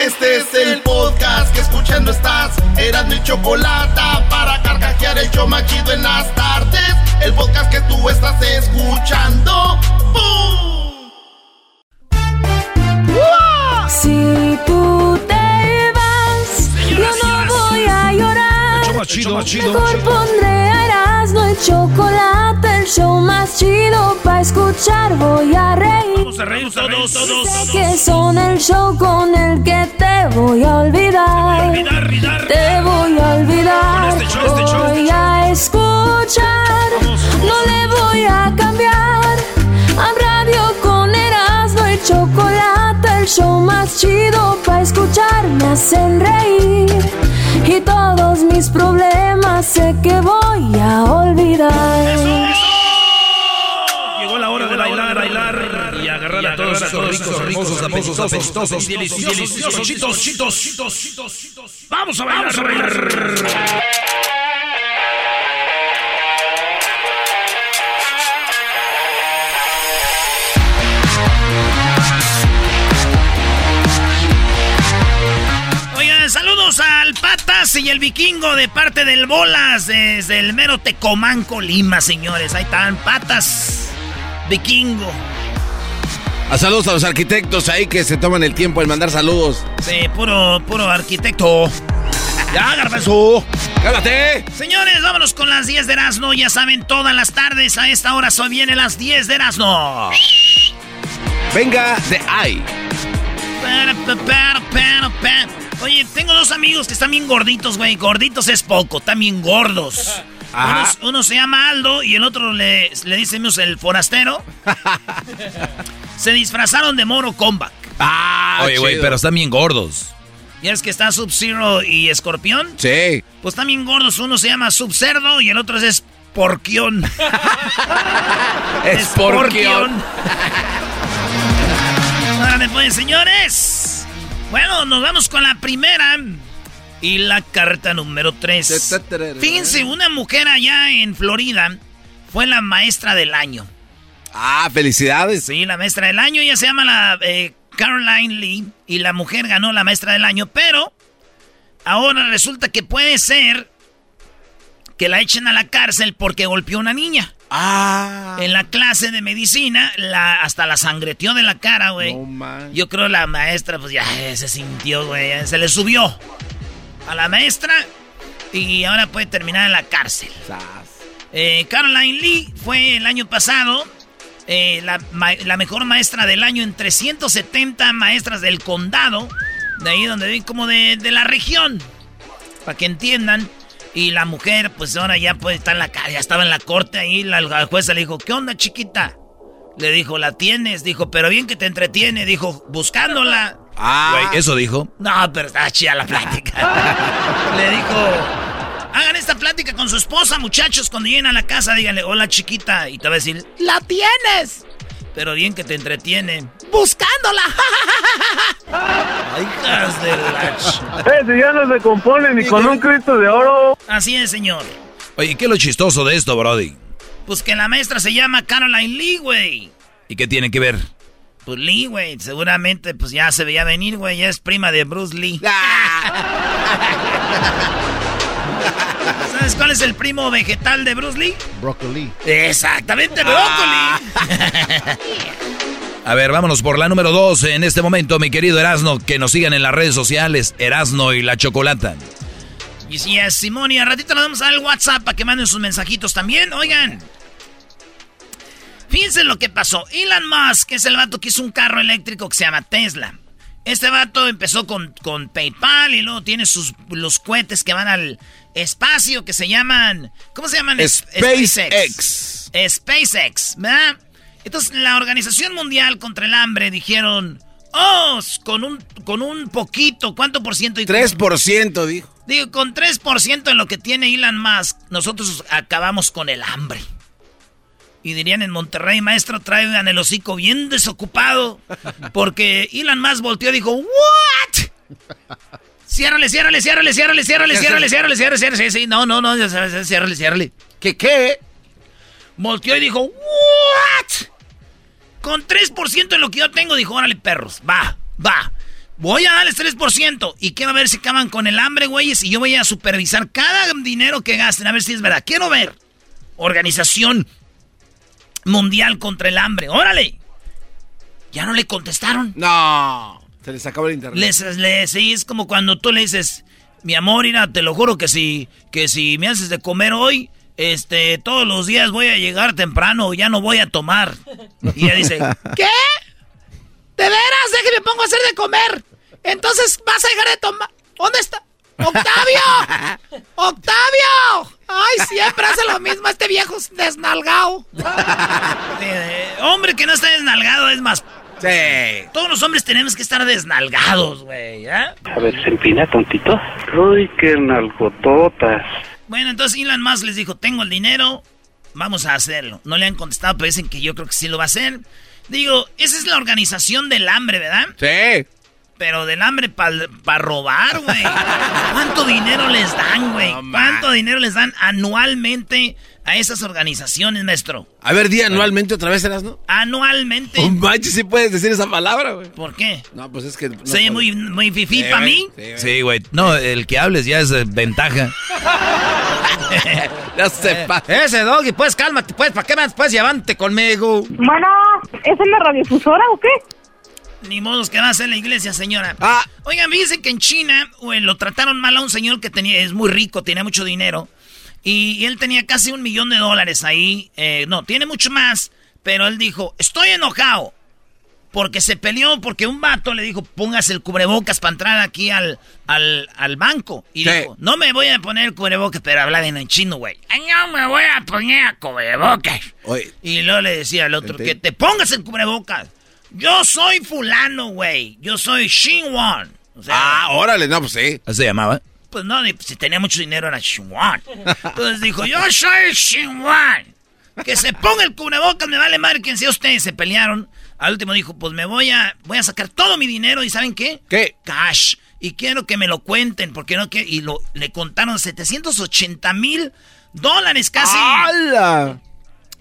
Este es el podcast que escuchando estás. Eran mi chocolate para carcajear el yo machido en las tardes. El podcast que tú estás escuchando. ¡Bum! Si tú te vas, yo no voy a llorar. Mejor pondré a Erasmo el chocolate, el show más chido para escuchar. Voy a reír. Vamos a reír todos, todos. Sé que son el show con el que te voy a olvidar. Olvidar, olvidar. Te voy a olvidar. Este este show, voy este a escuchar. No le voy a cambiar. El show más chido para escuchar. Me hacen reír. Y todos mis problemas sé que voy a olvidar. Llegó la hora de bailar, bailar y agarrar a todos esos ricos, ricos, apestosos, apestosos, deliciosos, chitos, chitos, chitos, chitos. Vamos a bailar, a bailar. Y el Vikingo de parte del Bolas desde el mero Tecomanco, Lima, señores. Ahí están, Patas, Vikingo. A saludos a los arquitectos ahí que se toman el tiempo en mandar saludos. Sí, puro, puro arquitecto. Ya, garbanzo. ¡Cálate! Señores, vámonos con las 10 de Erasmo. Ya saben, todas las tardes a esta hora son vienen las 10 de Erasmo. Venga de ahí. Oye, tengo dos amigos que están bien gorditos, güey. Gorditos es poco, están bien gordos. Uno, se llama Aldo y el otro le, le decimos el forastero. se disfrazaron de Moro Combat. Ah, Oye, güey, pero están bien gordos. ¿Ya es que está Sub-Zero y Escorpión? Sí. Pues están bien gordos. Uno se llama Sub-Cerdo y el otro es Porquión. Esporquión. Órale, pues, señores. Bueno, nos vamos con la primera. Y la carta número 3. Fíjense, una mujer allá en Florida fue la maestra del año. Ah, felicidades. Sí, la maestra del año. Ella se llama la eh, Caroline Lee. Y la mujer ganó la maestra del año. Pero ahora resulta que puede ser que la echen a la cárcel porque golpeó a una niña. Ah. En la clase de medicina, la, hasta la sangreteó de la cara, güey. No. Yo creo la maestra, pues ya eh, se sintió, güey. Se le subió a la maestra y ahora puede terminar en la cárcel. Eh, Caroline Lee fue el año pasado eh, la mejor maestra del año en 370 maestras del condado. De ahí donde ven como de, de la región. Para que entiendan. Y la mujer, pues ahora ya puede estar en la calle. Ya estaba en la corte ahí. La, la jueza le dijo, ¿qué onda, chiquita? Le dijo, ¿la tienes? Dijo, pero bien que te entretiene. Dijo, buscándola. Ah. Güey, eso dijo. No, pero está chida la plática. Le dijo, hagan esta plática con su esposa, muchachos. Cuando lleguen a la casa, díganle, hola chiquita. Y te va a decir, la tienes. Pero bien que te entretiene. Buscándola. Ay, hijas de la ch- Ese ya no se compone ni con un Cristo de oro. Así es, señor. Oye, ¿qué es lo chistoso de esto, Brody? Pues que la maestra se llama Caroline Lee, güey. ¿Y qué tiene que ver? Pues Lee, güey. Seguramente, pues ya se veía venir, güey. Ya es prima de Bruce Lee. ¿Sabes cuál es el primo vegetal de Bruce Lee? Broccoli. Exactamente, brócoli. A ver, vámonos por la número dos en este momento, mi querido Erasno. Que nos sigan en las redes sociales, Erasno y la Chocolata. Y si es Simón, y a ratito le damos al WhatsApp para que manden sus mensajitos también. Oigan. Fíjense lo que pasó. Elon Musk es el vato que hizo un carro eléctrico que se llama Tesla. Este vato empezó con, con PayPal y luego tiene sus los cohetes que van al espacio que se llaman. ¿Cómo se llaman? SpaceX. SpaceX, ¿verdad? Entonces, la Organización Mundial contra el Hambre dijeron. Oh, con un, con un poquito, ¿cuánto por ciento? 3% dijo. Digo, con 3% en lo que tiene Elon Musk, nosotros acabamos con el hambre. Y dirían en Monterrey, maestro, traigan el hocico bien desocupado. Porque Elon Musk volteó y dijo, ¿What? Ciérrale, ciérrale, ciérrale, ciérrale, ciérrale, ciérrale, ciérrale, ciérrale, ciérrale, sí, sí, no, no, no, ciérrale, ciérrale. ¿Qué qué? Volteó y dijo, ¿What? Con 3% en lo que yo tengo, dijo, órale, perros, va, va. Voy a darles 3% y quiero ver si acaban con el hambre, güeyes, y yo voy a supervisar cada dinero que gasten, a ver si es verdad. Quiero ver. Organización Mundial contra el Hambre. ¡Órale! Ya no le contestaron. No, se les acabó el internet. Les, les, sí, es como cuando tú le dices, mi amor, mira, te lo juro que si, que si me haces de comer hoy, este, todos los días voy a llegar temprano, ya no voy a tomar. Y ella dice, ¿qué? ¿De veras? Déjeme me pongo a hacer de comer. Entonces vas a llegar de tomar. ¿Dónde está? ¡Octavio! ¡Octavio! ¡Ay, siempre hace lo mismo este viejo desnalgado! hombre que no está desnalgado es más... Sí. Todos los hombres tenemos que estar desnalgados, güey, ¿eh? A ver, se empina tontito. ¡Uy, qué nalgototas! Bueno, entonces Elon Musk les dijo, tengo el dinero, vamos a hacerlo. No le han contestado, pero dicen que yo creo que sí lo va a hacer. Digo, esa es la organización del hambre, ¿verdad? Sí. Pero del hambre para robar, güey. ¿Cuánto dinero les dan, güey? ¿Cuánto dinero les dan anualmente a esas organizaciones, maestro? A ver, di anualmente otra vez, ¿eras, no? Anualmente. Un manches, sí puedes decir esa palabra, güey. ¿Por qué? No, pues es que... No ¿Soy muy, muy fifí para mí? Sí, güey. no, el que hables ya es ventaja. ya sepa. Ese doggy, pues cálmate, pues, ¿para qué más? Pues llevante conmigo. Bueno, ¿es en la radiofusora o qué? Ni modos que va a ser la iglesia, señora. Ah. Oigan, fíjense que en China lo trataron mal a un señor que tenía, es muy rico, tenía mucho dinero. Y, él tenía casi un millón de dólares ahí. Eh, no, tiene mucho más. Pero él dijo, estoy enojado. Porque se peleó, porque un vato le dijo, póngase el cubrebocas para entrar aquí al, al, al banco. Y dijo, no me voy a poner el cubrebocas, pero habla en chino, güey. No me voy a poner el cubrebocas. Y luego le decía al otro, que te pongas el cubrebocas. Yo soy fulano, güey. Yo soy Xinhuan. O ah, órale, no, pues sí. ¿Así se llamaba? Pues no, si tenía mucho dinero era Xinhuan. Entonces dijo, yo soy Xinhuan. Que se ponga el cubrebocas, me vale madre quien sea usted. Se pelearon. Al último dijo, pues me voy a, voy a sacar todo mi dinero y ¿saben qué? ¿Qué? Cash. Y quiero que me lo cuenten, porque no que Y lo, le contaron 780 mil dólares casi. ¡Hala!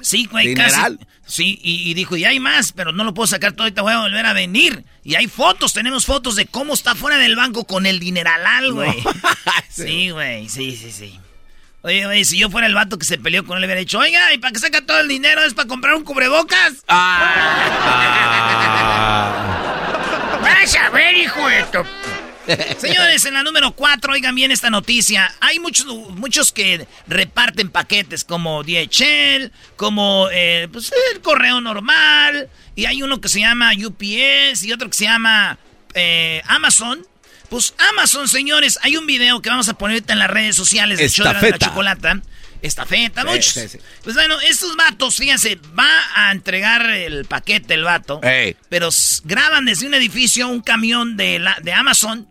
Sí, güey, casi. Sí, y, dijo, y hay más, pero no lo puedo sacar todo, ahorita voy a volver a venir. Y hay fotos, tenemos fotos de cómo está fuera del banco con el dineralal, güey. sí, güey, sí, sí, sí. Oye, oye, si yo fuera el vato que se peleó con él, le hubiera dicho, oiga, ¿y para qué saca todo el dinero? ¿Es para comprar un cubrebocas? Ah. Vas a ver, hijo de tu... Señores, en la número 4, oigan bien esta noticia. Hay muchos, muchos que reparten paquetes como DHL, como eh, pues, el correo normal. Y hay uno que se llama UPS y otro que se llama eh, Amazon. Pues Amazon, señores, hay un video que vamos a poner en las redes sociales de Show de la Chocolata. Estafeta, muchos. Pues bueno, estos vatos, fíjense, va a entregar el paquete el vato. Pero graban desde un edificio un camión de, la, de Amazon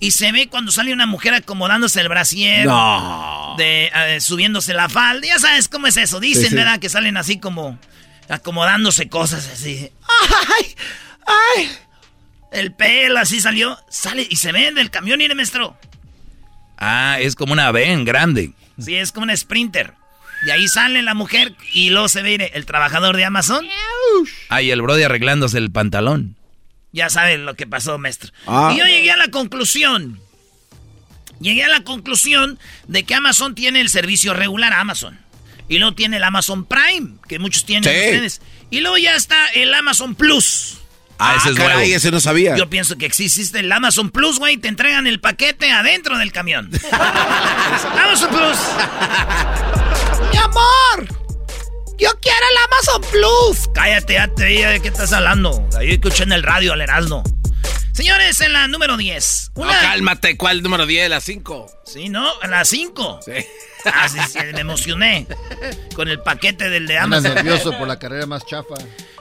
y se ve cuando sale una mujer acomodándose el brasier. No. De, eh, subiéndose la falda. Ya sabes cómo es eso. Dicen, ¿verdad? Que salen así como acomodándose cosas así. ¡Ay! ¡Ay! El pelo así salió. Sale y se ve en el camión, y maestro. Ah, es como una ven grande. Sí, es como una sprinter. Y ahí sale la mujer y luego se ve el trabajador de Amazon. Ah, y el brody arreglándose el pantalón. Ya saben lo que pasó, maestro. Ah. Y yo llegué a la conclusión. Llegué a la conclusión de que Amazon tiene el servicio regular Amazon. Y luego tiene el Amazon Prime, que muchos tienen ustedes. Y luego ya está el Amazon Plus. Ah, ese es caray, ese no sabía. Yo pienso que existe el Amazon Plus, güey. Te entregan el paquete adentro del camión. Amazon Plus. Mi amor. Yo quiero el Amazon Plus. Cállate, ya te de qué estás hablando. Ahí escuché en el radio al Erasmo. Señores, en la número 10. No, cálmate, ¿cuál número 10? La 5. Sí, ¿no? La 5. Sí. Ah, sí, sí, me emocioné. Con el paquete del de Amazon. nervioso por la carrera más chafa.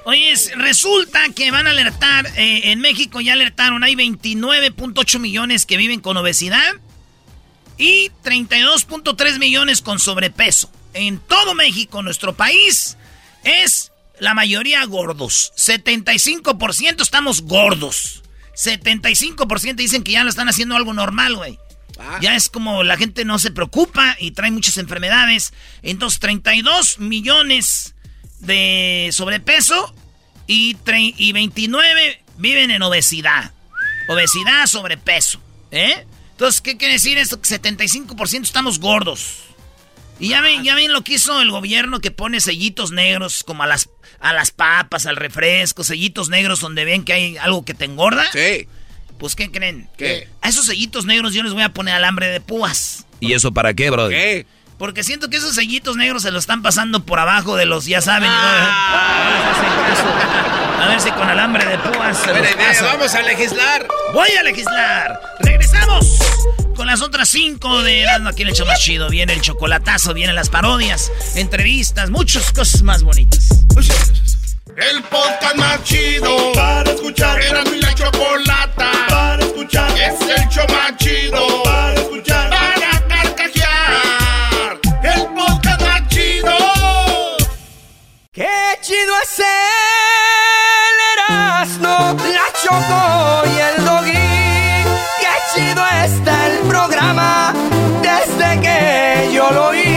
Oye, resulta que van a alertar, eh, en México ya alertaron, hay 29.8 millones que viven con obesidad y 32.3 millones con sobrepeso en todo México, nuestro país, es la mayoría gordos. 75% estamos gordos. 75% dicen que ya lo están haciendo algo normal, güey. Ah. Ya es como la gente no se preocupa y trae muchas enfermedades. Entonces, 32 millones de sobrepeso y, y 29 viven en obesidad. obesidad, sobrepeso. ¿Eh? Entonces, ¿qué quiere decir esto? Que 75% estamos gordos. Y ya ven, ya ven lo que hizo el gobierno que pone sellitos negros como a las, a las papas, al refresco, sellitos negros donde ven que hay algo que te engorda. Sí. Pues, ¿qué creen? ¿Qué? A esos sellitos negros yo les voy a poner alambre de púas. ¿Y eso para qué, brody? ¿Qué? Porque siento que esos sellitos negros se lo están pasando por abajo de los, ya saben. Ah. A ver si con alambre de púas se los idea, vamos a legislar. Voy a legislar. Regresamos con las otras cinco de Erasmo aquí en el show más chido. Viene el chocolatazo, vienen las parodias, entrevistas, muchas cosas más bonitas. El podcast más chido para escuchar. Era mi la chocolata para escuchar. Es el show más chido para escuchar. Para carcajear. El podcast más chido. Qué chido es el Erasmo, la Choco y el desde que yo lo oí.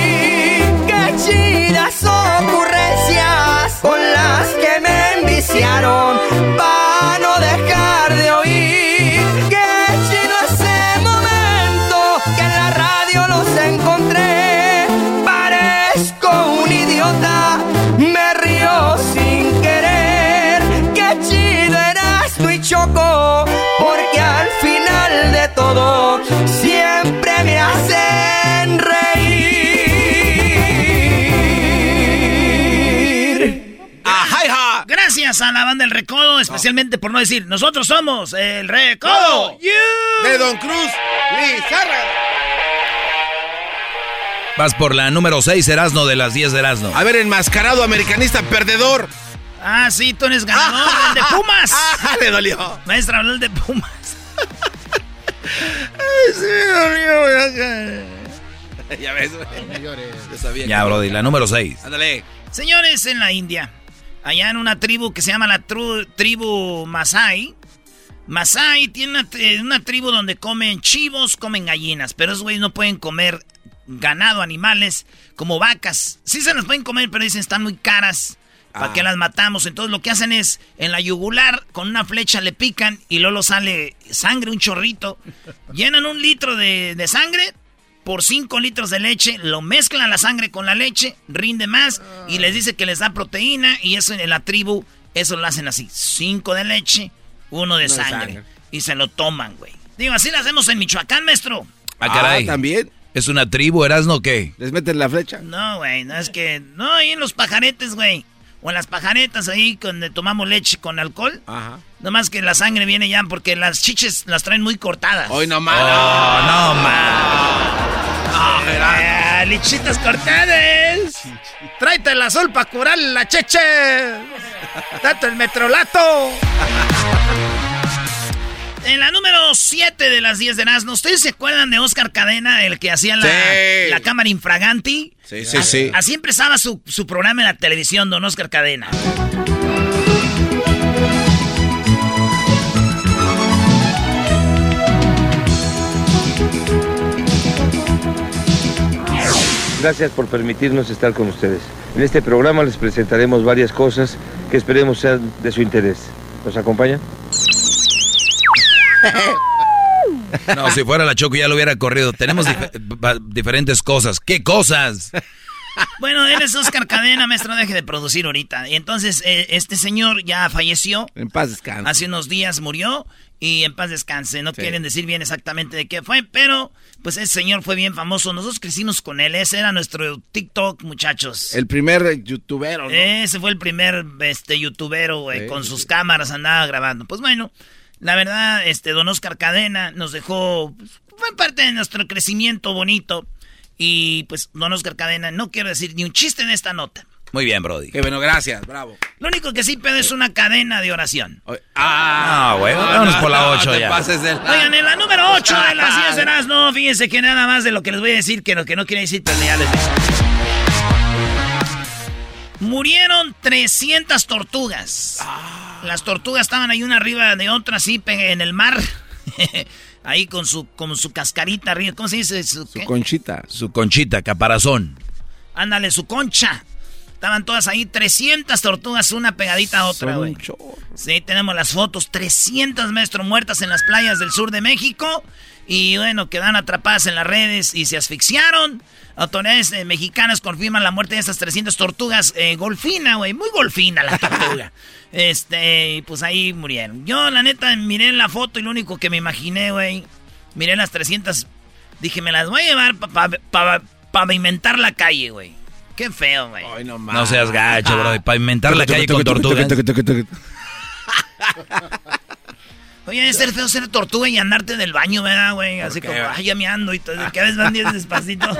Gracias a la banda del Recodo, especialmente por no decir, nosotros somos el Recodo. De Don Cruz, Lizarra. Vas por la número 6, Erasno, de las 10 de Erasno. A ver, enmascarado americanista perdedor. Ah, sí, tú eres ganador, el de Pumas. Ah, le dolió. Maestra, habló el de Pumas. ya ves, güey. Yo sabía Ya, que- brody, la número 6. Ándale. Señores, en la India, allá en una tribu que se llama la tru- tribu Masai. Masai tiene una, tri- una tribu donde comen chivos, comen gallinas, pero esos güeyes no pueden comer ganado, animales, como vacas. Sí se las pueden comer, pero dicen están muy caras. ¿Para Ah. qué las matamos? Entonces lo que hacen es, en la yugular, con una flecha le pican y luego sale sangre, un chorrito. Llenan un litro de, de sangre por 5 litros de leche, lo mezclan la sangre con la leche, rinde más y les dice que les da proteína y eso en la tribu, eso lo hacen así. 5 de leche, uno de Uno de sangre. sangre. Y se lo toman, güey. Digo, así lo hacemos en Michoacán, maestro. Ah, caray. también. ¿Es una tribu, Erasno, qué? ¿Les meten la flecha? No, güey, no es que... No, ahí en los pajaretes, güey. O en las pajaretas ahí donde tomamos leche con alcohol. Ajá. Nomás que la sangre viene ya porque las chiches las traen muy cortadas. Hoy nomás. Oh, no, man. Ah, lechitas cortadas. Tráete el azul para curar la cheche. Tanto el metrolato. En la número 7 de las 10 de Nazno, ¿ustedes se acuerdan de Oscar Cadena, el que hacía la, Sí. la cámara infraganti? Sí, sí, sí. Así empezaba su, su programa en la televisión, don Oscar Cadena. Gracias por permitirnos estar con ustedes. En este programa les presentaremos varias cosas que esperemos sean de su interés. ¿Nos acompañan? No, si fuera la Choco ya lo hubiera corrido. Tenemos dif- diferentes cosas. ¿Qué cosas? Bueno, él es Oscar Cadena, maestro, deje de producir ahorita. Y entonces, eh, este señor ya falleció. En paz descanse. Hace unos días murió y en paz descanse. No Sí. quieren decir bien exactamente de qué fue, pero pues ese señor fue bien famoso. Nosotros crecimos con él. Ese era nuestro TikTok, muchachos. El primer youtubero, ¿no? Ese fue el primer este youtubero, güey, Sí, con sí, sus cámaras andaba grabando. Pues bueno, la verdad, este don Oscar Cadena nos dejó pues, fue parte de nuestro crecimiento bonito y pues don Oscar Cadena no quiero decir ni un chiste en esta nota. Muy bien, Brody. Qué bueno, gracias, bravo. Lo único que sí pedo es una cadena de oración. Ah, Ah, güey, vámonos por la no, ocho te ya. pases de- Oigan, en la número 8 de las 10 de las no, fíjense que nada más de lo que les voy a decir, que lo que no quiere decir, pero ya les digo. Murieron 300 tortugas. Las tortugas estaban ahí una arriba de otra, así en el mar. ahí con su, con su cascarita arriba. ¿Cómo se dice? Su, conchita. Su conchita, caparazón. Ándale, su concha. Estaban todas ahí, 300 tortugas, una pegadita a otra, güey. Sí, tenemos las fotos, 300 maestros muertas en las playas del sur de México. Y bueno, quedan atrapadas en las redes y se asfixiaron. Autoridades eh, mexicanas confirman la muerte de estas 300 tortugas eh, golfina, güey. Muy golfina la tortuga. este, pues ahí murieron. Yo, la neta, miré la foto y lo único que me imaginé, güey. Miré las 300. Dije, me las voy a llevar para pa, pavimentar la calle, güey. Qué feo, güey. no, seas gacho, bro. Para inventar la calle con tortugas. Oye, es ser feo ser tortuga y andarte del baño, ¿verdad, güey? Así como, ay, ya me ando y todo. Que a veces van 10 despacito.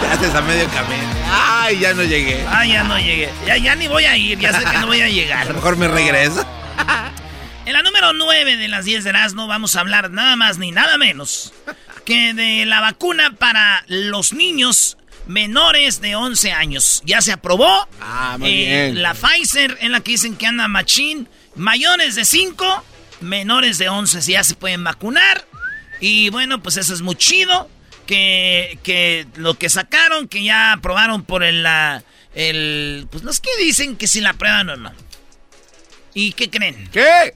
Ya haces a medio camino. Ay, ya no llegué. Ay, ya no llegué. Ya, ya ni voy a ir, ya sé que no voy a llegar. A lo mejor me regreso. En la número 9 de las 10 de Erasmo vamos a hablar nada más ni nada menos que de la vacuna para los niños menores de 11 años. Ya se aprobó. Ah, muy eh, bien. La Pfizer en la que dicen que anda machín. Mayores de 5, menores de 11 ya se pueden vacunar. Y bueno, pues eso es muy chido. Que, que lo que sacaron, que ya aprobaron por el, la, el... Pues los que dicen que si la prueban o no. ¿Y qué creen? ¿Qué?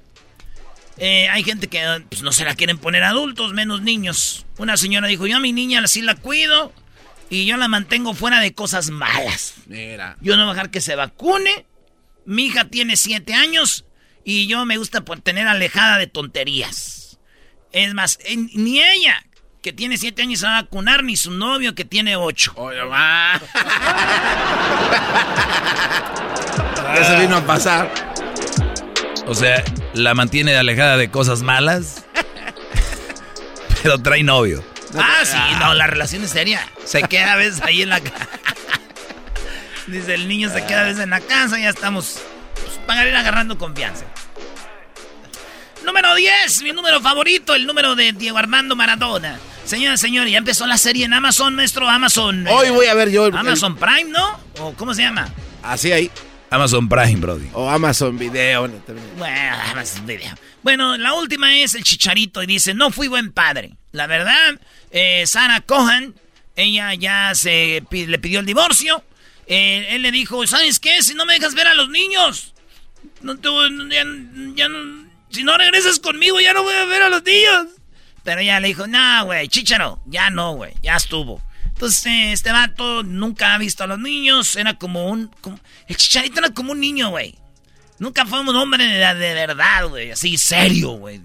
Eh, hay gente que pues, no se la quieren poner adultos, menos niños. Una señora dijo, yo a mi niña sí la cuido y yo la mantengo fuera de cosas malas. Mira. Yo no voy a dejar que se vacune. Mi hija tiene siete años y yo me gusta tener alejada de tonterías. Es más, ni ella, que tiene siete años, se va a vacunar, ni su novio, que tiene ocho. Oye, va. Eso vino a pasar. O sea, la mantiene alejada de cosas malas, pero trae novio. Ah, sí, no, la relación es seria. Se queda a veces ahí en la casa. Dice, el niño se queda a veces en la casa, ya estamos pues, ir agarrando confianza. Número 10, mi número favorito, el número de Diego Armando Maradona. Señora, señor, ya empezó la serie en Amazon, nuestro Amazon. Hoy voy a ver yo. Amazon Prime, ¿no? ¿O cómo se llama? Así ahí. Amazon Prime, Brody. O Amazon Video. Bueno, Amazon Video. Bueno, la última es el chicharito y dice, no fui buen padre. La verdad, eh, Sarah Cohen, ella ya se le pidió el divorcio. Eh, él le dijo, ¿sabes qué? Si no me dejas ver a los niños, no te, ya, si no regresas conmigo, ya no voy a ver a los niños. Pero ella le dijo, no, güey, chicharo, ya no, güey, ya estuvo. Entonces, eh, este vato nunca ha visto a los niños, era como un... el chicharito era como un niño, güey. Nunca fue un hombre de, de verdad, güey, así serio, güey.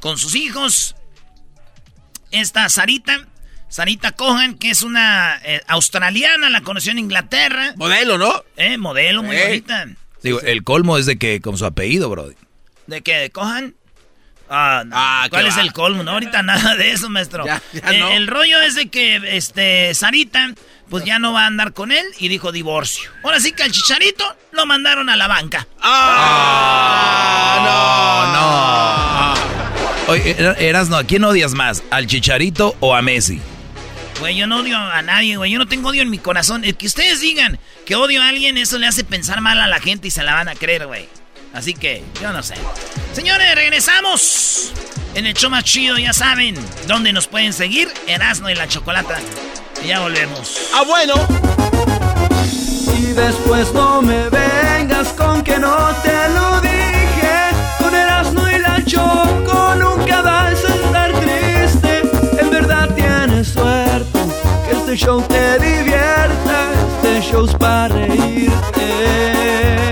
Con sus hijos, esta Sarita, Sarita Cohen, que es una eh, australiana, la conoció en Inglaterra. Modelo, ¿no? Eh, modelo, muy bonita. Digo, el colmo es de que con su apellido, bro. ¿De qué? ¿De Cohen? Ah, no. Ah, ¿Cuál es el colmo? No, ahorita nada de eso, maestro. Eh, el rollo es de que este Sarita, pues ya no va a andar con él y dijo divorcio. Ahora sí que al chicharito lo mandaron a la banca. ¡Ah! no, no. Oye, Erasno, ¿a quién odias más? ¿Al Chicharito o a Messi? Güey, yo no odio a nadie, güey. Yo no tengo odio en mi corazón. El que ustedes digan que odio a alguien, eso le hace pensar mal a la gente y se la van a creer, güey. Así que, yo no sé. Señores, regresamos. En el show más chido, ya saben dónde nos pueden seguir. Erasno y la Chocolata. Y ya volvemos. Ah, bueno. Y después no me vengas con que no te lo dije. Con Erasno y la Chocolata suerte, que este show te divierta, este show es para reírte.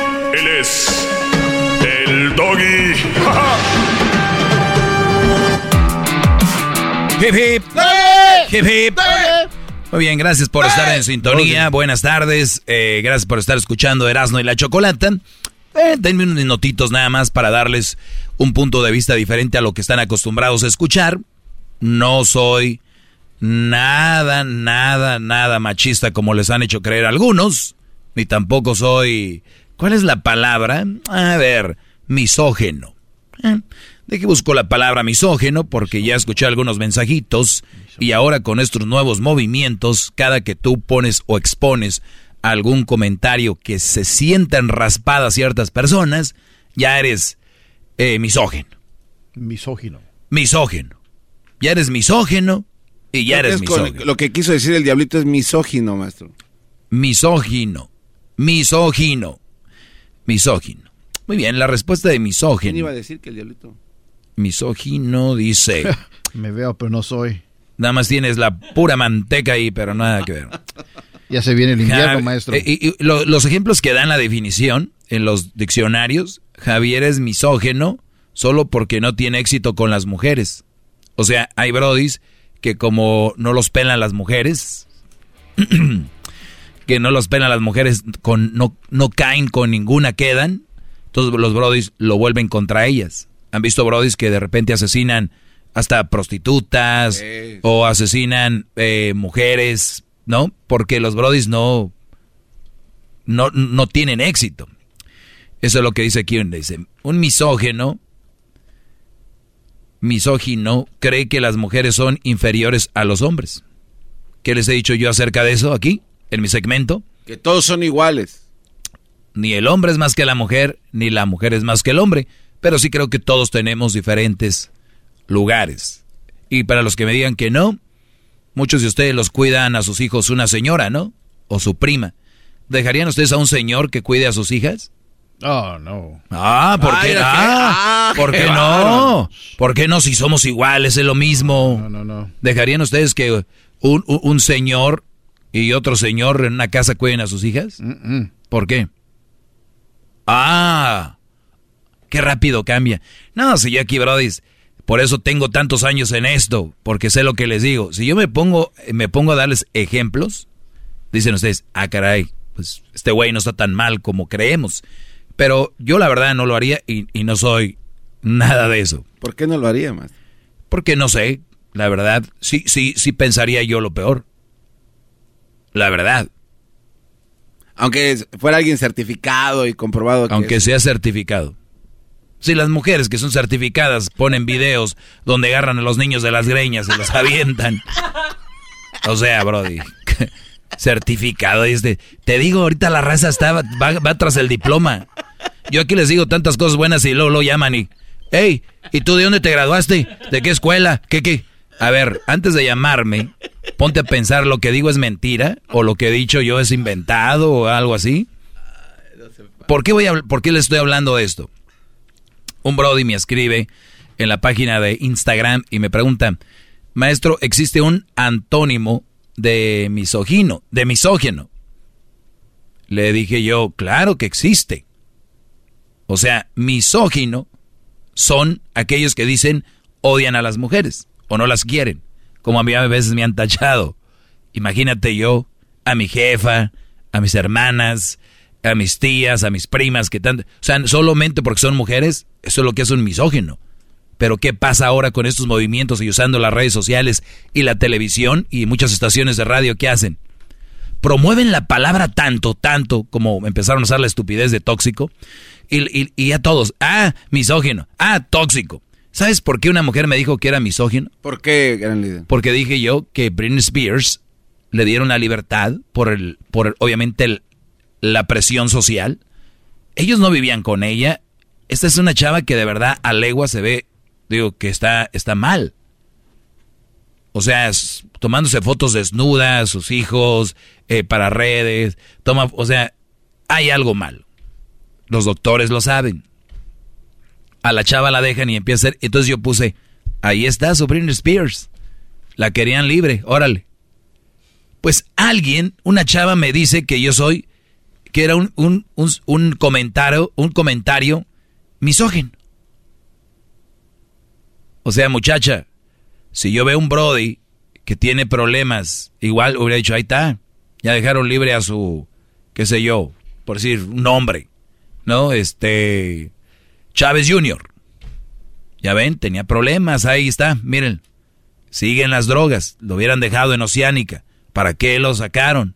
Él es el doggy. hip hip. Hip hip. Muy bien, gracias por estar en sintonía. Buenas tardes. Eh, gracias por estar escuchando Erasmo y la Chocolata. Eh, denme unos notitos nada más para darles un punto de vista diferente a lo que están acostumbrados a escuchar. No soy nada, nada, nada machista como les han hecho creer algunos, ni tampoco soy... ¿Cuál es la palabra? A ver, misógeno. ¿Eh? ¿De qué busco la palabra misógeno? Porque ya escuché algunos mensajitos y ahora con estos nuevos movimientos, cada que tú pones o expones algún comentario que se sientan raspadas ciertas personas, ya eres eh, misógeno. Misógino. Misógeno. Ya eres misógeno y ya eres misógino. Lo que quiso decir el diablito es misógino, maestro. Misógino. Misógino. Misógino. Muy bien, la respuesta de misógino. ¿Quién iba a decir que el diablito? Misógino dice. Me veo, pero no soy. Nada más tienes la pura manteca ahí, pero nada que ver. Ya se viene el invierno, maestro. Eh, y, los ejemplos que dan la definición en los diccionarios, Javier es misógeno solo porque no tiene éxito con las mujeres. O sea, hay brodis que como no los pelan las mujeres, que no los pelan las mujeres, con, no, no caen con ninguna, quedan, entonces los brodis lo vuelven contra ellas. Han visto brodis que de repente asesinan hasta prostitutas o asesinan eh, mujeres ¿no? Porque los brodis no, no, no tienen éxito. Eso es lo que dice aquí. Dice, un misógeno, misógino, cree que las mujeres son inferiores a los hombres. ¿Qué les he dicho yo acerca de eso aquí, en mi segmento? Que todos son iguales. Ni el hombre es más que la mujer, ni la mujer es más que el hombre. Pero sí creo que todos tenemos diferentes lugares. Y para los que me digan que no, Muchos de ustedes los cuidan a sus hijos una señora, ¿no? O su prima. ¿Dejarían ustedes a un señor que cuide a sus hijas? Oh, no. Ah, ¿por qué, ah, ¿por qué no? ¿Por qué no si somos iguales, es lo mismo? No, no, no. ¿Dejarían ustedes que un, un, señor y otro señor en una casa cuiden a sus hijas? ¿Por qué? Ah, qué rápido cambia. No, si yo aquí, Brody, por eso tengo tantos años en esto, porque sé lo que les digo. Si yo me pongo, me pongo a darles ejemplos, dicen ustedes, ah, caray, pues este güey no está tan mal como creemos. Pero yo la verdad no lo haría y, no soy nada de eso. ¿Por qué no lo haría más? Porque no sé, la verdad, sí, sí, sí pensaría yo lo peor. La verdad. Aunque fuera alguien certificado y comprobado. Aunque sea certificado. Si las mujeres que son certificadas ponen videos donde agarran a los niños de las greñas y los avientan. O sea, Brody, certificado. Este, te digo, ahorita la raza está, va, tras el diploma. Yo aquí les digo tantas cosas buenas y luego lo llaman y, hey, ¿y tú de dónde te graduaste? ¿De qué escuela? ¿Qué, qué? A ver, antes de llamarme, ponte a pensar, ¿lo que digo es mentira? ¿O lo que he dicho yo es inventado o algo así? ¿Por qué, voy a, ¿Por qué les estoy hablando de esto? Un Brody me escribe en la página de Instagram y me pregunta, maestro, ¿existe un antónimo de misógino, de misógeno? Le dije yo, claro que existe. O sea, misógino son aquellos que dicen odian a las mujeres o no las quieren, como a mí a veces me han tachado. Imagínate yo, a mi jefa, a mis hermanas, a mis tías, a mis primas, que tanto... O sea, solamente porque son mujeres, eso es lo que hace un misógino. Pero ¿qué pasa ahora con estos movimientos y usando las redes sociales y la televisión y muchas estaciones de radio? ¿Qué hacen? Promueven la palabra tanto, tanto, como empezaron a usar la estupidez de tóxico. Y, y, a todos, ah, misógino, ah, tóxico. ¿Sabes por qué una mujer me dijo que era misógino? ¿Por qué, gran líder? Porque dije yo que Britney Spears le dieron la libertad por el, por obviamente la presión social. Ellos no vivían con ella, esta es una chava que de verdad a legua se ve, digo, que está, está mal. O sea, tomándose fotos desnudas, sus hijos, eh, para redes, toma, o sea, hay algo mal. Los doctores lo saben. A la chava la dejan y empieza a hacer, entonces yo puse, ahí está su Spears. La querían libre, órale. Pues alguien, una chava me dice que yo soy, que era un, un, un comentario, un comentario misógino. O sea, muchacha, si yo veo un Brody que tiene problemas, igual hubiera dicho, ahí está, ya dejaron libre a su, qué sé yo, por decir, un hombre, ¿no? Este, Chávez Jr. Ya ven, tenía problemas, ahí está, miren. Siguen las drogas. Lo hubieran dejado en Oceánica. ¿Para qué lo sacaron?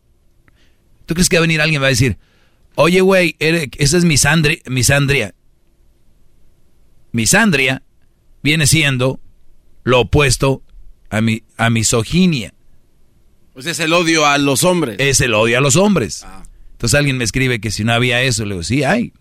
¿Tú crees que va a venir alguien y va a decir, oye, güey, esa es misandri misandria? Misandria viene siendo lo opuesto a, mi, a misoginia. Pues es el odio a los hombres. Es el odio a los hombres. Ah. Entonces alguien me escribe que si no había eso, le digo, sí, hay.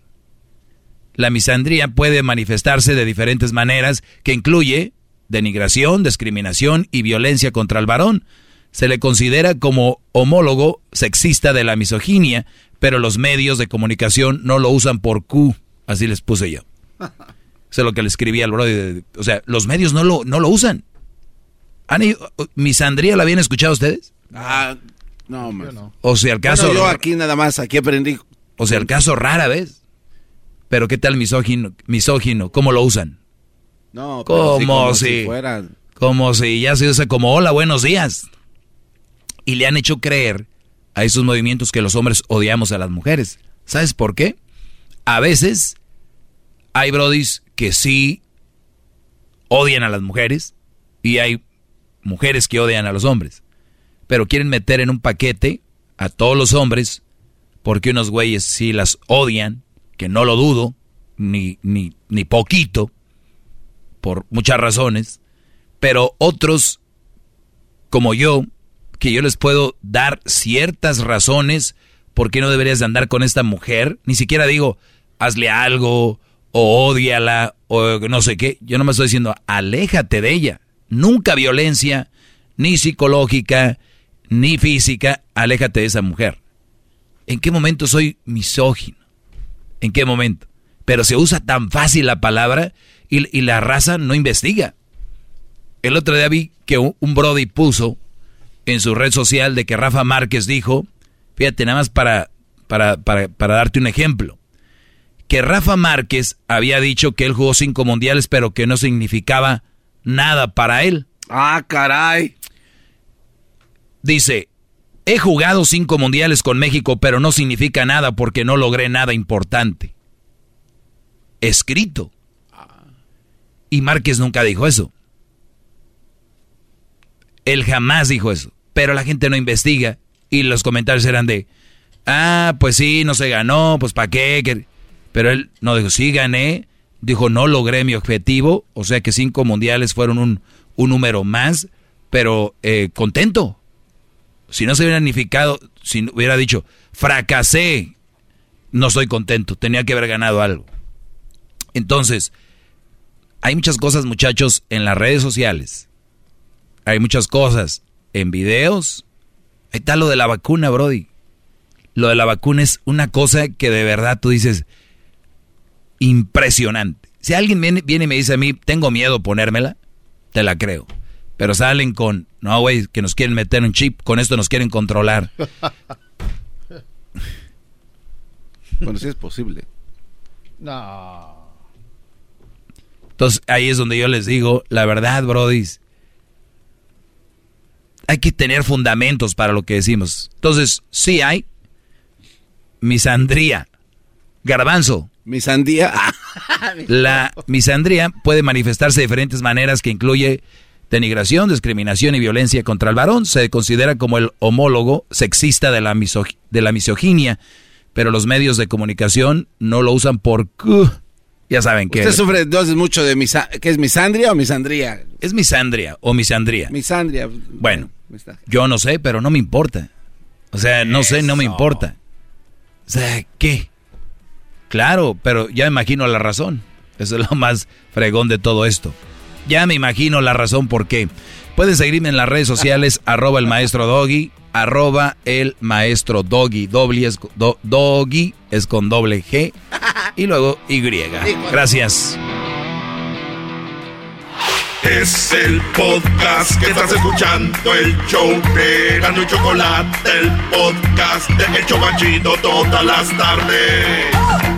La misandría puede manifestarse de diferentes maneras, que incluye denigración, discriminación y violencia contra el varón. Se le considera como homólogo sexista de la misoginia, pero los medios de comunicación no lo usan por Q. Así les puse yo. Eso es lo que le escribí al brother. O sea, los medios no lo, no lo usan. ¿Misandría la habían escuchado ustedes? Ah, no, no. O sea, el caso... yo aquí nada más, aquí aprendí. O sea, el caso rara vez. Pero ¿qué tal misógino? misógino? ¿Cómo lo usan? No, como, si, fueran. Como si ya se usa como hola, buenos días. Y le han hecho creer a esos movimientos que los hombres odiamos a las mujeres. ¿Sabes por qué? A veces hay brodis que sí odian a las mujeres y hay mujeres que odian a los hombres. Pero quieren meter en un paquete a todos los hombres porque unos güeyes sí las odian que no lo dudo, ni, ni, ni poquito, por muchas razones, pero otros como yo, que yo les puedo dar ciertas razones por qué no deberías de andar con esta mujer, ni siquiera digo, hazle algo, o odiala, o no sé qué, yo no me estoy diciendo, aléjate de ella, nunca violencia, ni psicológica, ni física, aléjate de esa mujer. ¿En qué momento soy misógino? ¿En qué momento? Pero se usa tan fácil la palabra y, la raza no investiga. El otro día vi que un, Brody puso en su red social de que Rafa Márquez dijo, fíjate nada más para, para, para, para darte un ejemplo, que Rafa Márquez había dicho que él jugó cinco mundiales pero que no significaba nada para él. Ah, caray. Dice, He jugado cinco mundiales con México, pero no significa nada porque no logré nada importante. Escrito. Y Márquez nunca dijo eso. Él jamás dijo eso. Pero la gente no investiga y los comentarios eran de, ah, pues sí, no se ganó, pues para qué. Pero él no dijo, sí gané. Dijo, no logré mi objetivo. O sea que cinco mundiales fueron un, número más, pero eh, contento si no se hubiera significado, si hubiera dicho, fracasé, no estoy contento, tenía que haber ganado algo. Entonces, hay muchas cosas, muchachos, en las redes sociales. Hay muchas cosas en videos. Ahí está lo de la vacuna, Brody. Lo de la vacuna es una cosa que de verdad tú dices, impresionante. Si alguien viene, viene y me dice a mí, tengo miedo ponérmela, te la creo. Pero salen con, no, güey, que nos quieren meter un chip, con esto nos quieren controlar. bueno, sí es posible. No. Entonces ahí es donde yo les digo, la verdad, Brody, hay que tener fundamentos para lo que decimos. Entonces, sí hay misandría, garbanzo. Misandría. la misandría puede manifestarse de diferentes maneras que incluye denigración, discriminación y violencia contra el varón. Se considera como el homólogo sexista de la, de la misoginia, pero los medios de comunicación no lo usan por... Ya saben que... Usted sufre entonces mucho de misa ¿qué es misandria o misandría? Es misandria o misandría. Misandria. Bueno, yo no sé, pero no me importa. O sea, no sé, no me importa. O sea, ¿qué? Claro, pero ya imagino la razón. Eso es lo más fregón de todo esto. Ya me imagino la razón por qué. Pueden seguirme en las redes sociales, arroba el maestro Doggy, arroba el maestro Doggy, doble es, Doggy es con doble G y luego Y. Gracias. Es el podcast que estás escuchando, el show de Gano y Chocolate, el podcast de El todas las tardes.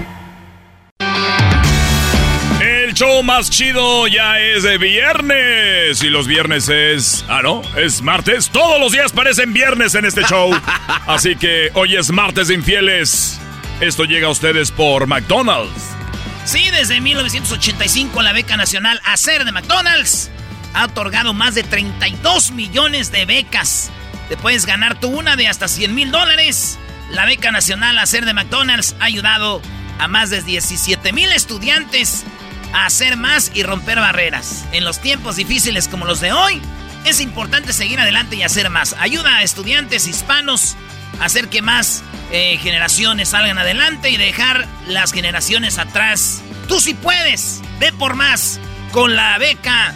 Show más chido ya es de viernes. Y los viernes es. Ah, no, es martes. Todos los días parecen viernes en este show. Así que hoy es martes de infieles. Esto llega a ustedes por McDonald's. Sí, desde 1985 la beca nacional Hacer de McDonald's ha otorgado más de 32 millones de becas. Te puedes ganar tú una de hasta 100 mil dólares. La beca nacional Hacer de McDonald's ha ayudado a más de 17 mil estudiantes hacer más y romper barreras. En los tiempos difíciles como los de hoy, es importante seguir adelante y hacer más. Ayuda a estudiantes hispanos a hacer que más eh, generaciones salgan adelante y dejar las generaciones atrás. Tú sí puedes, ve por más con la beca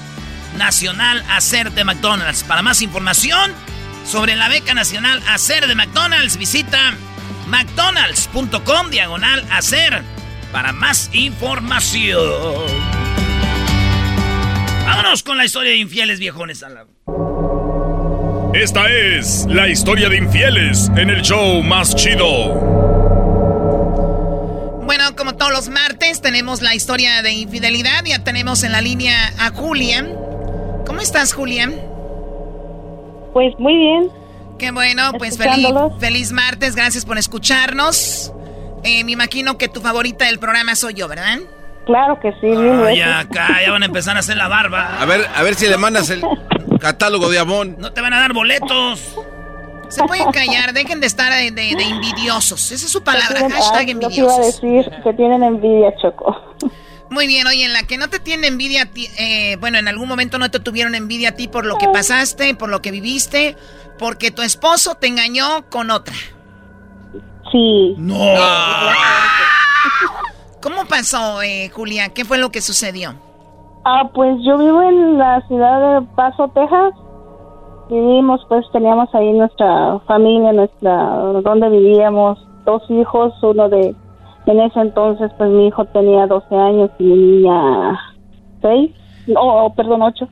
nacional Hacer de McDonald's. Para más información sobre la beca nacional Hacer de McDonald's, visita mcdonalds.com diagonal hacer para más información. Vámonos con la historia de infieles viejones. Esta es la historia de infieles en el show más chido. Bueno, como todos los martes, tenemos la historia de infidelidad. Ya tenemos en la línea a Julian. ¿Cómo estás, Julian? Pues muy bien. Qué bueno, pues feliz, feliz martes. Gracias por escucharnos. Eh, me imagino que tu favorita del programa soy yo, ¿verdad? Claro que sí. ya acá, ya van a empezar a hacer la barba. A ver, a ver si le mandas el catálogo de Amón. No te van a dar boletos. Se pueden callar, dejen de estar de, envidiosos. Esa es su palabra, hashtag envidiosos. iba a decir que tienen envidia, Choco. Muy bien, oye, en la que no te tiene envidia a ti, eh, bueno, en algún momento no te tuvieron envidia a ti por lo que pasaste, por lo que viviste, porque tu esposo te engañó con otra. Sí. No. ¿Cómo pasó, eh, Julia? ¿Qué fue lo que sucedió? Ah, pues yo vivo en la ciudad de Paso, Texas. Vivimos, pues teníamos ahí nuestra familia, nuestra, donde vivíamos, dos hijos, uno de, en ese entonces, pues mi hijo tenía 12 años y mi niña 6, no, perdón, 8.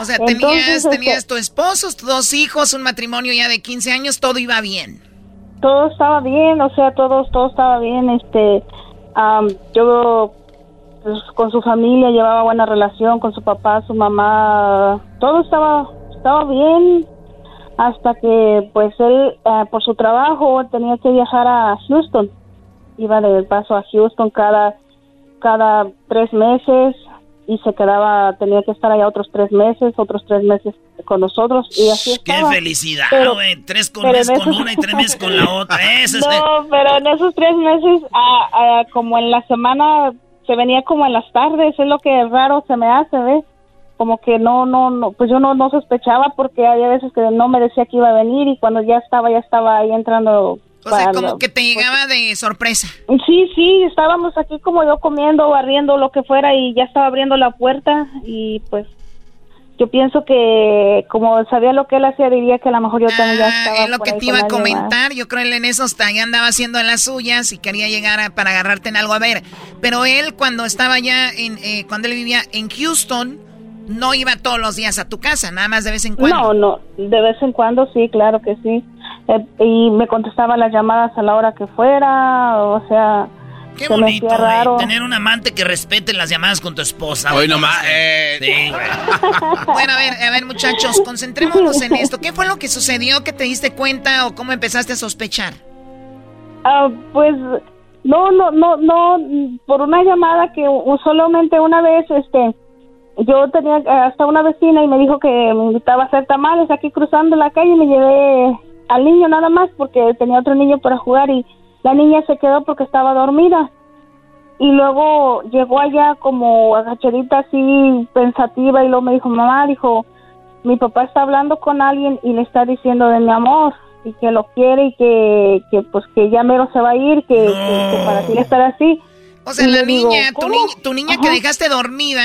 O sea, tenías, este tenías tu esposo, tus dos hijos, un matrimonio ya de 15 años, todo iba bien. Todo estaba bien, o sea, todo, todo estaba bien, este, yo pues, con su familia llevaba buena relación, con su papá, su mamá, todo estaba, estaba bien hasta que pues él eh, por su trabajo tenía que viajar a Houston. Iba de paso a Houston cada, cada tres meses y se quedaba, tenía que estar allá otros tres meses, otros tres meses con nosotros y así ¡Qué felicidad, güey! Tres con mes con una y tres meses con la otra. no, pero en esos tres meses, como en la semana, se venía como en las tardes, es lo que raro se me hace, ¿ves? Como que no, no, no, pues yo no, no sospechaba porque había veces que no me decía que iba a venir y cuando ya estaba, ya estaba ahí entrando o sea, como que te llegaba de sorpresa. Sí, sí, estábamos aquí como yo comiendo, barriendo, lo que fuera, y ya estaba abriendo la puerta, y pues yo pienso que como sabía lo que él hacía, diría que a lo mejor yo también ya ah, estaba. Es lo que te iba a comentar, yo creo él en eso ya andaba haciendo las suyas y quería llegar para agarrarte en algo a ver. Pero él, cuando estaba ya en, eh, cuando él vivía en Houston, no iba todos los días a tu casa, nada más de vez en cuando. No, no, de vez en cuando sí, claro que sí. Eh, y me contestaba las llamadas a la hora que fuera, o sea... Qué bonito, raro. tener un amante que respete las llamadas con tu esposa. Hoy nomás. Eh. Sí, bueno, a ver, a ver, muchachos, concentrémonos en esto. ¿Qué fue lo que sucedió que te diste cuenta o cómo empezaste a sospechar? Ah, pues no, no, no, no, por una llamada que solamente una vez, este, yo tenía hasta una vecina y me dijo que me invitaba a hacer tamales aquí cruzando la calle y me llevé al niño nada más porque tenía otro niño para jugar y la niña se quedó porque estaba dormida. Y luego llegó allá como agachadita así pensativa y luego me dijo, mamá, dijo, mi papá está hablando con alguien y le está diciendo de mi amor y que lo quiere y que, que pues que ya mero se va a ir, que, para ti estar así. O sea, la niña, tu niña, tu niña que dejaste dormida,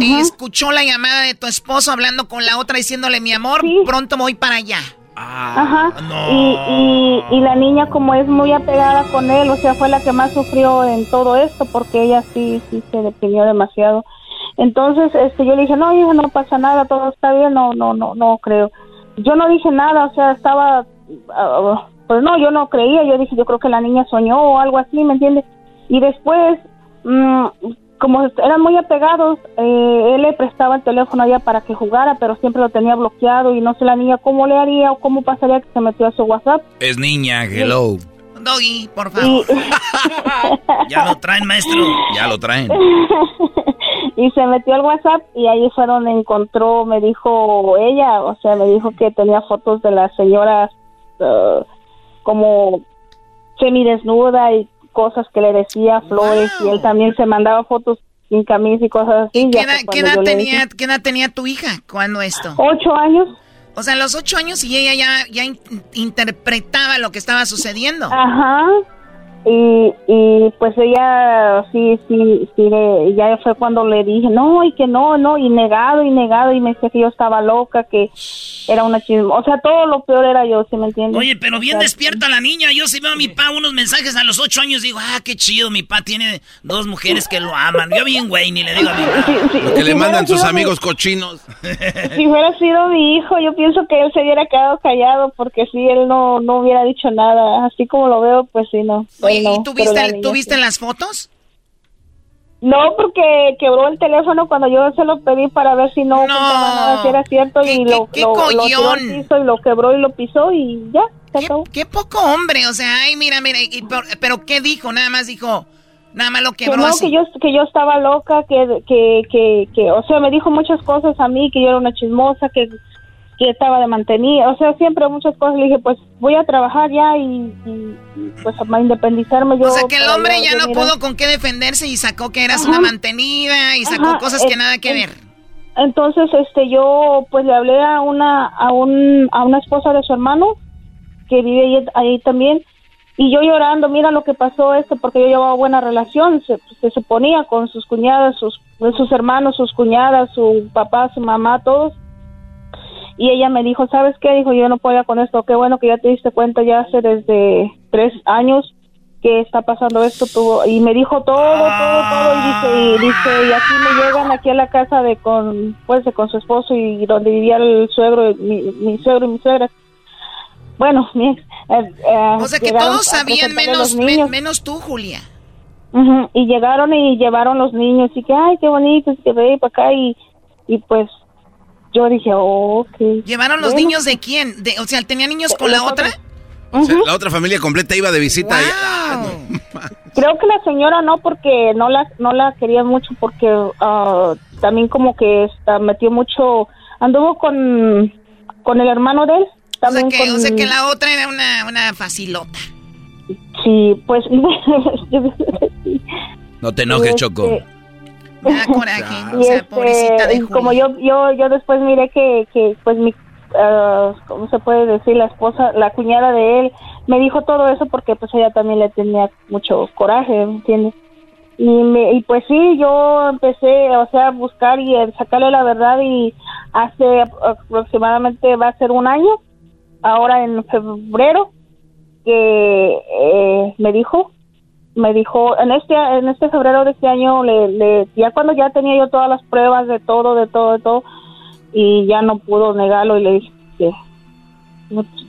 escuchó la llamada de tu esposo hablando con la otra diciéndole mi amor, pronto voy para allá. Ajá. Y, y, la niña como es muy apegada con él, o sea, fue la que más sufrió en todo esto porque ella sí, sí se deprimió demasiado. Entonces, este, yo le dije, no, hija, no pasa nada, todo está bien, no, no, no, no creo. Yo no dije nada, o sea, estaba, ah, pues no, yo no creía, yo dije, yo creo que la niña soñó o algo así, ¿me entiendes? Y después, mmm, como eran muy apegados, eh, él le prestaba el teléfono a ella para que jugara, pero siempre lo tenía bloqueado y no sé la niña cómo le haría o cómo pasaría que se metió a su WhatsApp. Es niña, hello. Doggy, por favor. ya lo traen, maestro. Ya lo traen. y se metió al WhatsApp y ahí fue donde encontró, me dijo ella, o sea, me dijo que tenía fotos de la señora uh, como semidesnuda y cosas que le decía, flores, y él también se mandaba fotos sin camisa y cosas así. ¿Qué, edad, tenía, ¿Qué edad tenía tu hija cuando esto? Ocho años. O sea, los ocho años y ella ya, ya interpretaba lo que estaba sucediendo. Ajá. Y, y pues ella sí, sí, sí, ya fue cuando le dije, no, y que no, no, y negado, y negado, y me decía que yo estaba loca, que era una chisma. O sea, todo lo peor era yo, ¿sí me entiendes? Oye, pero bien despierta la niña. Yo sí veo a mi pa unos mensajes a los ocho años, digo, ah, qué chido, mi pa tiene dos mujeres que lo aman. Yo bien güey, ni le digo a mi Lo que le mandan sus amigos cochinos. Si hubiera sido mi hijo, yo pienso que él se hubiera quedado callado, porque si él no, no hubiera dicho nada. Así como lo veo, pues sí, no. ¿Y tú viste, las fotos? No, porque quebró el teléfono cuando yo se lo pedí para ver si no, nada, si era cierto y lo, qué lo, y lo quebró y lo pisó y ya, se ¿Qué, poco hombre, o sea, ay, mira, mira, pero ¿qué dijo? Nada más dijo, nada más lo quebró que no, Que yo, que yo estaba loca, que, que, que, que, o sea, me dijo muchas cosas a mí, que yo era una chismosa, que que estaba de mantenida, o sea, siempre muchas cosas. Le dije, pues voy a trabajar ya y, pues a independizarme yo. O sea, que el hombre ya no pudo con qué defenderse y sacó que eras una mantenida y sacó cosas que nada que ver. Entonces, este, yo pues le hablé a una, a un, a una esposa de su hermano que vive ahí, también y yo llorando, mira lo que pasó esto, porque yo llevaba buena relación, se, se, se ponía con sus cuñadas, sus, sus hermanos, sus cuñadas, su papá, su mamá, todos y ella me dijo, ¿sabes qué? Dijo, yo no puedo con esto, qué bueno que ya te diste cuenta ya hace desde tres años que está pasando esto, tuvo, y me dijo todo, todo, todo, y dice, y dice, y aquí me llegan aquí a la casa de con, pues, de con su esposo y donde vivía el suegro, mi, mi suegro y mi suegra. Bueno, mi ex. Eh, eh, o sea que todos sabían menos, menos tú, Julia. y llegaron y llevaron los niños y que, ay, qué bonito, que ve para acá y, y pues yo dije, ok. ¿Llevaron los niños de quién? De, o sea, ¿tenía niños con la otra? la otra familia completa iba de visita. Creo que la señora no, porque no la, no la quería mucho, porque ah, también como que está, metió mucho, anduvo con, con el hermano de él. O sea, que, o sea, que, la otra era una, una facilota. Sí, pues... no te enojes, este, Choco. Coraje, o sea, este, pobrecita de Como yo, yo, yo después miré que, que pues mi, uh, ¿cómo se puede decir? La esposa, la cuñada de él, me dijo todo eso porque pues ella también le tenía mucho coraje, ¿me entiendes? Y, me, y pues sí, yo empecé, o sea, a buscar y a sacarle la verdad y hace aproximadamente va a ser un año, ahora en febrero, que eh, me dijo me dijo en este en este febrero de este año le, le, ya cuando ya tenía yo todas las pruebas de todo de todo de todo y ya no pudo negarlo y le dije que,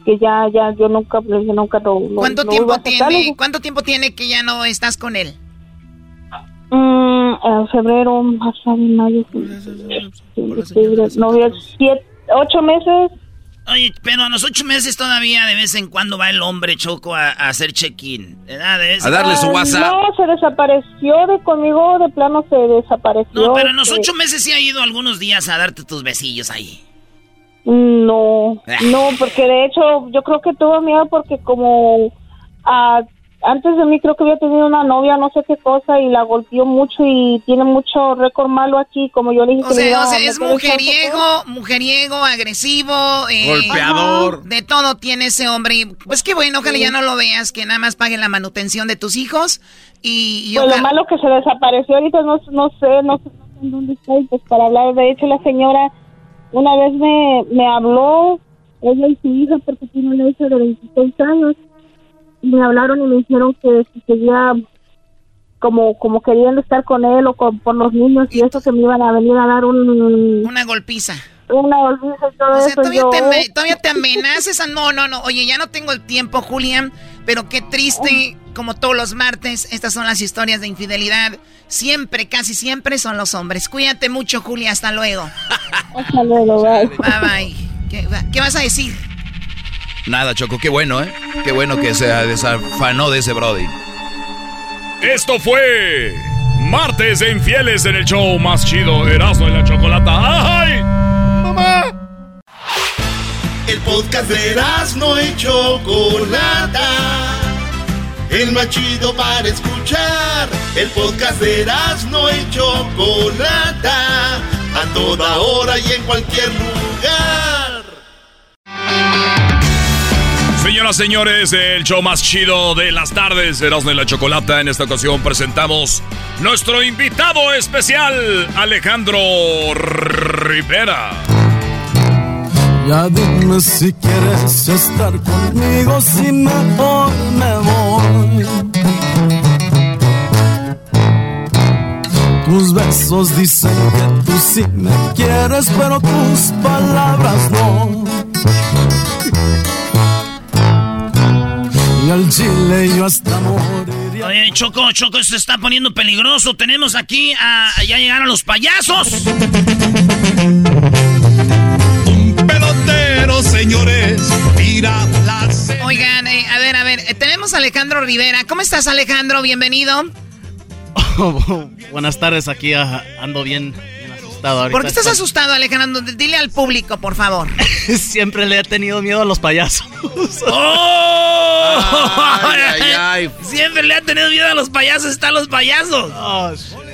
que ya ya yo nunca le dije nunca lo, ¿Cuánto tiempo tiene cuánto tiempo tiene que ya no estás con él? Mm, en febrero, marzo, mayo, no, siete, ocho meses Oye, pero a los ocho meses todavía de vez en cuando va el hombre Choco a, hacer check-in, A darle su WhatsApp. No, se desapareció de conmigo, de plano se desapareció. No, pero en los ocho meses sí ha ido algunos días a darte tus besillos ahí. No, ah. no, porque de hecho yo creo que tuvo miedo porque como a antes de mí creo que había tenido una novia, no sé qué cosa, y la golpeó mucho y tiene mucho récord malo aquí, como yo le dije. O sea, o sea es mujeriego, mujeriego, agresivo. Eh, Golpeador. De todo tiene ese hombre. pues qué bueno, ojalá ya no lo veas, que nada más pague la manutención de tus hijos. Y, pues lo malo que se desapareció ahorita, no, no sé, no sé dónde está, pues para hablar. De hecho, la señora una vez me, me habló, ella y su hija, porque tiene una hija de 26 años me hablaron y me dijeron que si seguía como como queriendo estar con él o con, por los niños y eso que me iban a venir a dar un una golpiza. una golpiza y todo o sea, eso todavía, te, todavía te amenazas no no no. Oye ya no tengo el tiempo Julián pero qué triste como todos los martes estas son las historias de infidelidad. Siempre casi siempre son los hombres. Cuídate mucho Julia hasta luego. Hasta luego bye. Bye, bye. ¿Qué, ¿Qué vas a decir? Nada, Choco, qué bueno, ¿eh? Qué bueno que se desafanó de ese Brody. Esto fue Martes de Infieles en el show más chido, Erasmo y la Chocolata. ¡Ay! ¡Mamá! El podcast de Erasmo y Chocolata. El más chido para escuchar. El podcast de Erasmo y Chocolata. A toda hora y en cualquier lugar. Señoras, señores, el show más chido de las tardes, Erasmo y la Chocolata. En esta ocasión presentamos nuestro invitado especial, Alejandro Rivera. Ya dime si quieres estar conmigo, si mejor me voy. Tus besos dicen que tú sí me quieres, pero tus palabras no. Y al chile yo hasta moriría. Oye, Choco, Choco, se está poniendo peligroso. Tenemos aquí a. Ya llegaron los payasos. Pelotero, señores, tira la Oigan, eh, a ver, a ver, eh, tenemos a Alejandro Rivera. ¿Cómo estás, Alejandro? Bienvenido. buenas tardes, aquí ah, ando bien asustado. Ahorita ¿Por qué estás estoy- asustado, Alejandro? Dile al público, por favor. Siempre le he tenido miedo a los payasos. ¡Oh! Ay, ay, ay. Siempre le han tenido miedo a los payasos, están los payasos.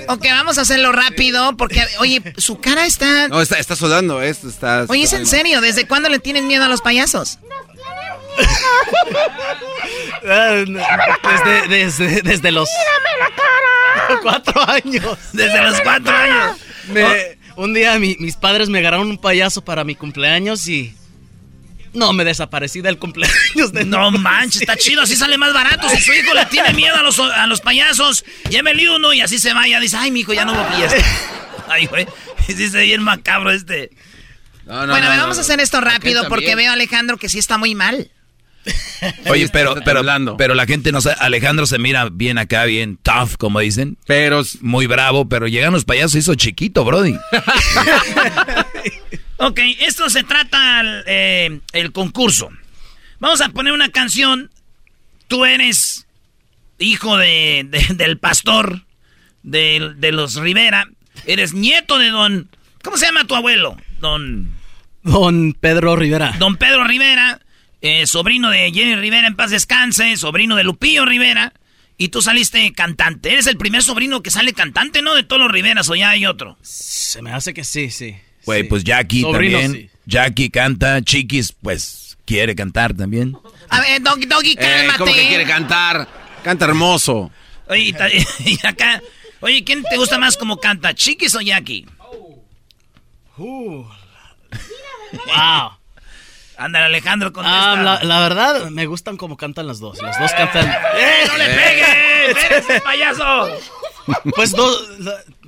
Ok, vamos a hacerlo rápido porque, oye, su cara está... No, está, está sudando, ¿eh? Está, Oye, es en serio, ¿desde cuándo le tienen miedo a los payasos? Desde, desde, desde los cuatro años. Desde los cuatro años. Me- un día mi- mis padres me agarraron un payaso para mi cumpleaños y no me desaparecí del cumpleaños de No manches, está chido, así sale más barato. Si su hijo le tiene miedo a los, a los payasos, llémele uno y así se vaya. Dice, ay, mi hijo, ya no hubo fiesta. Ay, güey, dice bien macabro este. No, no, bueno, a ver, no, vamos no. a hacer esto rápido porque veo a Alejandro que sí está muy mal. Oye, pero, pero, pero la gente no sabe. Alejandro se mira bien acá, bien tough, como dicen. Pero. Muy bravo, pero llegan los payasos, hizo chiquito, Brody. Ok, esto se trata el, eh, el concurso. Vamos a poner una canción. Tú eres hijo de, de- del pastor de, de los Rivera. Eres nieto de don... ¿Cómo se llama tu abuelo? Don... Don Pedro Rivera. Don Pedro Rivera, eh, sobrino de Jenny Rivera, en paz descanse, sobrino de Lupillo Rivera, y tú saliste cantante. Eres el primer sobrino que sale cantante, ¿no? De todos los Riveras, o ya hay otro. Se me hace que sí, sí. Güey, pues Jackie Sobrino, también. Jackie canta, Chiquis, pues quiere cantar también. A ver, Doggy, Doggy, Eh, cálmate. ¿Cómo que quiere cantar? Canta hermoso. Oye, y acá, oye, ¿quién te gusta más como canta, Chiquis o Jackie? Uh. Wow. Ándale, Alejandro, contesta. Ah, la, la verdad, me gustan como cantan las dos. Las dos cantan. ¡Eh, no le pegues! ¡Eres payaso! Pues dos,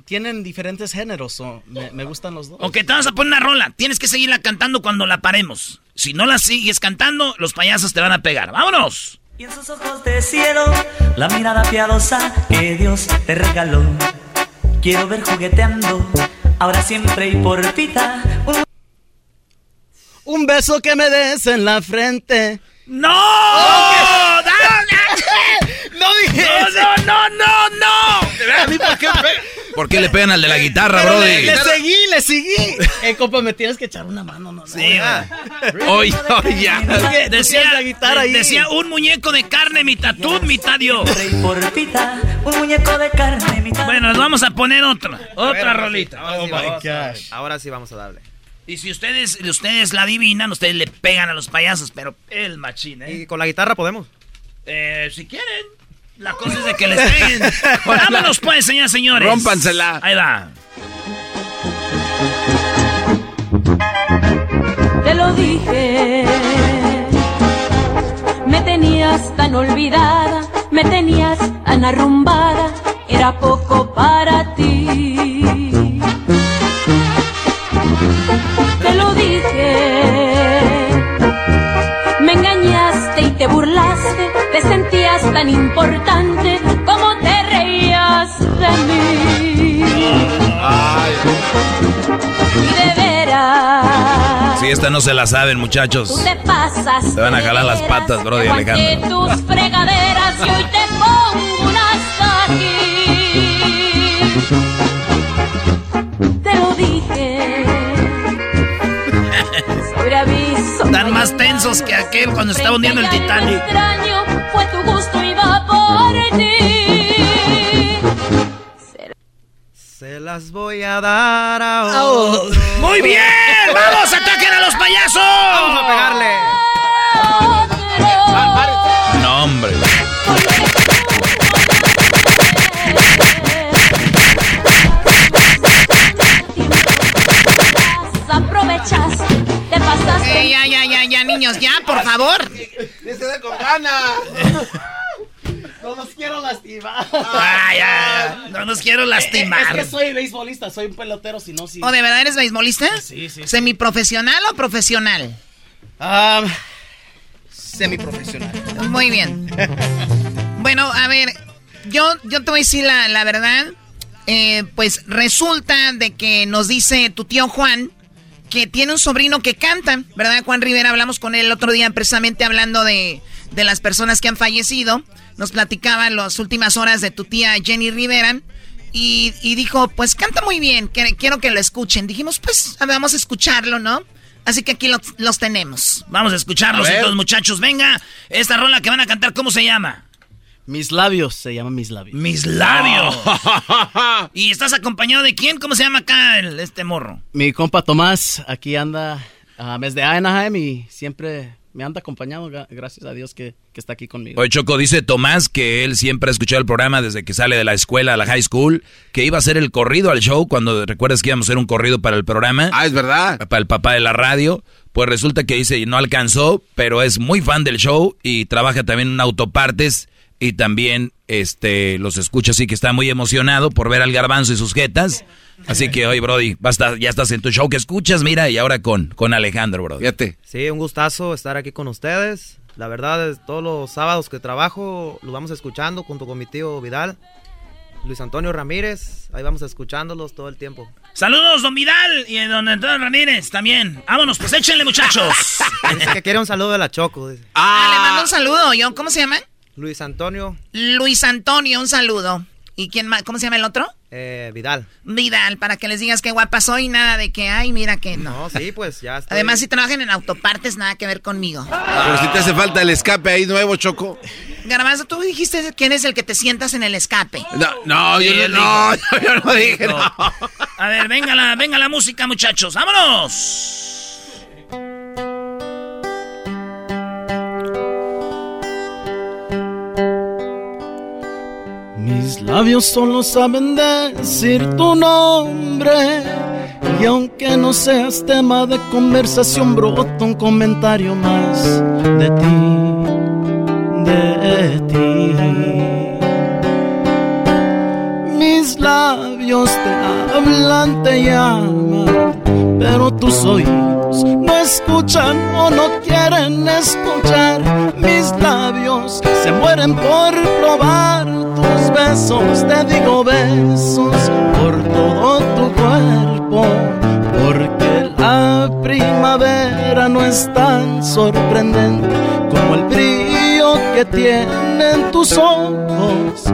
tienen diferentes géneros. o me, me gustan los dos. Ok, te vamos a poner una rola. Tienes que seguirla cantando cuando la paremos. Si no la sigues cantando, los payasos te van a pegar. ¡Vámonos! Y en sus ojos de cielo, la mirada piadosa que Dios te regaló. Quiero ver jugueteando, ahora siempre y por vida. Un Un beso que me des en la frente. ¡No! ¡No! ¡No dije ¡No, eso! no, no, no, no! ¿A mí por qué? ¿Por qué le pegan al de la guitarra, Pero Brody? le, le seguí, le seguí. Eh, compa, me tienes que echar una mano, ¿no? Sí. Oye, oye, ya. Decía, la guitarra ahí. decía un muñeco de carne, mitad tú, mitad yo. un muñeco de carne, mitad. Bueno, nos vamos a poner otra, otra rolita. Oh my gosh. Ahora sí vamos a darle. Y si ustedes, ustedes la adivinan, ustedes le pegan a los payasos, pero el machín, ¿eh? Y con la guitarra podemos. Eh, si quieren, la cosa es de que les peguen. Vámonos pues, señoras señores. Rómpansela. Ahí va. Te lo dije. Me tenías tan olvidada, me tenías tan arrumbada, era poco para ti. Esta no se la saben, muchachos. Tú te pasas. Van a jalar las patas, Brody Alejandro. tus fregaderas y hoy te pongo un hasta aquí. Te lo dije. Sobre aviso. Están más tensos que aquel cuando estaba hundiendo el Titanic. extraño fue tu gusto y va por ti. Las voy a dar a Oh. otro. ¡Muy bien! ¡Vamos, ataquen a los payasos! ¡Vamos a pegarle! No, hombre. Aprovechas, te pasaste. Eh, ya, ya, ya, ya, niños, ya, por favor. ¡Dice con ganas! No los quiero lastimar. No nos quiero lastimar. Es que soy beisbolista, soy un pelotero, si no, sí. ¿O de verdad eres beisbolista? Sí, sí. ¿Semiprofesional o profesional? Ah, semiprofesional. Muy bien. Bueno, a ver, yo, yo te voy a decir la, la verdad. Eh, pues resulta de que nos dice tu tío Juan que tiene un sobrino que canta, ¿verdad? Juan Rivera, hablamos con él el otro día precisamente hablando de, de las personas que han fallecido. Nos platicaba las últimas horas de tu tía Jenny Rivera. Y, y dijo, pues canta muy bien, que, quiero que lo escuchen. Dijimos, pues vamos a escucharlo, ¿no? Así que aquí los, los tenemos. Vamos a escucharlos A entonces, muchachos. Venga, esta rola que van a cantar, ¿cómo se llama? Mis labios, se llama mis labios. Mis labios. ¿Y estás acompañado de quién? ¿Cómo se llama acá el- este morro? Mi compa Tomás aquí anda a mes de Anaheim y siempre me anda acompañando, gra- gracias a Dios que, que está aquí conmigo. Oye, Choco, dice Tomás que él siempre ha escuchado el programa desde que sale de la escuela a la high school, que iba a hacer el corrido al show cuando recuerdas que íbamos a hacer un corrido para el programa. Ah, es verdad. Para el papá de la radio. Pues resulta que dice, no alcanzó, pero es muy fan del show y trabaja también en autopartes y también este los escucha así que está muy emocionado por ver al garbanzo y sus jetas. Así que hoy, Brody, basta, ya estás en tu show que escuchas, mira, y ahora con, con Alejandro, Brody. Fíjate. Sí, un gustazo estar aquí con ustedes. La verdad, es, todos los sábados que trabajo los vamos escuchando junto con mi tío Vidal, Luis Antonio Ramírez. Ahí vamos escuchándolos todo el tiempo. Saludos, don Vidal y don Antonio Ramírez también. Vámonos, pues échenle, muchachos. Dice que quiere un saludo de la Choco. dice. Ah, le mando un saludo. ¿Yo? ¿Cómo se llama? Luis Antonio Luis Antonio, un saludo. ¿Y quién más? ¿Cómo se llama el otro? eh, Vidal. Vidal, para que les digas qué guapa soy, nada de que, ay, mira que no. No, sí, pues ya estoy- Además, si trabajan en autopartes, nada que ver conmigo. Pero si te hace falta el escape ahí nuevo, Choco. Garbanzo, tú dijiste quién es el que te sientas en el escape. No, no, yo no, no, yo no dije, no. A ver, venga la, venga la música, muchachos. ¡Vámonos! Mis labios solo saben decir tu nombre. Y aunque no seas tema de conversación, brota un comentario más de ti, de ti. Mis labios te hablan, te llaman, pero tus oídos no escuchan o no quieren escuchar. Mis labios se mueren por probar tus besos, te digo besos por todo tu cuerpo, porque la primavera no es tan sorprendente como el brillo que tienen tus ojos,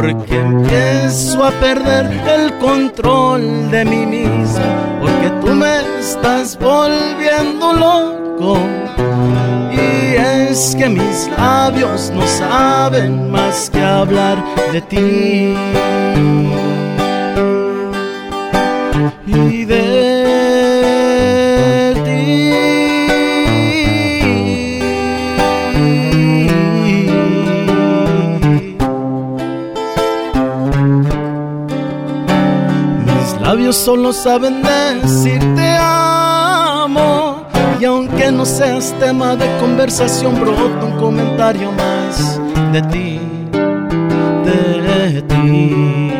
porque empiezo a perder el control de mí mismo, porque tú me estás volviendo loco. Y es que mis labios no saben más que hablar de ti. Solo saben decir te amo. Y aunque no seas tema de conversación, brota un comentario más de ti, de ti.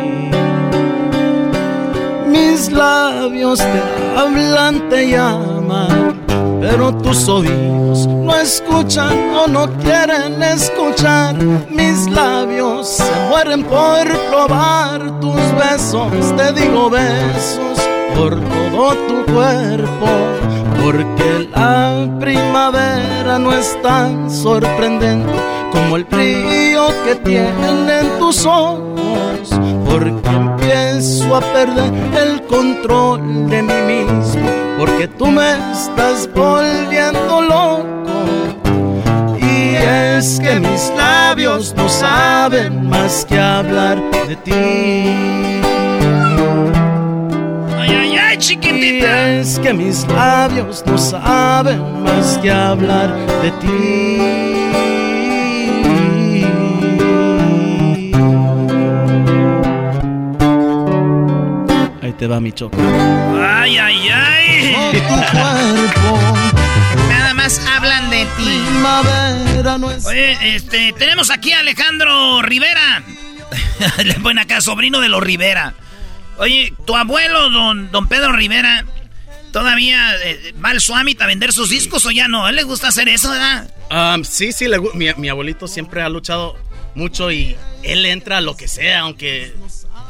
Mis labios te hablan, te llaman, pero tus oídos no escuchan o no quieren escuchar. Mis labios se mueren por probar tus besos, te digo besos por todo tu cuerpo, porque la primavera no es tan sorprendente como el brillo que tienen tus ojos, porque empiezo a perder el control de mí mismo, porque tú me estás volviendo loco. Y es que mis labios no saben más que hablar de ti. Ay, ay, ay, chiquitita. Y es que mis labios no saben más que hablar de ti. Te va mi choco. Ay, ay, ay. Nada más hablan de ti. Oye, este, tenemos aquí a Alejandro Rivera. Le ponen acá, sobrino de los Rivera. Oye, tu abuelo, don, don Pedro Rivera, ¿todavía eh, va al Suamit a vender sus discos o ya no? ¿A él le gusta hacer eso, verdad? Um, sí, sí, le mi, mi abuelito siempre ha luchado mucho y él entra a lo que sea, aunque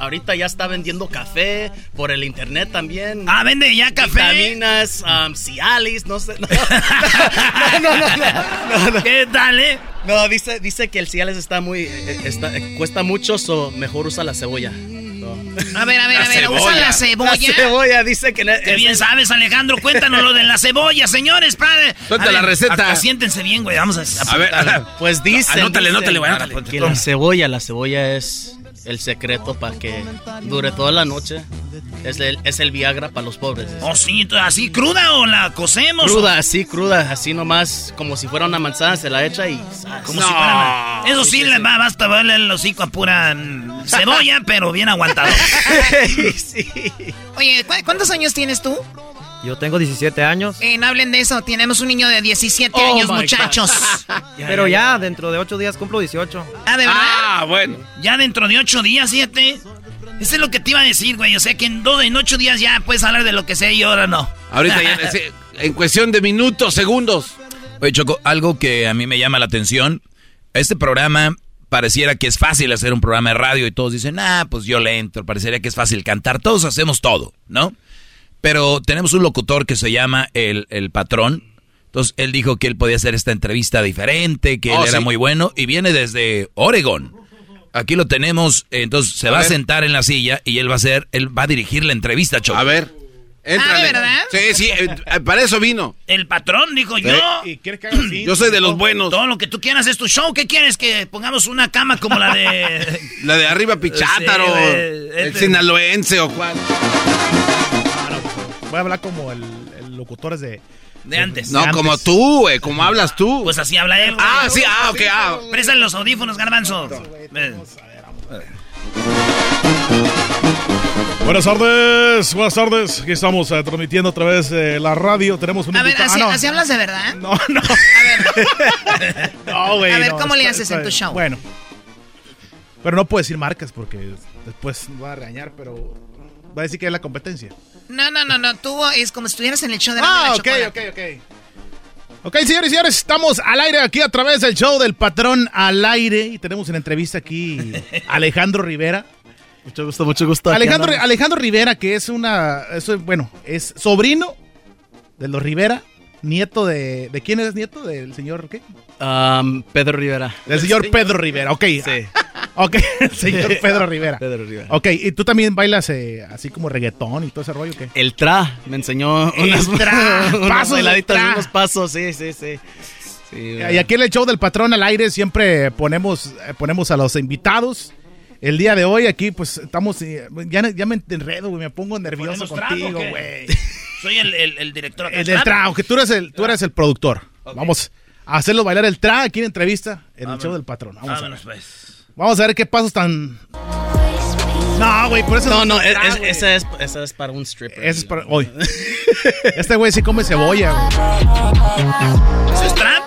ahorita ya está vendiendo café por el internet también. Ah, vende ya café. Vitaminas, um, Cialis, no sé. No, no, no, no, no, no. ¿Qué tal, eh? No, dice, dice que el Cialis está muy, eh, está- eh, cuesta mucho, so mejor usa la cebolla. A ver, a ver, La a ver, ¿usa la cebolla? La cebolla, dice que... Qué bien sabes, Alejandro. Cuéntanos lo de la cebolla, señores. Padre. Suelta A la receta. a- Siéntense bien, güey. Vamos a, A ver, pues dice. Anótale, anótale, güey, anótale. Que la cebolla, la cebolla es el secreto para que dure toda la noche. Es el, es el Viagra para los pobres. Oh, sí, ¿así cruda o la cocemos? Cruda, así cruda, así nomás, como si fuera una manzana, se la echa y... Como si fuera- Eso sí, le va, basta darle el hocico a pura mm, cebolla, pero bien aguantado. Oye, ¿cu- ¿cuántos años tienes tú? Yo tengo 17 años, Eh, no hablen de eso, tenemos un niño de 17 Oh, años, muchachos. pero ya dentro de 8 días cumplo 18. Ah, ¿de verdad? Ah, bueno. Ya dentro de ocho días, siete. Eso es lo que te iba a decir, güey. O sea que en, dos, en ocho días ya puedes hablar de lo que sea y ahora no. Ahorita ya, en cuestión de minutos, segundos. Oye, Choco, algo que a mí me llama la atención, este programa pareciera que es fácil hacer un programa de radio y todos dicen, ah, pues yo le entro, parecería que es fácil cantar, todos hacemos todo, ¿no? Pero tenemos un locutor que se llama el, el patrón, entonces él dijo que él podía hacer esta entrevista diferente, que Oh, él era sí. muy bueno y viene desde Oregon. Aquí lo tenemos, entonces se A va a sentar en la silla y él va a hacer, él va a dirigir la entrevista, Choco. A ver, éntrale. Ah, ¿de verdad? Sí, sí, eh, eh, para eso vino. El patrón dijo Sí. yo. ¿Y quiere que haga así? Yo soy de los buenos. Todo lo que tú quieras es tu show. ¿Qué quieres? Que pongamos una cama como la de. La de arriba Pichátaro, Sí, el este- sinaloense o cuál. Voy a hablar como el, el locutor es de... De antes. No, como tú, güey, como hablas tú. Pues así habla él. güey. Ah, sí, ah, ok, ah. Préstale los audífonos, garbanzo. Ven. Buenas tardes, buenas tardes. Aquí estamos eh, transmitiendo otra vez eh, la radio. Tenemos un A ver, ¿así, Ah, no. así hablas de verdad? No, no. No, güey, A ver, no, ¿cómo le está- haces en tu show? Bueno. Pero no puedo decir marcas porque después me va a regañar, pero va a decir que es la competencia. No, no, no, no, tú es como si estuvieras en el show de Ah, la ok, ok, ok. Ok, señores y señores, estamos al aire aquí a través del show del patrón al aire y tenemos una entrevista aquí a Alejandro Rivera. Mucho gusto, mucho gusto. Alejandro. Alejandro Rivera, que es una, eso es, bueno, es sobrino de los Rivera, nieto de, ¿de quién eres nieto? Del señor, ¿qué? Um, Pedro Rivera. Del señor Pedro Rivera, ok. Sí. Ok, señor Pedro Rivera. Pedro Rivera. Ok, ¿y tú también bailas eh, así como reggaetón y todo ese rollo? ¿qué? El tra me enseñó unas, tra, unas pasos bailaditas, tra. unos pasos, sí, sí, sí. Sí, Y aquí en el show del patrón al aire siempre ponemos, eh, ponemos a los invitados. El día de hoy aquí pues estamos, eh, ya, ya me enredo, güey, me pongo nervioso ¿Ponemos contigo, güey. Soy el, el, el director acá. El del tra, aunque tú eres el, tú eres el productor. Vamos a hacerlo bailar el tra aquí en entrevista en el show del patrón. Vamos a ver. Vámonos, pues. Vamos a ver qué pasos tan... No, güey, por eso No, no, es es- tra, esa, es, esa es para un stripper. Ese es para hoy. Este güey sí come cebolla, güey. ¿Eso es trap?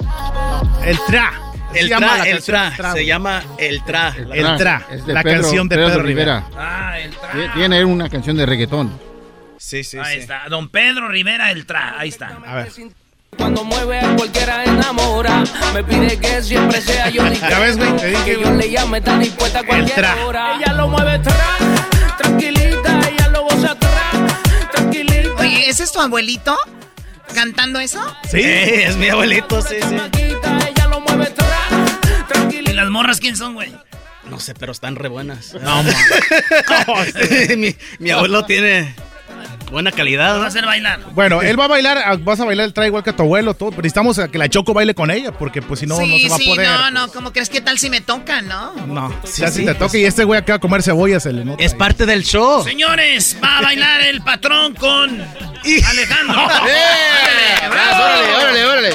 El tra. Se El llama tra, el tra, tra, se llama el tra. El tra, Es de la Pedro- canción de Pedro, Rivera. Ah, el tra. Tie- Tiene una canción de reggaetón. Sí, sí, Ahí está. Don Pedro Rivera, el tra. Ahí está. A ver. Cuando mueve a cualquiera enamora, me pide que siempre sea yo. Ya ves, güey, te dije, que yo le llame tan dispuesta a cualquier tra. hora. Ella lo mueve tra, tranquilita, ella lo goza tra, Oye, ¿ese es tu abuelito cantando eso? Sí, es mi abuelito, sí, sí. ¿Y las morras quién son, güey? No sé, pero están re buenas. No, mi, mi abuelo tiene buena calidad. Va a hacer bailar. Bueno, él va a bailar, ah, vas a bailar el trae igual que tu abuelo, todo, pero necesitamos a que la Choco baile con ella, porque pues si no, sí, no se va sí, a poder. no, no, ¿cómo crees que tal si me toca, no? No, Sí, ya si te pues toca y este güey acá va a comer cebolla se le nota. Es parte del show. Señores, va a bailar el patrón con Alejandro. ¡Eh! ¡Órale, órale, órale!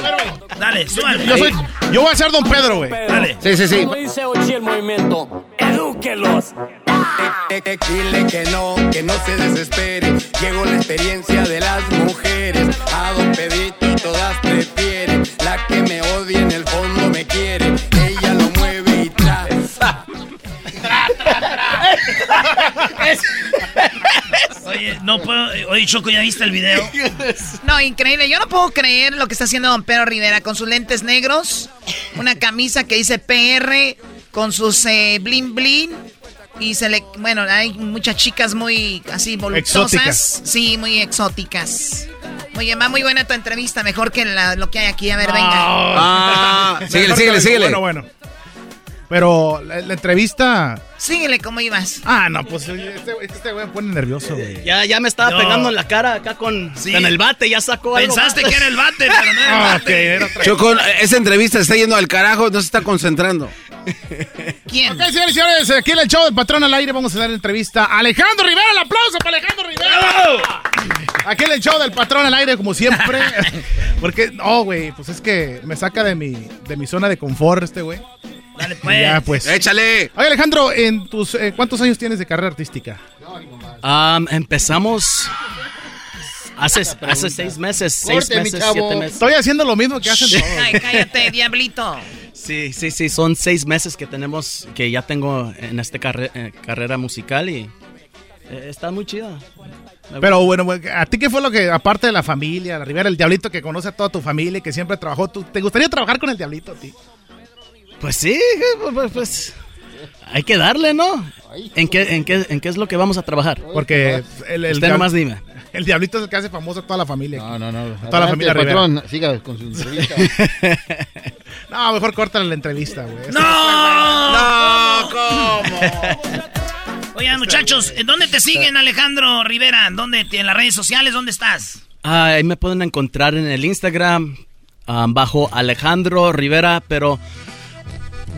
Dale, súbale. Yo, soy, yo voy a ser Don Pedro, güey. Dale. Sí, sí, sí. Como dice Ochi el movimiento, edúquelos. Dile que no, que no se desespere. Llegó la experiencia de las mujeres. A Don Pedrito todas prefieren. La que me odia en el fondo me quiere. Ella lo mueve y tra. Oye, no puedo. Oye, Choco, ¿ya viste el video? No, increíble. Yo no puedo creer lo que está haciendo Don Pedro Rivera con sus lentes negros, una camisa que dice PR, con sus eh, blin blin. Y se le. Bueno, hay muchas chicas muy así voluptuosas. Exóticas. Sí, muy exóticas. Oye, va muy buena tu entrevista, mejor que la- lo que hay aquí. A ver, venga. Ah, síguele, síguele, síguele. Bueno, bueno. Pero la, la entrevista. Síguele como ibas. Ah, no, pues este, este güey me pone nervioso, güey. Ya, ya me estaba No. pegando en la cara acá con, Sí. con el bate, ya sacó algo. Pensaste que era el bate, pero no era el Ah, bate. era Choco, esa entrevista está yendo al carajo, no se está concentrando. ¿Quién? Ok, señores y señores, aquí en el show del patrón al aire vamos a dar entrevista a Alejandro Rivera. ¡El aplauso para Alejandro Rivera! Aquí en el show del patrón al aire, como siempre. Porque, no, güey, pues es que me saca de mi, de mi zona de confort este güey. Dale, pues. Ya, pues. ¡Échale! Oye, Alejandro, en tus, eh, ¿cuántos años tienes de carrera artística? Am, empezamos hace, hace seis meses, seis Corte, mi meses, siete meses. Estoy haciendo lo mismo que hacen todos. Ay, cállate, diablito. Sí, sí, sí, son seis meses que tenemos, que ya tengo en esta carre- eh, carrera musical y eh, está muy chida. Pero bueno, ¿a ti qué fue lo que, aparte de la familia, la Rivera, el Diablito que conoce a toda tu familia y que siempre trabajó, ¿tú, ¿te gustaría trabajar con el Diablito a ti? Pues sí, pues, pues, hay que darle, ¿no? ¿En qué, en, qué, ¿En qué es lo que vamos a trabajar? Porque el, el Usted nomás dime. El Diablito es el que hace famoso a toda la familia. No, no, no. A toda la familia Rivera. patrón, siga con su entrevista. No, mejor córtale la entrevista, güey. ¡No! ¡No! ¿Cómo? Oigan, muchachos, ¿en dónde te siguen, Alejandro Rivera? ¿Dónde? ¿En las redes sociales? ¿Dónde estás? Ah, ahí me pueden encontrar en el Instagram ah, bajo Alejandro Rivera, pero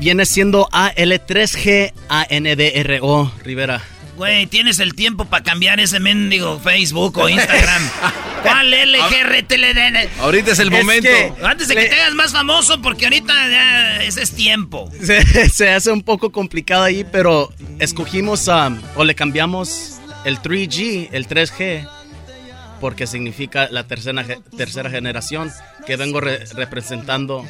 viene siendo A-L-3-G-A-N-D-R-O Rivera. Güey, tienes el tiempo para cambiar ese mendigo Facebook o Instagram. ¿Cuál LGRTLN? Ahorita es el Es momento. que- Antes de que te hagas más famoso, porque ahorita ya ese es tiempo. Se, se hace un poco complicado ahí, pero escogimos ah, o le cambiamos el 3G, el 3G, porque significa la tercera, tercera generación que vengo re- representando.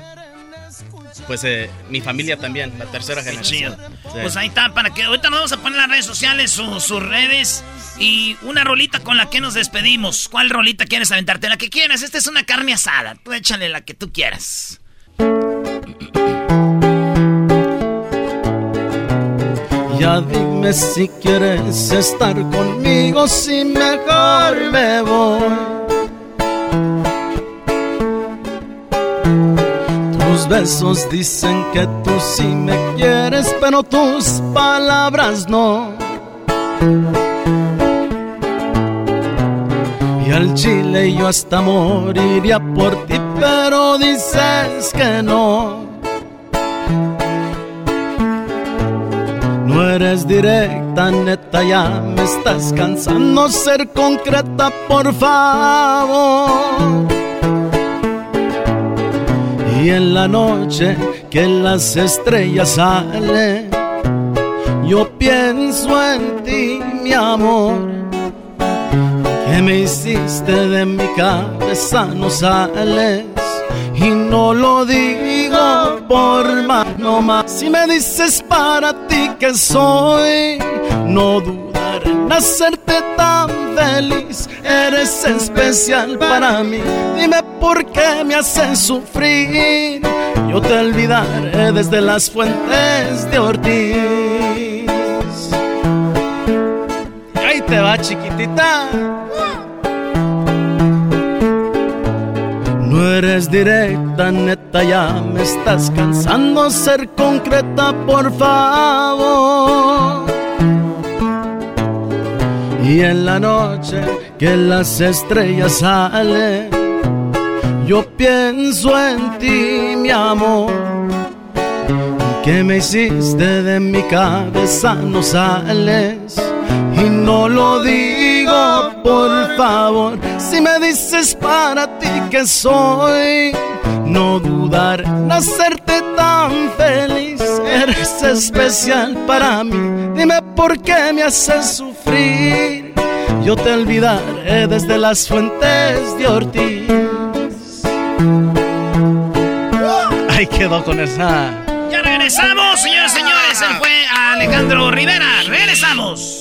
Pues eh, mi familia también, la tercera Qué generación. chido. Sí. Pues ahí está, para que ahorita nos vamos a poner en las redes sociales su- sus redes y una rolita con la que nos despedimos. ¿Cuál rolita quieres aventarte? La que quieras, esta es una carne asada. Tú échale la que tú quieras. Ya dime si quieres estar conmigo, si mejor me voy. Tus besos dicen que tú sí me quieres, pero tus palabras no. Y al chile yo hasta moriría por ti, pero dices que no. No eres directa, neta, ya me estás cansando ser concreta, por favor. Y en la noche que las estrellas salen, yo pienso en ti, mi amor. Que me hiciste de mi cabeza, no sales. Y no lo digo por más, no más. Si me dices para ti que soy, no dudaré en hacerte tan feliz. Eres especial para mí. Dime por qué me haces sufrir. Yo te olvidaré desde las fuentes de Ortiz. Ahí te va, chiquitita. eres directa, neta, ya me estás cansando ser concreta, por favor. Y en la noche que las estrellas salen, yo pienso en ti, mi amor. Que me hiciste de mi cabeza, no sales. Y no lo digo por favor, si me dices para ti que soy, no dudar en hacerte tan feliz. Eres especial para mí, dime por qué me haces sufrir. Yo te olvidaré desde las fuentes de Ortiz. Ay, quedó con esa. Ya regresamos, señores, señores. Él fue Alejandro Rivera. Regresamos.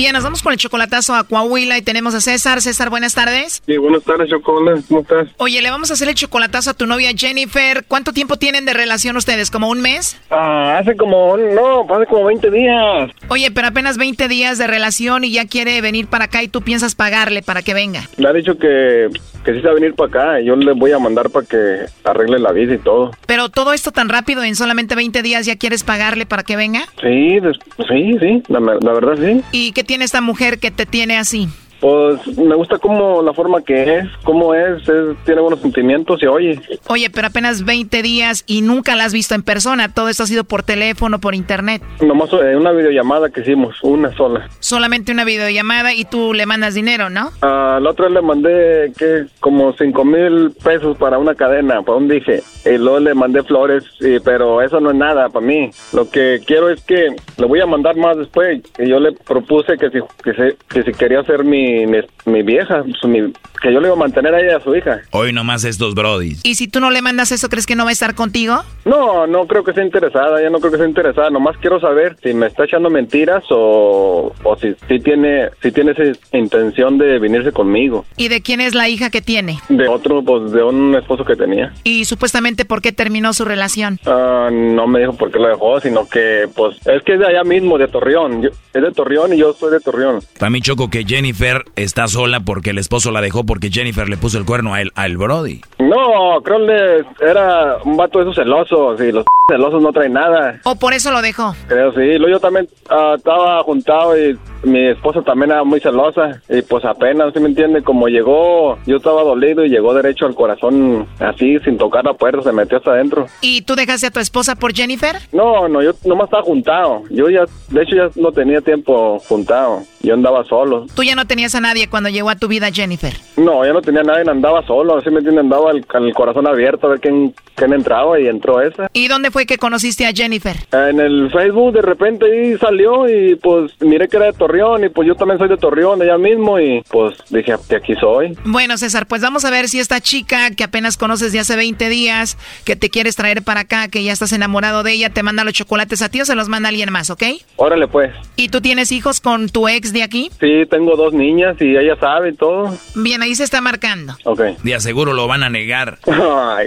Bien, nos vamos con el chocolatazo a Coahuila y tenemos a César. César, buenas tardes. Sí, buenas tardes, Chocolate. ¿Cómo estás? Oye, le vamos a hacer el chocolatazo a tu novia Jennifer. ¿Cuánto tiempo tienen de relación ustedes? ¿Como un mes? Ah, hace como, no, hace como 20 días. Oye, pero apenas 20 días de relación y ya quiere venir para acá y tú piensas pagarle para que venga. Le ha dicho que, que sí se va a venir para acá y yo le voy a mandar para que arregle la visa y todo. Pero todo esto tan rápido, en solamente 20 días ya quieres pagarle para que venga. Sí, sí, sí, la, la verdad sí. ¿Y qué tiene esta mujer que te tiene así? Pues me gusta como la forma que es, cómo es, es- tiene buenos sentimientos y oye. Oye, pero apenas 20 días y nunca la has visto en persona. Todo esto ha sido por teléfono, por internet. Nomás eh, una videollamada que hicimos, una sola. Solamente una videollamada y tú le mandas dinero, ¿no? Ah, la otra vez le mandé que como cinco mil pesos para una cadena, para un dije, y luego le mandé flores, y- pero eso no es nada para mí. Lo que quiero es que le voy a mandar más después. Y yo le propuse que si, que se- que si quería ser mi, mi, mi vieja, pues, mi- que yo le iba a mantener a ella y a su hija. Hoy nomás estos brodis. Y si tú no le mandas eso, ¿crees que no va a estar contigo? No, no creo que sea interesada, ya no creo que sea interesada. Nomás quiero saber si me está echando mentiras o, o si, si tiene si tiene esa intención de venirse conmigo. ¿Y de quién es la hija que tiene? De otro, pues de un esposo que tenía. Y supuestamente por qué terminó su relación. Ah, no me dijo por qué lo dejó, sino que, pues, es que es de allá mismo, de Torreón. Yo- es de Torreón y yo soy de Torreón. Para mí choco que Jennifer está sola porque el esposo la dejó porque Jennifer le puso el cuerno a él, al Brody. No, creo que era un vato de esos celosos y los celosos no traen nada. ¿O por eso lo dejó? Creo sí. Luego yo también ah, estaba juntado y mi esposa también era muy celosa y pues apenas, ¿sí me entiende? Como llegó, yo estaba dolido y llegó derecho al corazón así, sin tocar la puerta, se metió hasta adentro. ¿Y tú dejaste a tu esposa por Jennifer? No, no, yo nomás estaba juntado. Yo ya, de hecho ya no tenía tiempo juntado. Yo andaba solo. Tú ya no tenías a nadie cuando llegó a tu vida Jennifer. No, yo no tenía nadie, andaba solo, ¿sí me entiende? Andaba el, el corazón abierto a ver quién, quién entraba y entró esa. ¿Y dónde fue que conociste a Jennifer? En el Facebook de repente ahí salió y pues miré que era de Torreón y pues yo también soy de Torreón, de allá mismo y pues dije, de aquí soy. Bueno, César, pues vamos a ver si esta chica que apenas conoces de hace 20 días, que te quieres traer para acá, que ya estás enamorado de ella, te manda los chocolates a ti o se los manda alguien más, ¿ok? Órale pues. ¿Y tú tienes hijos con tu ex de aquí? Sí, tengo dos niñas y ella sabe y todo. Bien, ahí se está marcando. Ok. De aseguro lo van a negar. Ay,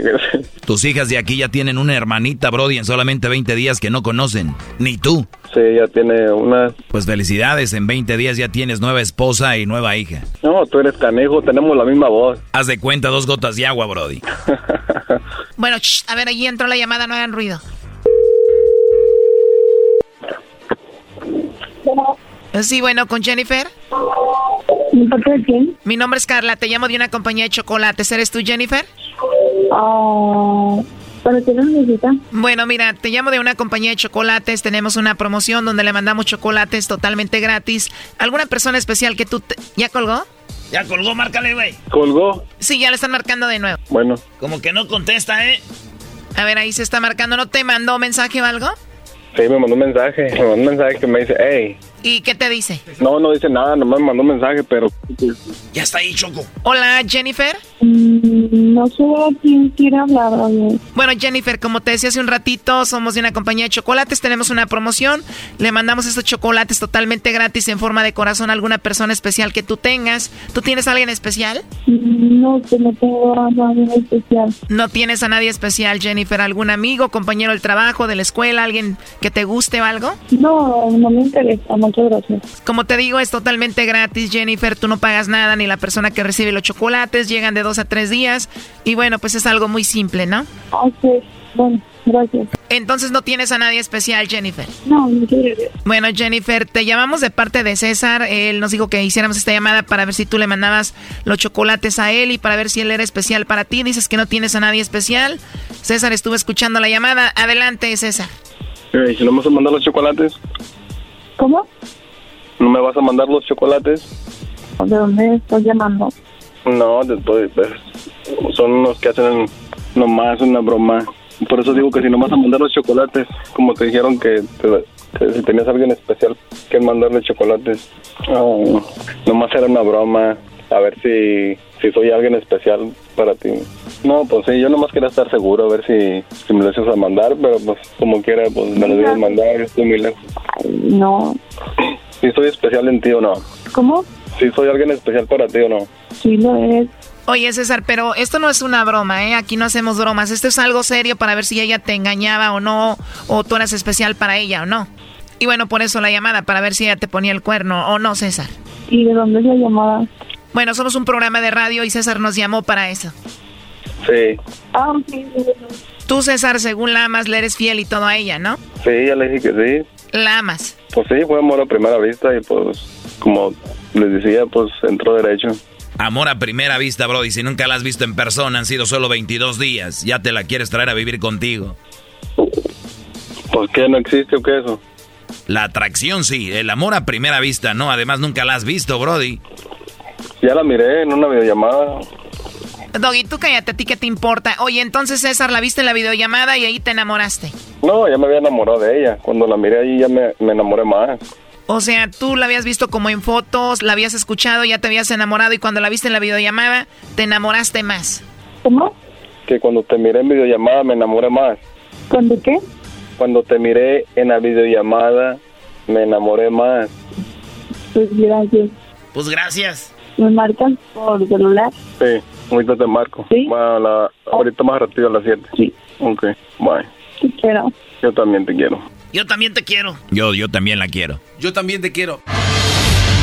Tus hijas de aquí ya tienen una hermanita, Brody, en solamente 20 días que no conocen. Ni tú. Sí, ya tiene una... Pues felicidades, en 20 días ya tienes nueva esposa y nueva hija. No, tú eres canejo, tenemos la misma voz. Haz de cuenta dos gotas de agua, Brody. Bueno, shh, a ver, allí entró la llamada, no hagan ruido. Sí, bueno, con Jennifer. quién? Mi nombre es Carla, te llamo de una compañía de chocolates. ¿Eres tú, Jennifer? Ah, ¿Pero qué necesita? Bueno, mira, te llamo de una compañía de chocolates. Tenemos una promoción donde le mandamos chocolates totalmente gratis. ¿Alguna persona especial que tú... te- ¿Ya colgó? Ya colgó, márcale, güey. ¿Colgó? Sí, ya le están marcando de nuevo. Bueno. Como que no contesta, ¿eh? A ver, ahí se está marcando. ¿No te mandó mensaje o algo? Sí, me mandó un mensaje, me mandó un mensaje que me dice, hey. ¿Y qué te dice? No, no dice nada, nomás me mandó un mensaje, pero... Ya está ahí, Choco. Hola, Jennifer. Mm, no sé a quién quiere hablar. Bueno, Jennifer, como te decía hace un ratito, somos de una compañía de chocolates, tenemos una promoción, le mandamos estos chocolates totalmente gratis en forma de corazón a alguna persona especial que tú tengas. ¿Tú tienes a alguien especial? Mm, No, que no tengo a nadie especial. ¿No tienes a nadie especial, Jennifer? ¿Algún amigo, compañero del trabajo, de la escuela, alguien que te guste o algo? No, no me interesa, muchas gracias. Como te digo, es totalmente gratis, Jennifer. Tú no pagas nada, ni la persona que recibe los chocolates. Llegan de dos a tres días. Y bueno, pues es algo muy simple, ¿no? Ok, bueno, gracias. Entonces no tienes a nadie especial, Jennifer. No, muchas gracias. Bueno, Jennifer, te llamamos de parte de César. Él nos dijo que hiciéramos esta llamada para ver si tú le mandabas los chocolates a él y para ver si él era especial para ti. Dices que no tienes a nadie especial. César estuvo escuchando la llamada. Adelante, César. Ey, si no me vas a mandar los chocolates, ¿Cómo? ¿no me vas a mandar los chocolates? ¿De dónde estoy llamando? No, después, pues, son unos que hacen nomás una broma. Por eso digo que si no vas a mandar los chocolates, como te dijeron que, te- que si tenías a alguien especial que mandarle chocolates, oh, nomás era una broma. A ver si, si soy alguien especial para ti. No, pues sí, yo nomás quería estar seguro, a ver si, si me lo ibas a mandar, pero pues como quiera, pues me lo debes mandar, estoy muy lejos. No. Si soy especial en ti o no. ¿Cómo? Si soy alguien especial para ti o no. Sí lo es. Oye, César, pero esto no es una broma, ¿eh? Aquí no hacemos bromas. Esto es algo serio para ver si ella te engañaba o no, o tú eras especial para ella o no. Y bueno, por eso la llamada, para ver si ella te ponía el cuerno o no, César. ¿Y de dónde es la llamada? Bueno, somos un programa de radio y César nos llamó para eso. Sí, Ah, sí, sí, sí. Tú, César, según la amas, le eres fiel y todo a ella, ¿no? sí, ya le dije que sí. La amas. Pues sí, fue amor a primera vista y pues, como les decía, pues entró derecho. Amor a primera vista, Brody. Si nunca la has visto en persona, han sido solo 22 días. Ya te la quieres traer a vivir contigo. ¿Por qué no existe o qué eso? La atracción sí, el amor a primera vista no. Además, nunca la has visto, Brody. Ya la miré en una videollamada. Doggy, tú cállate, ¿a ti qué te importa? Oye, entonces, César, la viste en la videollamada y ahí te enamoraste. No, ya me había enamorado de ella. Cuando la miré ahí ya me, me enamoré más. O sea, tú la habías visto como en fotos, la habías escuchado, ya te habías enamorado y cuando la viste en la videollamada, te enamoraste más. ¿Cómo? Que cuando te miré en videollamada me enamoré más. ¿Cuándo qué? Cuando te miré en la videollamada me enamoré más. Pues gracias. Pues gracias. ¿Me marcan por celular? Sí, ahorita te marco. ¿Sí? Bueno, la- ahorita más rápido a las 7. Sí. Ok, bye. Te quiero. Yo también te quiero. Yo también te quiero. Yo, yo también la quiero. Yo también te quiero.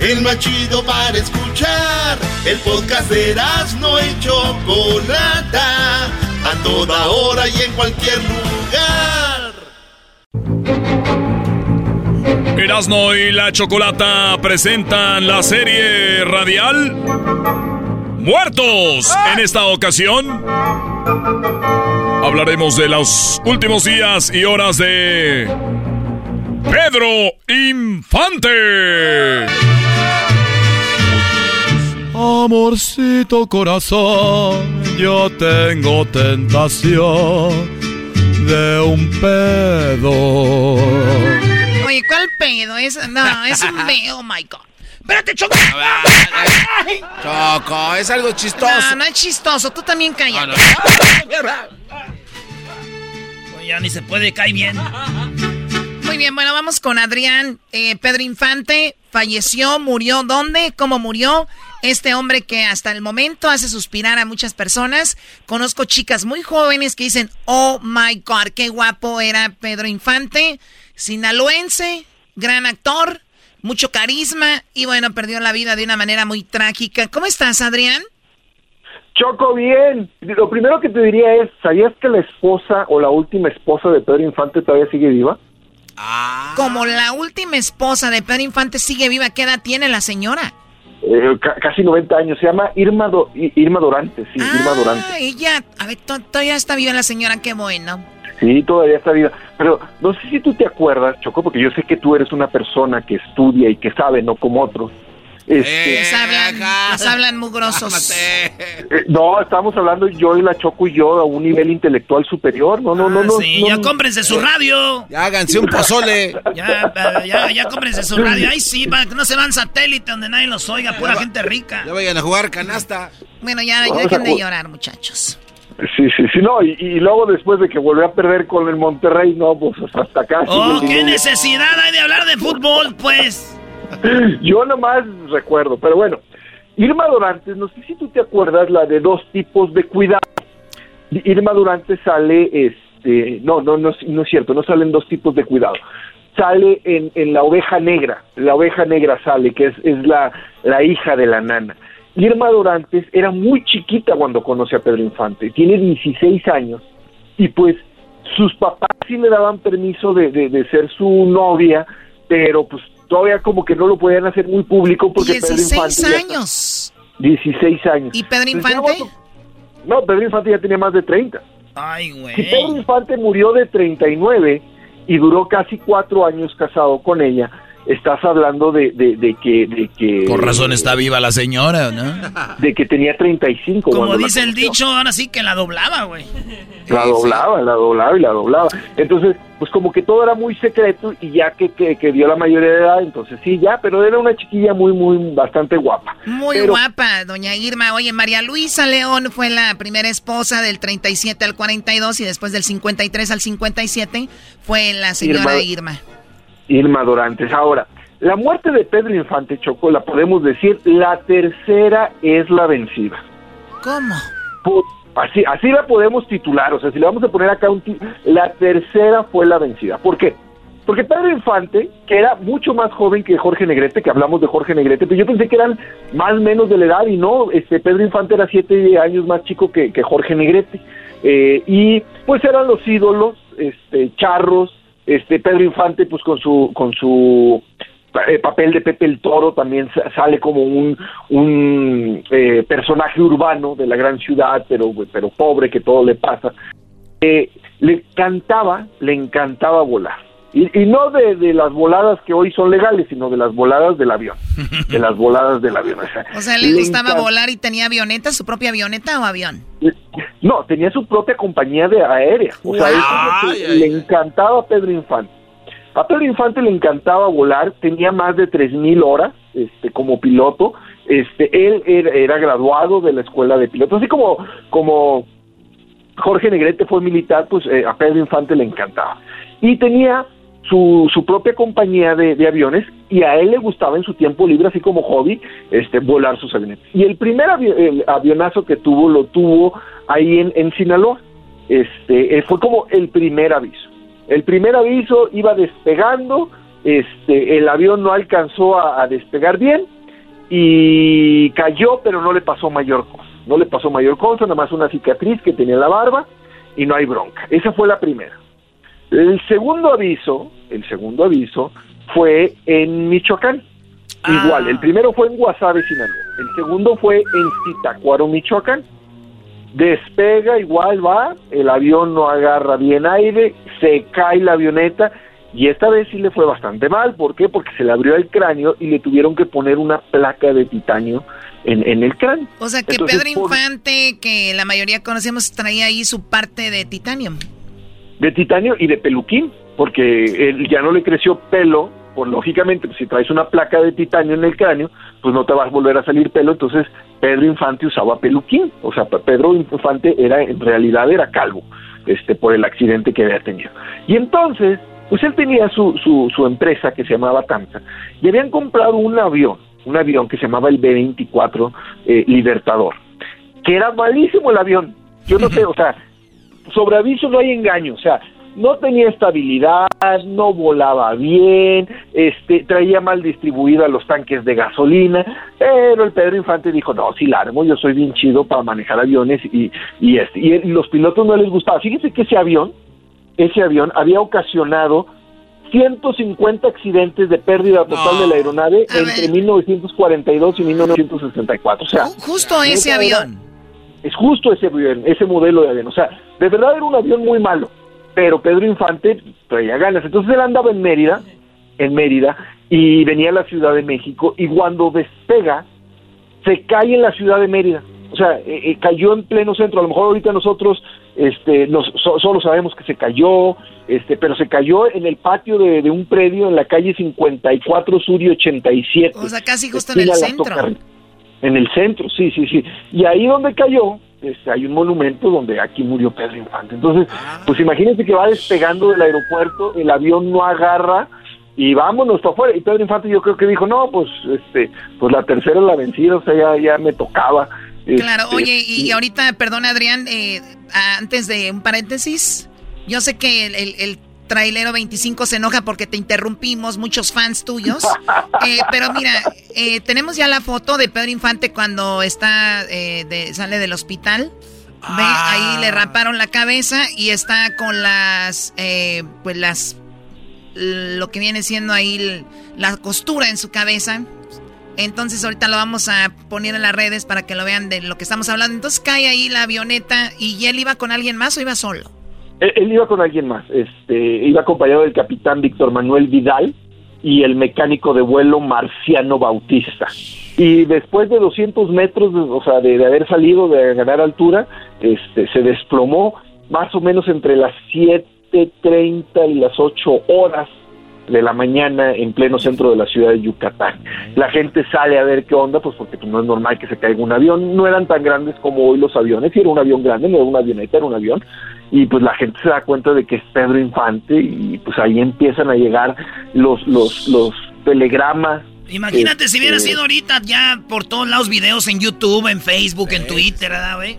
El más chido para escuchar. El podcast de no y Chocolata. A toda hora y en cualquier lugar. Erasno y la chocolata presentan la serie radial Muertos. En esta ocasión hablaremos de los últimos días y horas de Pedro Infante. Amorcito corazón, yo tengo tentación de un pedo. Oye, ¿cuál pedo? Es, no, es un pedo, oh my God. Espérate, Choco. Choco, es algo chistoso. No, no es chistoso. Tú también cállate. Oye, ya ni se puede caer bien. Muy bien, bueno, vamos con Adrián. Eh, Pedro Infante falleció, murió. ¿Dónde? ¿Cómo murió? Este hombre que hasta el momento hace suspirar a muchas personas. Conozco chicas muy jóvenes que dicen, oh my God, qué guapo era Pedro Infante. Sinaloense, gran actor, mucho carisma y bueno, perdió la vida de una manera muy trágica. ¿Cómo estás, Adrián? Choco, bien. Lo primero que te diría es, ¿sabías que la esposa o la última esposa de Pedro Infante todavía sigue viva? Como la última esposa de Pedro Infante sigue viva, ¿qué edad tiene la señora? Eh, ca- casi 90 años. Se llama Irma, Do- Irma Dorante, sí, Irma Dorante. Ah, ella, a ver, to- todavía está viva la señora, qué bueno. Sí, todavía está viva. Pero no sé si tú te acuerdas, Choco, porque yo sé que tú eres una persona que estudia y que sabe, no como otros. Este, Les hablan, les hablan mugrosos. eh, no, estamos hablando yo y la Choco y yo a un nivel intelectual superior. No, no, no, no. Ah, Sí, no, ya cómprense su radio. Ya háganse un pozole. Ya, eh, ya, ya cómprense su radio. Ay, sí, para que no se van satélite donde nadie los oiga, pura gente rica. Ya vayan a jugar canasta. Bueno, ya Vamos dejen de llorar, muchachos. Sí, sí, sí, no. Y, y luego después de que volvió a perder con el Monterrey, no, pues hasta acá. Oh, qué necesidad hay de hablar de fútbol, pues. Yo nomás recuerdo, pero bueno. Irma Dorantes, no sé si tú te acuerdas la de dos tipos de cuidado. Irma Dorantes sale, este, no, no, no, no es cierto, no salen dos tipos de cuidado. Sale en, en la oveja negra, la oveja negra sale, que es, es la, la hija de la nana. Irma Dorantes era muy chiquita cuando conoce a Pedro Infante, tiene 16 años y pues sus papás sí le daban permiso de, de- de ser su novia, pero pues todavía como que no lo podían hacer muy público porque Pedro 16 Infante ya- años. 16 años. ¿Y Pedro Infante? No, Pedro Infante ya tenía más de 30. Ay, Si güey. Pedro Infante murió de 39 y duró casi cuatro años casado con ella, estás hablando de, de, de que... De que Por razón está viva la señora, ¿no? De que tenía 35. Como dice el dicho, ahora sí que la doblaba, güey. La doblaba, la doblaba y la doblaba. Entonces, pues como que todo era muy secreto y ya que, que, que dio la mayoría de edad, entonces sí, ya, pero era una chiquilla muy, muy, bastante guapa. Muy Pero- guapa, doña Irma. Oye, María Luisa León fue la primera esposa del 37 al 42 y después del 53 al 57 fue la señora Irma. Irma. Irma Dorantes. Ahora, la muerte de Pedro Infante Chocó, la podemos decir, la tercera es la vencida. ¿Cómo? Así, así la podemos titular, o sea, si le vamos a poner acá un ti- la tercera fue la vencida. ¿Por qué? Porque Pedro Infante, que era mucho más joven que Jorge Negrete, que hablamos de Jorge Negrete, pero yo pensé que eran más o menos de la edad y no, este Pedro Infante era siete años más chico que, que Jorge Negrete. Eh, y pues eran los ídolos, este, charros, este Pedro Infante pues con su, con su eh, papel de Pepe el Toro también sa- sale como un, un eh, personaje urbano de la gran ciudad, pero, pero pobre que todo le pasa. Eh, le encantaba, le encantaba volar. Y, y no de, de las voladas que hoy son legales, sino de las voladas del avión. De las voladas del avión. O sea, O sea, le gustaba encanta- volar y tenía avioneta, su propia avioneta o avión. No, tenía su propia compañía de aérea. O sea, es que le encantaba a Pedro Infante. A Pedro Infante le encantaba volar, tenía más de 3.000 horas este, como piloto. Este, él era, era graduado de la escuela de pilotos, así como, como Jorge Negrete fue militar, pues eh, a Pedro Infante le encantaba. Y tenía su, su propia compañía de, aviones y a él le gustaba en su tiempo libre, así como hobby, este, volar sus aviones. Y el primer el avionazo que tuvo, lo tuvo ahí en, en Sinaloa. Este, eh, fue como el primer aviso. El primer aviso iba despegando, este, el avión no alcanzó a, a despegar bien y cayó, pero no le pasó mayor cosa. No le pasó mayor cosa, nada más una cicatriz que tenía en la barba y no hay bronca. Esa fue la primera. El segundo aviso, el segundo aviso fue en Michoacán. Igual, el primero fue en Guasave, Sinaloa. El segundo fue en Zitácuaro, Michoacán. Despega, igual va, el avión no agarra bien aire, se cae la avioneta y esta vez sí le fue bastante mal. ¿Por qué? Porque se le abrió el cráneo y le tuvieron que poner una placa de titanio en, en el cráneo. O sea, que Entonces, Pedro por- Infante, que la mayoría conocemos, traía ahí su parte de titanio. De titanio y de peluquín, porque él ya no le creció pelo, pues lógicamente, pues, si traes una placa de titanio en el cráneo, pues no te va a volver a salir pelo, entonces Pedro Infante usaba peluquín, o sea, Pe- Pedro Infante era, en realidad era calvo, este, por el accidente que había tenido. Y entonces, pues él tenía su, su, su empresa que se llamaba Tamsa, y habían comprado un avión, un avión que se llamaba el B-24 eh, Libertador, que era malísimo el avión, yo no sé, o sea, sobre aviso no hay engaño, o sea, no tenía estabilidad, no volaba bien, este, traía mal distribuida los tanques de gasolina, pero el Pedro Infante dijo, no, sí largo, yo soy bien chido para manejar aviones y, y, este, y los pilotos no les gustaba. Fíjense que ese avión, ese avión había ocasionado 150 accidentes de pérdida total de la aeronave entre 1942 y 1964. O sea, justo ese avión. Es justo ese avión, ese modelo de avión. O sea, de verdad era un avión muy malo, pero Pedro Infante traía ganas. Entonces él andaba en Mérida, en Mérida, y venía a la Ciudad de México, y cuando despega, se cae en la Ciudad de Mérida. O sea, eh, eh, cayó en pleno centro. A lo mejor ahorita nosotros este, nos, solo sabemos que se cayó, este, pero se cayó en el patio de, un predio en la calle 54 Sur y 87. O sea, casi justo en el centro. En el centro, sí, sí, sí. Y ahí donde cayó, este, hay un monumento donde aquí murió Pedro Infante. Entonces, ah. pues imagínense que va despegando del aeropuerto, el avión no agarra y vámonos para afuera. Y Pedro Infante yo creo que dijo, no, pues, este, pues la tercera la vencida, o sea, ya, ya me tocaba. Claro, este, oye, y, ahorita, perdón Adrián, eh, antes de un paréntesis, yo sé que el, el, trailero 25 se enoja porque te interrumpimos, muchos fans tuyos, eh, pero mira, eh, tenemos ya la foto de Pedro Infante cuando está, de, sale del hospital. Ve, ahí le raparon la cabeza y está con las, pues las, lo que viene siendo ahí la costura en su cabeza entonces ahorita lo vamos a poner en las redes para que lo vean de lo que estamos hablando. Entonces cae ahí la avioneta y él iba con alguien más o iba solo. Él, iba con alguien más. Este, iba acompañado del capitán Víctor Manuel Vidal y el mecánico de vuelo Marciano Bautista. Y después de 200 metros, o sea, de, haber salido, de ganar altura, este, se desplomó más o menos entre las 7.30 y las 8 horas de la mañana en pleno centro de la ciudad de Yucatán. La gente sale a ver qué onda, pues porque pues, no es normal que se caiga un avión. No eran tan grandes como hoy los aviones, si era un avión grande, no era una avioneta, era un avión. Y pues la gente se da cuenta de que es Pedro Infante y pues ahí empiezan a llegar los, los, los telegramas Imagínate si hubiera este, sido ahorita ya por todos lados videos en YouTube, en Facebook, en Twitter, ¿verdad, güey?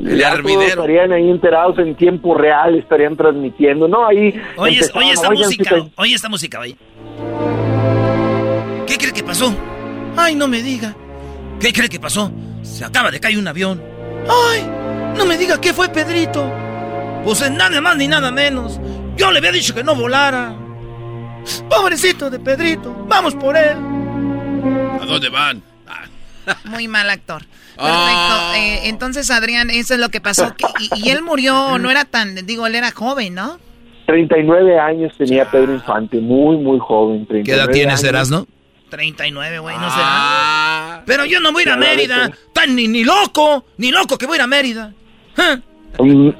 Estarían ahí enterados en tiempo real, estarían transmitiendo, ¿no? Ahí. Oye, oye esta música, oye esta música, güey. ¿Qué cree que pasó? Ay, no me diga. ¿Qué cree que pasó? Se acaba de caer un avión. Ay, no me diga qué fue Pedrito. Pues nada más ni nada menos. Yo le había dicho que no volara. Pobrecito de Pedrito, vamos por él. ¿A dónde van? Muy mal actor. Perfecto. Ah. Eh, entonces, Adrián, eso es lo que pasó. y, él murió, no era tan, digo, él era joven, ¿no? 39 años tenía Pedro Infante, muy, muy joven. ¿Qué edad tienes, no? 39, güey, no ah. Pero yo no voy a ir a Mérida. Tan ni, ni loco, ni loco que voy a ir a Mérida.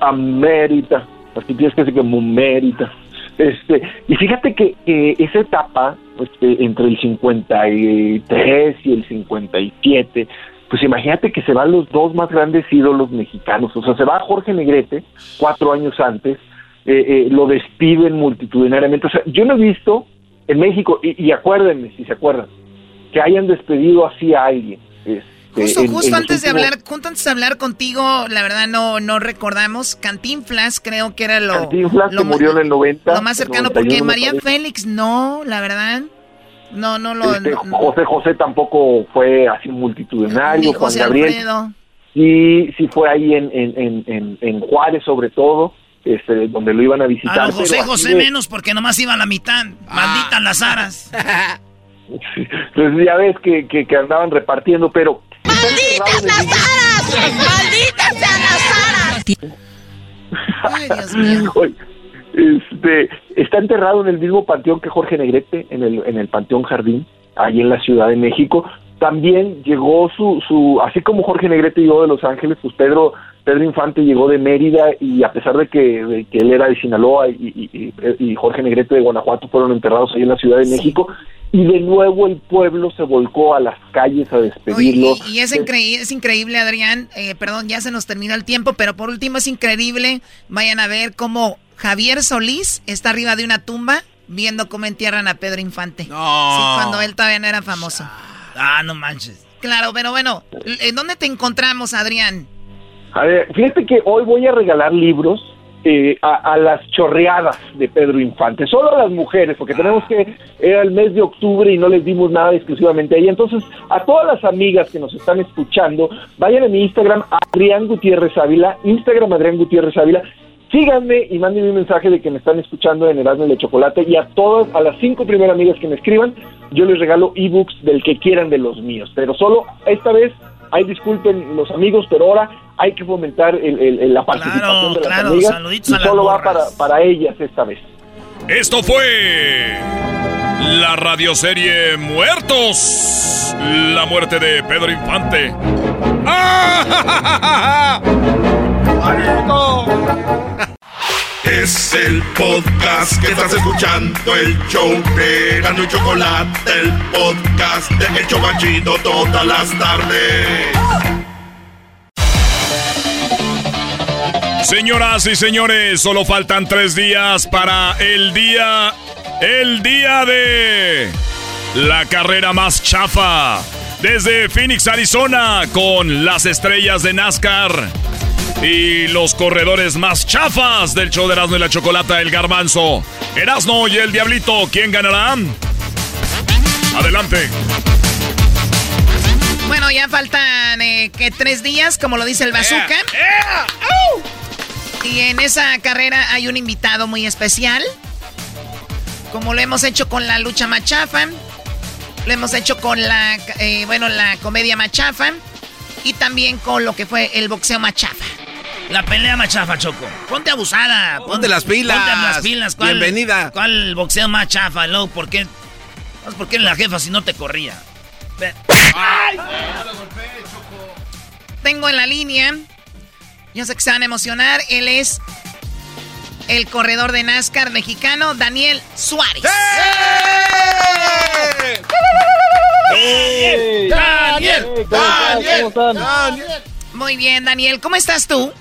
A Mérida. Así tienes que decir que Mérida. Este, y fíjate que esa etapa, este, entre el 53 y el 57, pues imagínate que se van los dos más grandes ídolos mexicanos. O sea, se va Jorge Negrete, cuatro años antes, eh, eh, lo despiden multitudinariamente. O sea, yo no he visto en México, y, y acuérdenme, si se acuerdan, que hayan despedido así a alguien. Justo, justo antes de hablar, justo antes de hablar contigo, la verdad no, no recordamos. Cantinflas creo que era lo. Cantinflas lo, que murió en el 90. Lo más cercano, porque María Félix no, la verdad. No, no lo. Este, José José tampoco fue así multitudinario. Juan Gabriel. Sí, sí fue ahí en, en, en, en, Juárez, sobre todo. Este, donde lo iban a visitar. A José José menos porque nomás iba a la mitad. Ah. Malditas las aras. Entonces ya ves que, que, que andaban repartiendo, pero ¡Malditas las aras! ¡Malditas sean las aras! Ay, Dios mío. Este, está enterrado en el mismo panteón que Jorge Negrete, en el, en el Panteón Jardín, ahí en la Ciudad de México. También llegó su, su, así como Jorge Negrete llegó de Los Ángeles, pues Pedro, Pedro Infante llegó de Mérida y a pesar de que, que él era de Sinaloa y, y, y, Jorge Negrete de Guanajuato fueron enterrados ahí en la Ciudad de México, y de nuevo el pueblo se volcó a las calles a despedirlo. y, es, increíble, es increíble, Adrián, eh, perdón, ya se nos terminó el tiempo, pero por último es increíble, vayan a ver cómo Javier Solís está arriba de una tumba viendo cómo entierran a Pedro Infante. No. Sí, cuando él todavía no era famoso. Ah, no manches. Claro, pero bueno, ¿en dónde te encontramos, Adrián? A ver, fíjate que hoy voy a regalar libros eh, a, las chorreadas de Pedro Infante, solo a las mujeres, porque tenemos que, era el mes de octubre y no les dimos nada exclusivamente a ella. Entonces, a todas las amigas que nos están escuchando, vayan a mi Instagram, Adrián Gutiérrez Ávila, Instagram Adrián Gutiérrez Ávila, síganme y mándenme un mensaje de que me están escuchando en Erasmo de Chocolate y a todas, a las cinco primeras amigas que me escriban, yo les regalo ebooks del que quieran de los míos, pero solo esta vez Ay, disculpen los amigos, pero ahora hay que fomentar el, la participación de las claro, amigas. Saluditos y solo va para, para ellas esta vez. Esto fue la radioserie Muertos. La muerte de Pedro Infante. ¡Ah! Es el podcast que estás escuchando, el show de Gano y Chocolate, el podcast de El Chocachito todas las tardes. Señoras y señores, solo faltan tres días para el día, el día de la carrera más chafa. Desde Phoenix, Arizona, con las estrellas de NASCAR y los corredores más chafas del show de Erasmo y la Chocolata, el Garbanzo. Erasmo y el Diablito, ¿quién ganará? Adelante. Bueno, ya faltan eh, que tres días, como lo dice el bazooka. Y en esa carrera hay un invitado muy especial. Como lo hemos hecho con la lucha machafa. Lo hemos hecho con la, eh, bueno, la comedia machafa. Y también con lo que fue el boxeo machafa. La pelea machafa, Choco. Ponte abusada. Ponte, las pilas. Ponte las pilas. Bienvenida. ¿Cuál boxeo más chafa, luego? ¿Por qué? ¿Por qué la jefa si no te corría? ¡Ay! Tengo en la línea. Yo sé que se van a emocionar. Él es el corredor de NASCAR mexicano, Daniel Suárez. ¡Daniel! ¡Daniel! ¡Daniel! ¡Daniel! Muy bien, Daniel. ¿Cómo estás tú?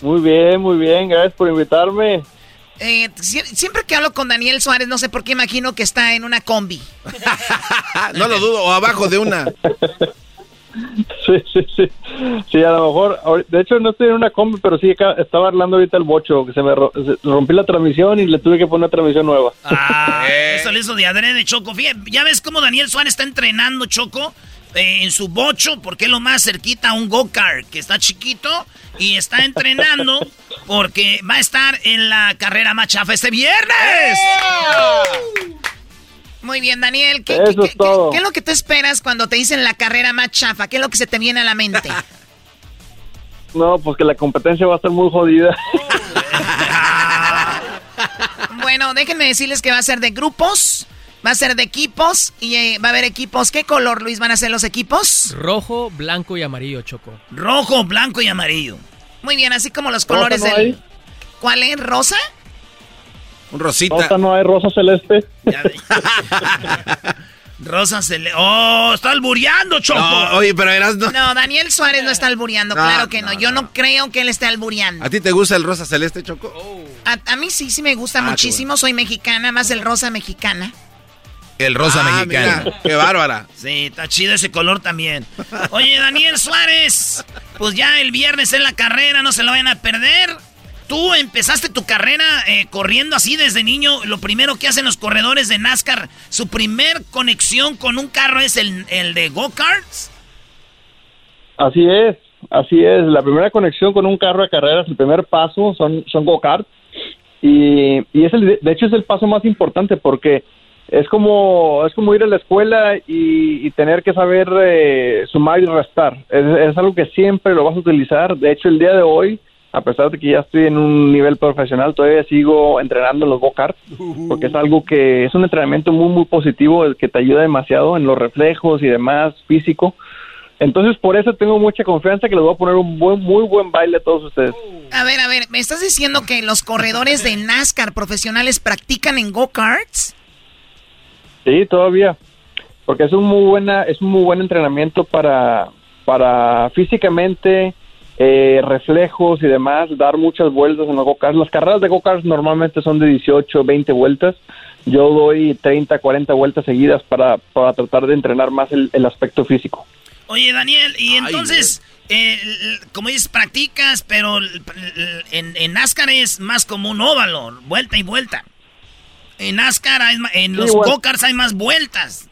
Muy bien, muy bien, gracias por invitarme. Eh, siempre que hablo con Daniel Suárez, no sé por qué imagino que está en una combi. no lo dudo, o abajo de una. sí, sí, sí. Sí, a lo mejor, de hecho no estoy en una combi, pero sí estaba hablando ahorita el bocho, que se me rompí la transmisión y le tuve que poner una transmisión nueva. Ah, eso le hizo de adrede, Choco. ya ves cómo Daniel Suárez está entrenando, Choco. Eh, en su bocho, porque es lo más cerquita a un go-kart, que está chiquito y está entrenando porque va a estar en la carrera más chafa este viernes. Muy bien, Daniel. ¿Qué, es lo que tú esperas cuando te dicen la carrera más chafa? ¿Qué es lo que se te viene a la mente? No, pues que la competencia va a estar muy jodida. bueno, déjenme decirles que va a ser de grupos. Va a ser de equipos y eh, va a haber equipos. ¿Qué color, Luis, van a ser los equipos? Rojo, blanco y amarillo, Choco. Rojo, blanco y amarillo. Muy bien, así como los colores del... ¿Cuál es? ¿Rosa? Un rosita. Rosa no hay, rosa celeste. rosa celeste. ¡Oh! Está albureando, Choco. No, oye, pero eras... No. no, Daniel Suárez no está albureando, claro que no. Yo no, creo que él esté albureando. ¿A ti te gusta el rosa celeste, Choco? A, mí sí, sí me gusta ah, muchísimo. Soy mexicana, más el rosa mexicana. El rosa ah, mexicano. qué bárbara. Sí, está chido ese color también. Oye, Daniel Suárez, pues ya el viernes en la carrera, no se lo vayan a perder. Tú empezaste tu carrera eh, corriendo así desde niño. Lo primero que hacen los corredores de NASCAR, su primer conexión con un carro es el, el de go-karts. Así es, así es. La primera conexión con un carro de carreras, el primer paso son, son go-karts. Y, y es el, de hecho es el paso más importante porque es como es como ir a la escuela y, tener que saber eh, sumar y restar. Es, algo que siempre lo vas a utilizar. De hecho, el día de hoy, a pesar de que ya estoy en un nivel profesional, todavía sigo entrenando los go porque es algo que es un entrenamiento muy muy positivo, que te ayuda demasiado en los reflejos y demás físico. Entonces, por eso tengo mucha confianza que les voy a poner un buen, muy buen baile a todos ustedes. A ver, a ver, ¿me estás diciendo que los corredores de NASCAR profesionales practican en go-karts? Sí, todavía, porque es un muy buena, es un muy buen entrenamiento para, para físicamente, eh, reflejos y demás, dar muchas vueltas en los go Las carreras de go-karts normalmente son de 18, 20 vueltas. Yo doy 30, 40 vueltas seguidas para, para tratar de entrenar más el, el aspecto físico. Oye, Daniel, y entonces, eh, como dices, practicas, pero en, en NASCAR es más como un óvalo, vuelta y vuelta. En NASCAR, hay, en los go-karts hay más vueltas.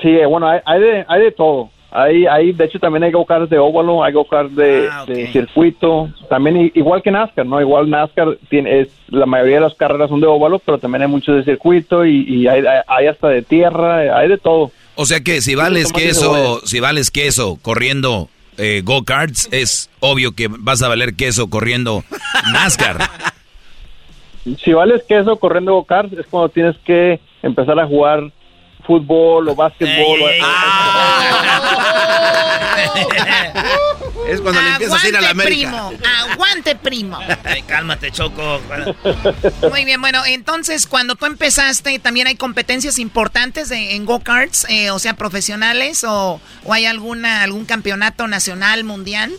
Sí, bueno, hay, hay, de, hay de todo. Hay, hay, de hecho, también hay go-karts de óvalo, hay go-karts de, Ah, de circuito. También igual que NASCAR, ¿no? Igual NASCAR tiene, es, la mayoría de las carreras son de óvalo, pero también hay muchos de circuito y, y hay, hay- hay hasta de tierra, hay de todo. O sea que si vales queso, si vales queso corriendo eh, go-karts, es obvio que vas a valer queso corriendo NASCAR. Si vales queso corriendo go-karts es cuando tienes que empezar a jugar fútbol o básquetbol. o- Es cuando le empiezas a ir a la Aguante, América. primo. Aguante, primo. Ay, cálmate, Choco. Muy bien, bueno, entonces cuando tú empezaste, ¿también hay competencias importantes de- en go-karts, eh, o sea, profesionales, o, o hay alguna algún campeonato nacional, mundial?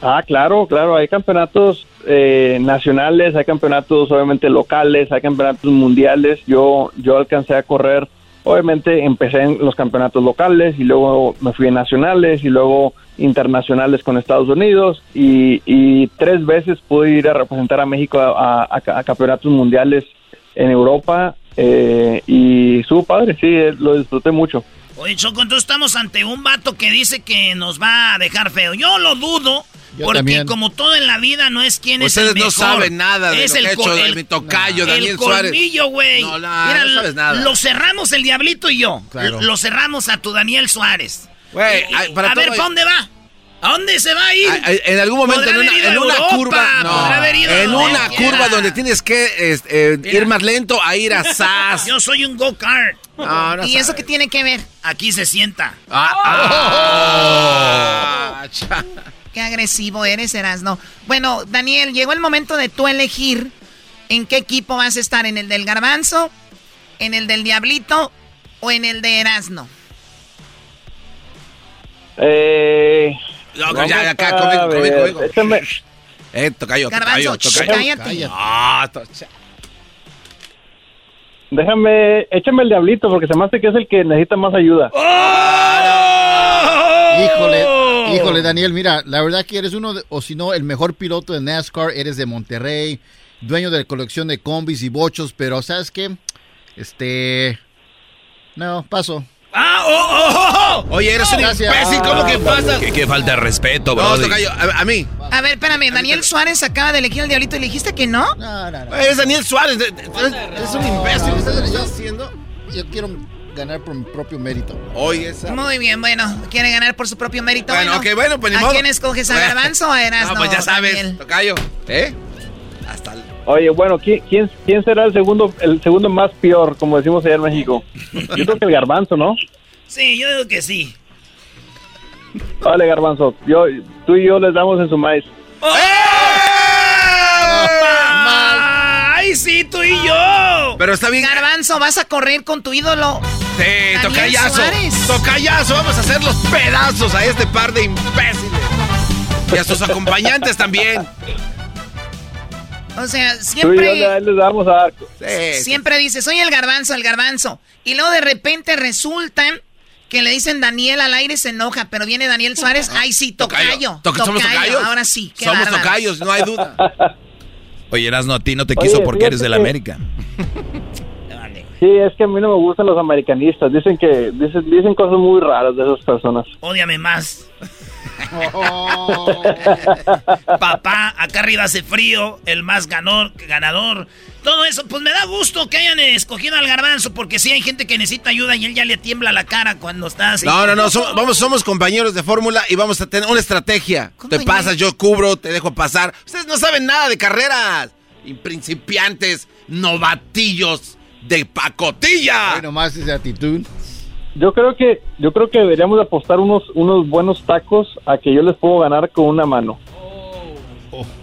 Ah, claro, claro, hay campeonatos eh, nacionales, hay campeonatos obviamente locales, hay campeonatos mundiales. Yo, yo alcancé a correr, obviamente empecé en los campeonatos locales y luego me fui en nacionales y luego internacionales con Estados Unidos y, tres veces pude ir a representar a México a, a- a campeonatos mundiales en Europa eh, y estuvo padre, sí, eh, lo disfruté mucho. Oye, Choco, entonces estamos ante un vato que dice que nos va a dejar feo. Yo lo dudo, Yo porque también. como todo en la vida no es quien es el Ustedes no mejor. saben nada de es lo que ha co- hecho de mi tocayo, el Daniel Suárez. colmillo, güey. No, no, Mira, no sabes nada. Lo cerramos el Diablito y yo. Claro. Lo cerramos a tu Daniel Suárez. Güey, a ver, ¿para dónde va? ¿A dónde se va a ir? En algún momento, en una, ido en a una Europa, curva, en una quiera. curva donde tienes que este, eh, ir más lento a ir a SAS. Yo soy un go-kart. No, no ¿Y eso qué tiene que ver? Aquí se sienta. Ah, cha- Qué agresivo eres, Erasno. Bueno, Daniel, llegó el momento de tú elegir en qué equipo vas a estar, en el del Garbanzo, en el del Diablito o en el de Erasno. Eh, No, ya, acá, conmigo, conmigo, conmigo. échame- Eh, tocayo, Garbanzo, tocayo, ch, tocayo. cállate. Ah, to- cha- Déjame, échame el diablito porque se me hace que es el que necesita más ayuda. Híjole, híjole, Daniel, mira, la verdad que eres uno, de- o si no, el mejor piloto de NASCAR, eres de Monterrey, dueño de la colección de combis y bochos, pero ¿sabes qué? Este... No, paso. ¡Ah, oh, oh, oh, oh! Oye, eres un Gracias. imbécil, ¿cómo que pasas? Qué, qué falta de respeto, No, bro. tocayo, a, a mí. A ver, espérame, Daniel Suárez acaba de elegir al Diablito y le dijiste que no. No, no, no. Es Daniel Suárez. de- de- de- Es un imbécil. ¿Qué estás haciendo? Yo quiero ganar por mi propio mérito. Oye, esa. Muy bien, bueno, quiere ganar por su propio mérito. Bueno, ok, bueno, pues ni ¿A modo. quién escoges, a Bueno. Garbanzo o a? No, pues ya sabes, Daniel? tocayo. ¿Eh? Hasta el- Oye, bueno, ¿quién, quién, quién será el segundo el segundo más peor, como decimos allá en México? Yo creo que el garbanzo, ¿no? Sí, yo digo que sí. Vale, garbanzo. Yo, tú y yo les damos en su maíz. ¡Ay, sí, tú y yo! Pero está bien. Garbanzo, vas a correr con tu ídolo. Sí, tocayazo. Tocayazo. Vamos a hacer los pedazos a este par de imbéciles. Y a sus acompañantes también. O sea, Tú y yo siempre, le- les damos a dar. Sí, siempre dices, soy el garbanzo, el garbanzo. Y luego de repente resulta que le dicen Daniel al aire se enoja, pero viene Daniel Suárez, ay sí, tocayo. Toca- somos tocayo, tocayos. Ahora sí, Somos bárbaros. tocayos, no hay duda. Oye, Erasno, a ti no te Oye, quiso porque eres fíjate de la que- América. Sí, es que a mí no me gustan los americanistas. Dicen que dicen, dicen cosas muy raras de esas personas. Ódiame más. Papá, acá arriba hace frío, el más ganador, ganador. Todo eso, pues me da gusto que hayan escogido al garbanzo, porque sí hay gente que necesita ayuda y él ya le tiembla la cara cuando está así. No, no, no, som- vamos, somos compañeros de fórmula y vamos a tener una estrategia. Te pasas, yo cubro, te dejo pasar. Ustedes no saben nada de carreras. Y principiantes, novatillos de pacotilla. Bueno, más esa actitud. Yo creo que yo creo que deberíamos de apostar unos unos buenos tacos a que yo les puedo ganar con una mano.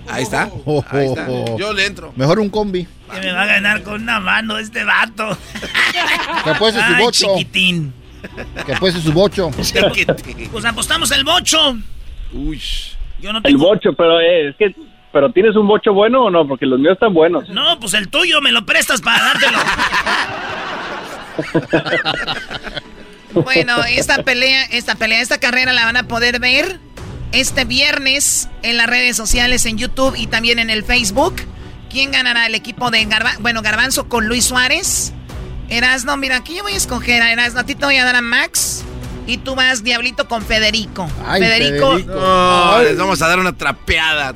Ahí está. Oh, Ahí está. oh, oh. Yo le entro. Mejor un combi. Que me va a ganar con una mano este vato. Que apueste su bocho. chiquitín. Que apueste su bocho. Pues apostamos el bocho. Uy. Yo no El tengo... bocho, pero eh, es que pero tienes un bocho bueno o no, porque los míos están buenos. No, pues el tuyo me lo prestas para dártelo. Bueno, esta pelea, esta pelea, esta carrera la van a poder ver este viernes en las redes sociales, en YouTube y también en el Facebook. ¿Quién ganará el equipo de Garbanzo? Bueno, Garbanzo con Luis Suárez. Erasno, mira, aquí yo voy a escoger a Erasno. A ti te voy a dar a Max. Y tú vas, Diablito, con Federico. Federico. les vamos a dar una trapeada.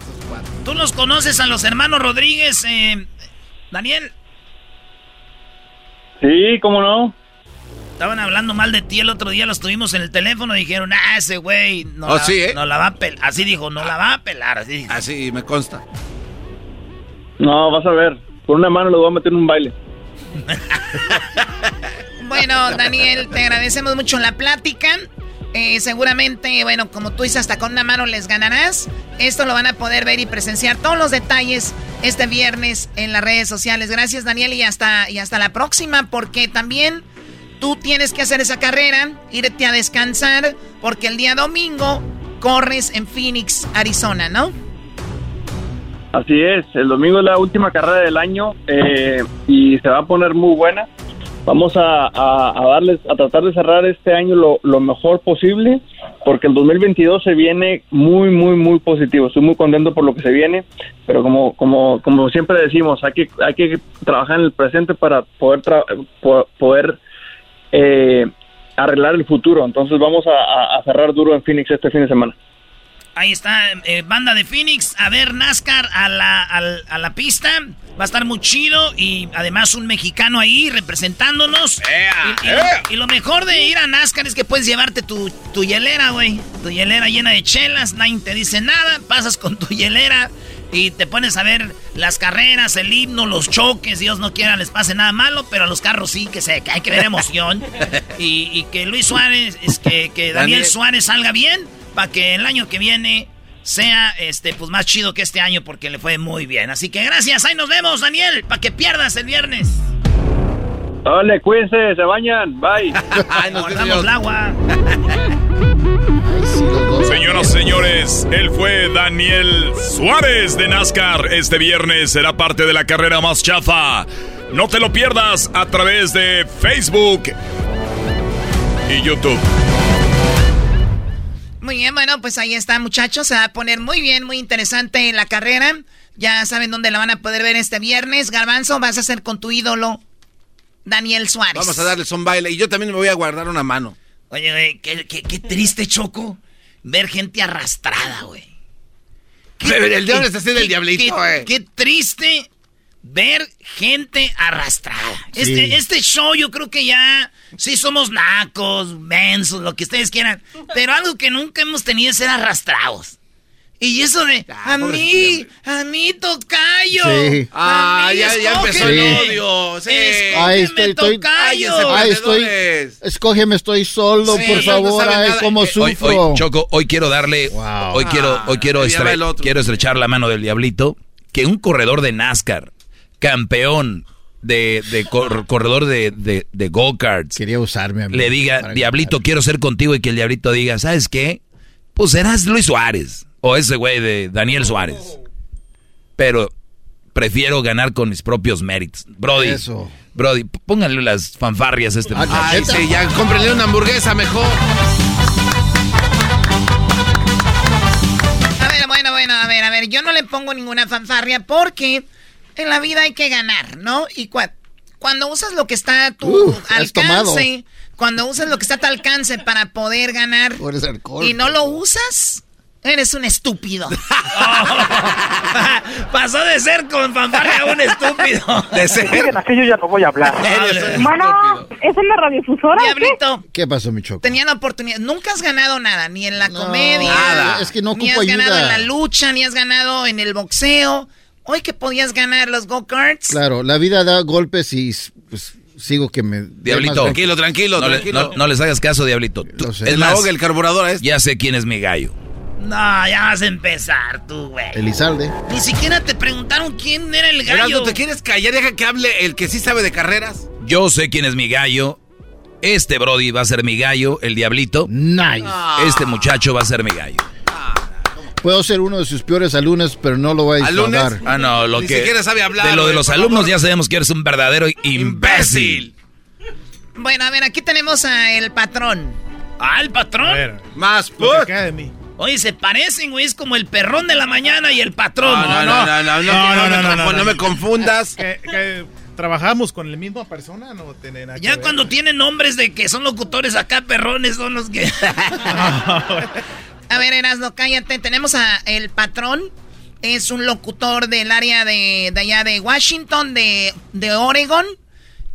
¿Tú los conoces a los hermanos Rodríguez, eh, Daniel? Sí, ¿cómo no? Estaban hablando mal de ti el otro día, los tuvimos en el teléfono y dijeron, ah, ese güey no, Oh, la, sí, ¿eh? no la va a pelar. Así dijo, no la va a pelar. Así dijo. Así me consta. No, vas a ver. Con una mano lo voy a meter en un baile. Bueno, Daniel, te agradecemos mucho la plática. Eh, seguramente, bueno, como tú dices, hasta con una mano les ganarás. Esto lo van a poder ver y presenciar todos los detalles este viernes en las redes sociales. Gracias, Daniel, y hasta, y hasta la próxima, porque también tú tienes que hacer esa carrera, irte a descansar, porque el día domingo corres en Phoenix, Arizona, ¿no? Así es, el domingo es la última carrera del año eh, y se va a poner muy buena. Vamos a, a- a darles, a tratar de cerrar este año lo, mejor posible, porque el 2022 se viene muy, muy, muy positivo. Estoy muy contento por lo que se viene, pero como, como, como siempre decimos, hay que, hay que trabajar en el presente para poder, poder eh, arreglar el futuro. Entonces vamos a, a- a cerrar duro en Phoenix este fin de semana. Ahí está, eh, banda de Phoenix, a ver NASCAR a la, a la pista. Va a estar muy chido y además un mexicano ahí representándonos. y, y lo, y lo mejor de ir a NASCAR es que puedes llevarte tu, tu hielera, güey. Tu hielera llena de chelas, nadie te dice nada. Pasas con tu hielera y te pones a ver las carreras, el himno, los choques. Dios no quiera les pase nada malo, pero a los carros sí que se, que hay que ver emoción. y, y que Luis Suárez, es que, que Daniel Daniel. Suárez salga bien para que el año que viene sea este pues más chido que este año porque le fue muy bien. Así que gracias, ahí nos vemos, Daniel, para que pierdas el viernes. Dale, cuídense, se bañan, bye. Guardamos el agua. Señoras, señores, él fue Daniel Suárez de NASCAR. Este viernes será parte de la carrera más chafa. No te lo pierdas a través de Facebook y YouTube. Muy bien, bueno, pues ahí está, muchachos. Se va a poner muy bien, muy interesante la carrera. Ya saben dónde la van a poder ver este viernes. Garbanzo, vas a hacer con tu ídolo, Daniel Suárez. Vamos a darles un baile y yo también me voy a guardar una mano. Oye, güey, qué, qué- qué triste, Choco, ver gente arrastrada, güey. El diablo está haciendo el diablito, qué- güey. Qué triste ver gente arrastrada. Sí. Este, este show yo creo que ya sí somos nacos, mensos, lo que ustedes quieran. Pero algo que nunca hemos tenido es ser arrastrados. Y eso de, a mí, a mí tocayo. Sí. a Ah, mí, ya- ya empezó el odio, sí. Ay, estoy, estoy, tocayo. ay, estoy, escógeme, estoy solo, Sí, por no favor, sabe ay, cómo Hoy, sufro. hoy, Choco, hoy quiero darle, hoy quiero, hoy quiero, ahí ya estre- quiero estrechar la mano del diablito, que un corredor de NASCAR, campeón de, de cor- corredor de, de, de go-karts, Quería usarme a mí le diga, diablito, quiero ser contigo, y que el diablito diga, ¿sabes qué? Pues serás Luis Suárez, o ese güey de Daniel Suárez. Pero prefiero ganar con mis propios méritos. Brody, Eso. Brody, pónganle las fanfarrias a este muchacho. Ay, sí, ya cómprenle una hamburguesa mejor. A ver, bueno, bueno, a ver, a ver, yo no le pongo ninguna fanfarria porque en la vida hay que ganar, ¿no? Y cua- cuando usas lo que está a tu alcance, cuando usas lo que está a tu alcance para poder ganar Por ese alcohol. y no lo usas, eres un estúpido. Pasó de ser con fanfarria a un estúpido. De ser. Aquí yo ya no voy a hablar. Bueno, ¿es en la radiofusora? o qué? Diablito, ¿Qué pasó, mi choco? tenía la oportunidad. Nunca has ganado nada, ni en la comedia, nada. Es que no ni has ganado en la lucha, ni has ganado en el boxeo. Hoy que podías ganar los go-karts. Claro, la vida da golpes y pues, sigo que me... Diablito. Tranquilo, tranquilo, No, le- tranquilo. no- no les hagas caso, diablito. Tú- es Es más, el carburador a este. ya sé quién es mi gallo. No, ya vas a empezar tú, güey. Elizalde. Ni siquiera te preguntaron quién era el Erasmo, gallo. ¿te quieres callar? Deja que hable el que sí sabe de carreras. Yo sé quién es mi gallo. Este Brody va a ser mi gallo, el diablito. Nice. Este muchacho va a ser mi gallo. Puedo ser uno de sus peores alumnos, pero no lo voy a ¿Alumnos? disfrazar. Ah, no, lo Ni que. siquiera sabe hablar, De lo de los por alumnos ya sabemos que eres un verdadero imbécil. Bueno, a ver, aquí tenemos a el patrón. Ah, el patrón. Más put. de mí. Oye, se parecen, güey. Es como el perrón de la mañana y el patrón. No, no, no, no, no, no, no, me confundas. Que, trabajamos con la misma persona, no tiene nada Ya cuando tienen nombres de que son locutores acá, perrones son los que. a ver, Erasno, cállate. Tenemos a el patrón. Es un locutor del área de, de allá de Washington, de, de Oregon.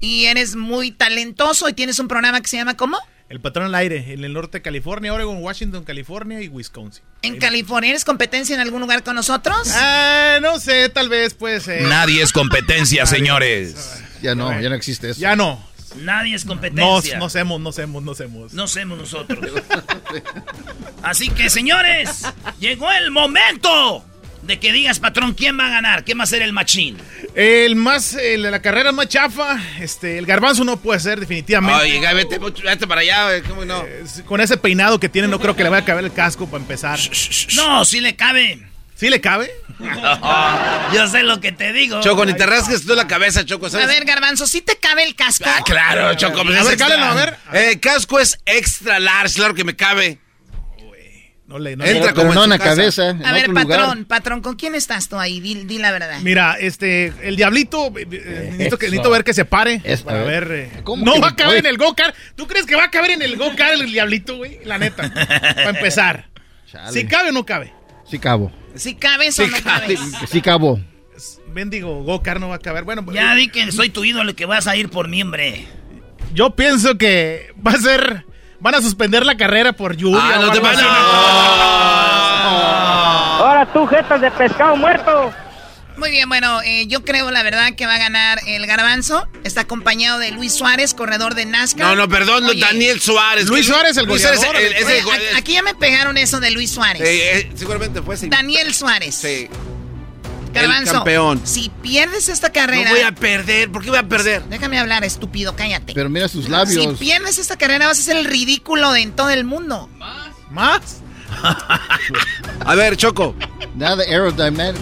Y eres muy talentoso y tienes un programa que se llama ¿cómo? El patrón al aire, en el norte de California, Oregon, Washington, California y Wisconsin. ¿En California eres competencia en algún lugar con nosotros? Ah, no sé, tal vez puede ser. Nadie es competencia, señores. Ya no, ya no existe eso. Ya no. Nadie es competencia. No, no semos, no semos, no semos. No semos nosotros. Así que, señores, llegó el momento de que digas, patrón, ¿quién va a ganar? ¿Quién va a ser el machín? El más, el de la carrera más chafa, este, el garbanzo no puede ser definitivamente. Oye, vete, vete para allá, ¿cómo no? Eh, con ese peinado que tiene no creo que le vaya a caber el casco para empezar. No, sí le cabe. ¿Sí le cabe? yo sé lo que te digo. Choco, ni te rasques tú la cabeza, Choco. ¿sabes? A ver, Garbanzo, ¿sí te cabe el casco? Ah, claro, Choco. Pues a ver, a ver. Eh, casco es extra large, claro que me cabe. No le, no Entra como en la cabeza. a ver, patrón, patrón, ¿con quién estás tú ahí? Di, la verdad. Mira, este, el diablito, eh, eh, necesito, ver que se pare. para ver. Eh, no va a caber en el go-kart. ¿Tú crees que va a caber en el go-kart el diablito, güey? La neta. para empezar. ¿Si cabe o no cabe? Sí cabo. ¿Si cabe o no cabe? Sí cabo. Bendigo, go-kart no va a caber. Bueno, ya di que soy tu ídolo que vas a ir por mi hombre. Yo pienso que va a ser van a suspender la carrera por lluvia. Ah, no te Ahora tú, jetas de pescado muerto. Muy bien, bueno, eh, yo creo la verdad que va a ganar el garbanzo. Está acompañado de Luis Suárez, corredor de NASCAR. No, no, perdón, Daniel Suárez. Luis Suárez, el Luis Suárez, Aquí ya me pegaron eso de Luis Suárez. Eh, seguramente fue así. Daniel Suárez. Sí. Garbanzo, campeón. Si pierdes esta carrera. No voy a perder. ¿Por qué voy a perder? Déjame hablar, estúpido, cállate. Pero mira sus labios. Si pierdes esta carrera, vas a ser el ridículo de en todo el mundo. ¿Más? ¿Más? a ver, Choco. Nada aerodynamic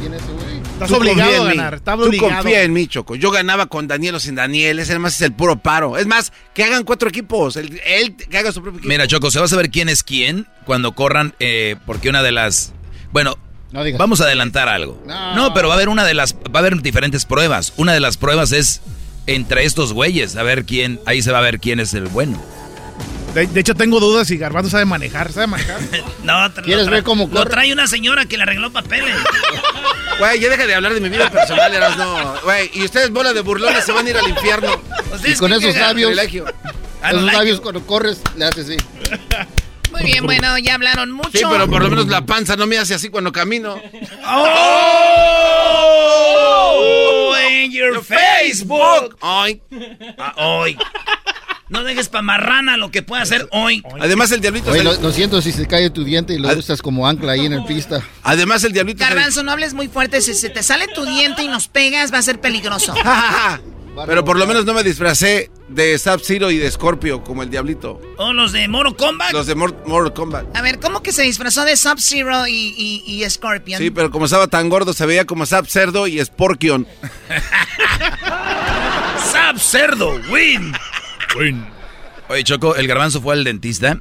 güey. Estás obligado a ganar. Estás Tú confía en mí, Choco. Yo ganaba con Daniel o sin Daniel. Ese además es el puro paro. Es más, que hagan cuatro equipos. Él, que haga su propio equipo. Mira, Choco, se va a saber quién es quién cuando corran, eh, porque una de las... Bueno, Vamos a adelantar algo. No. pero va a haber una de las, va a haber diferentes pruebas. Una de las pruebas es entre estos güeyes, a ver quién, ahí se va a ver quién es el bueno. De, hecho, tengo dudas si Garbanzo sabe manejar. ¿Sabe manejar? no, ¿Quieres ver cómo Lo trae una señora que le arregló papeles. Güey, ya deja de hablar de mi vida personal, no. Güey, y ustedes, bola de burlones, se van a ir al infierno. Y con esos labios. Esos labios cuando corres, le haces así. Muy bien, bueno, ya hablaron mucho. Sí, pero por lo menos la panza no me hace así cuando camino. ¡Oh! En your Facebook. Hoy. Ah, hoy. No dejes pa' marrana lo que pueda hacer hoy. Además, el diablito. lo, siento si se cae tu diente y lo usas como ancla ahí en el pista. Además, el diablito. Garbanzo, no hables muy fuerte. Si se te sale tu diente y nos pegas, va a ser peligroso. Pero por lo menos no me disfracé de Sub-Zero y de Scorpio como el diablito. ¿O los de Mortal Kombat? Los de Mortal Kombat. A ver, ¿cómo que se disfrazó de Sub-Zero y, y, Scorpion? Sí, pero como estaba tan gordo se veía como Sub-Cerdo y Sporkion. Sub-Cerdo, win. Win. Oye, Choco, el garbanzo fue al dentista.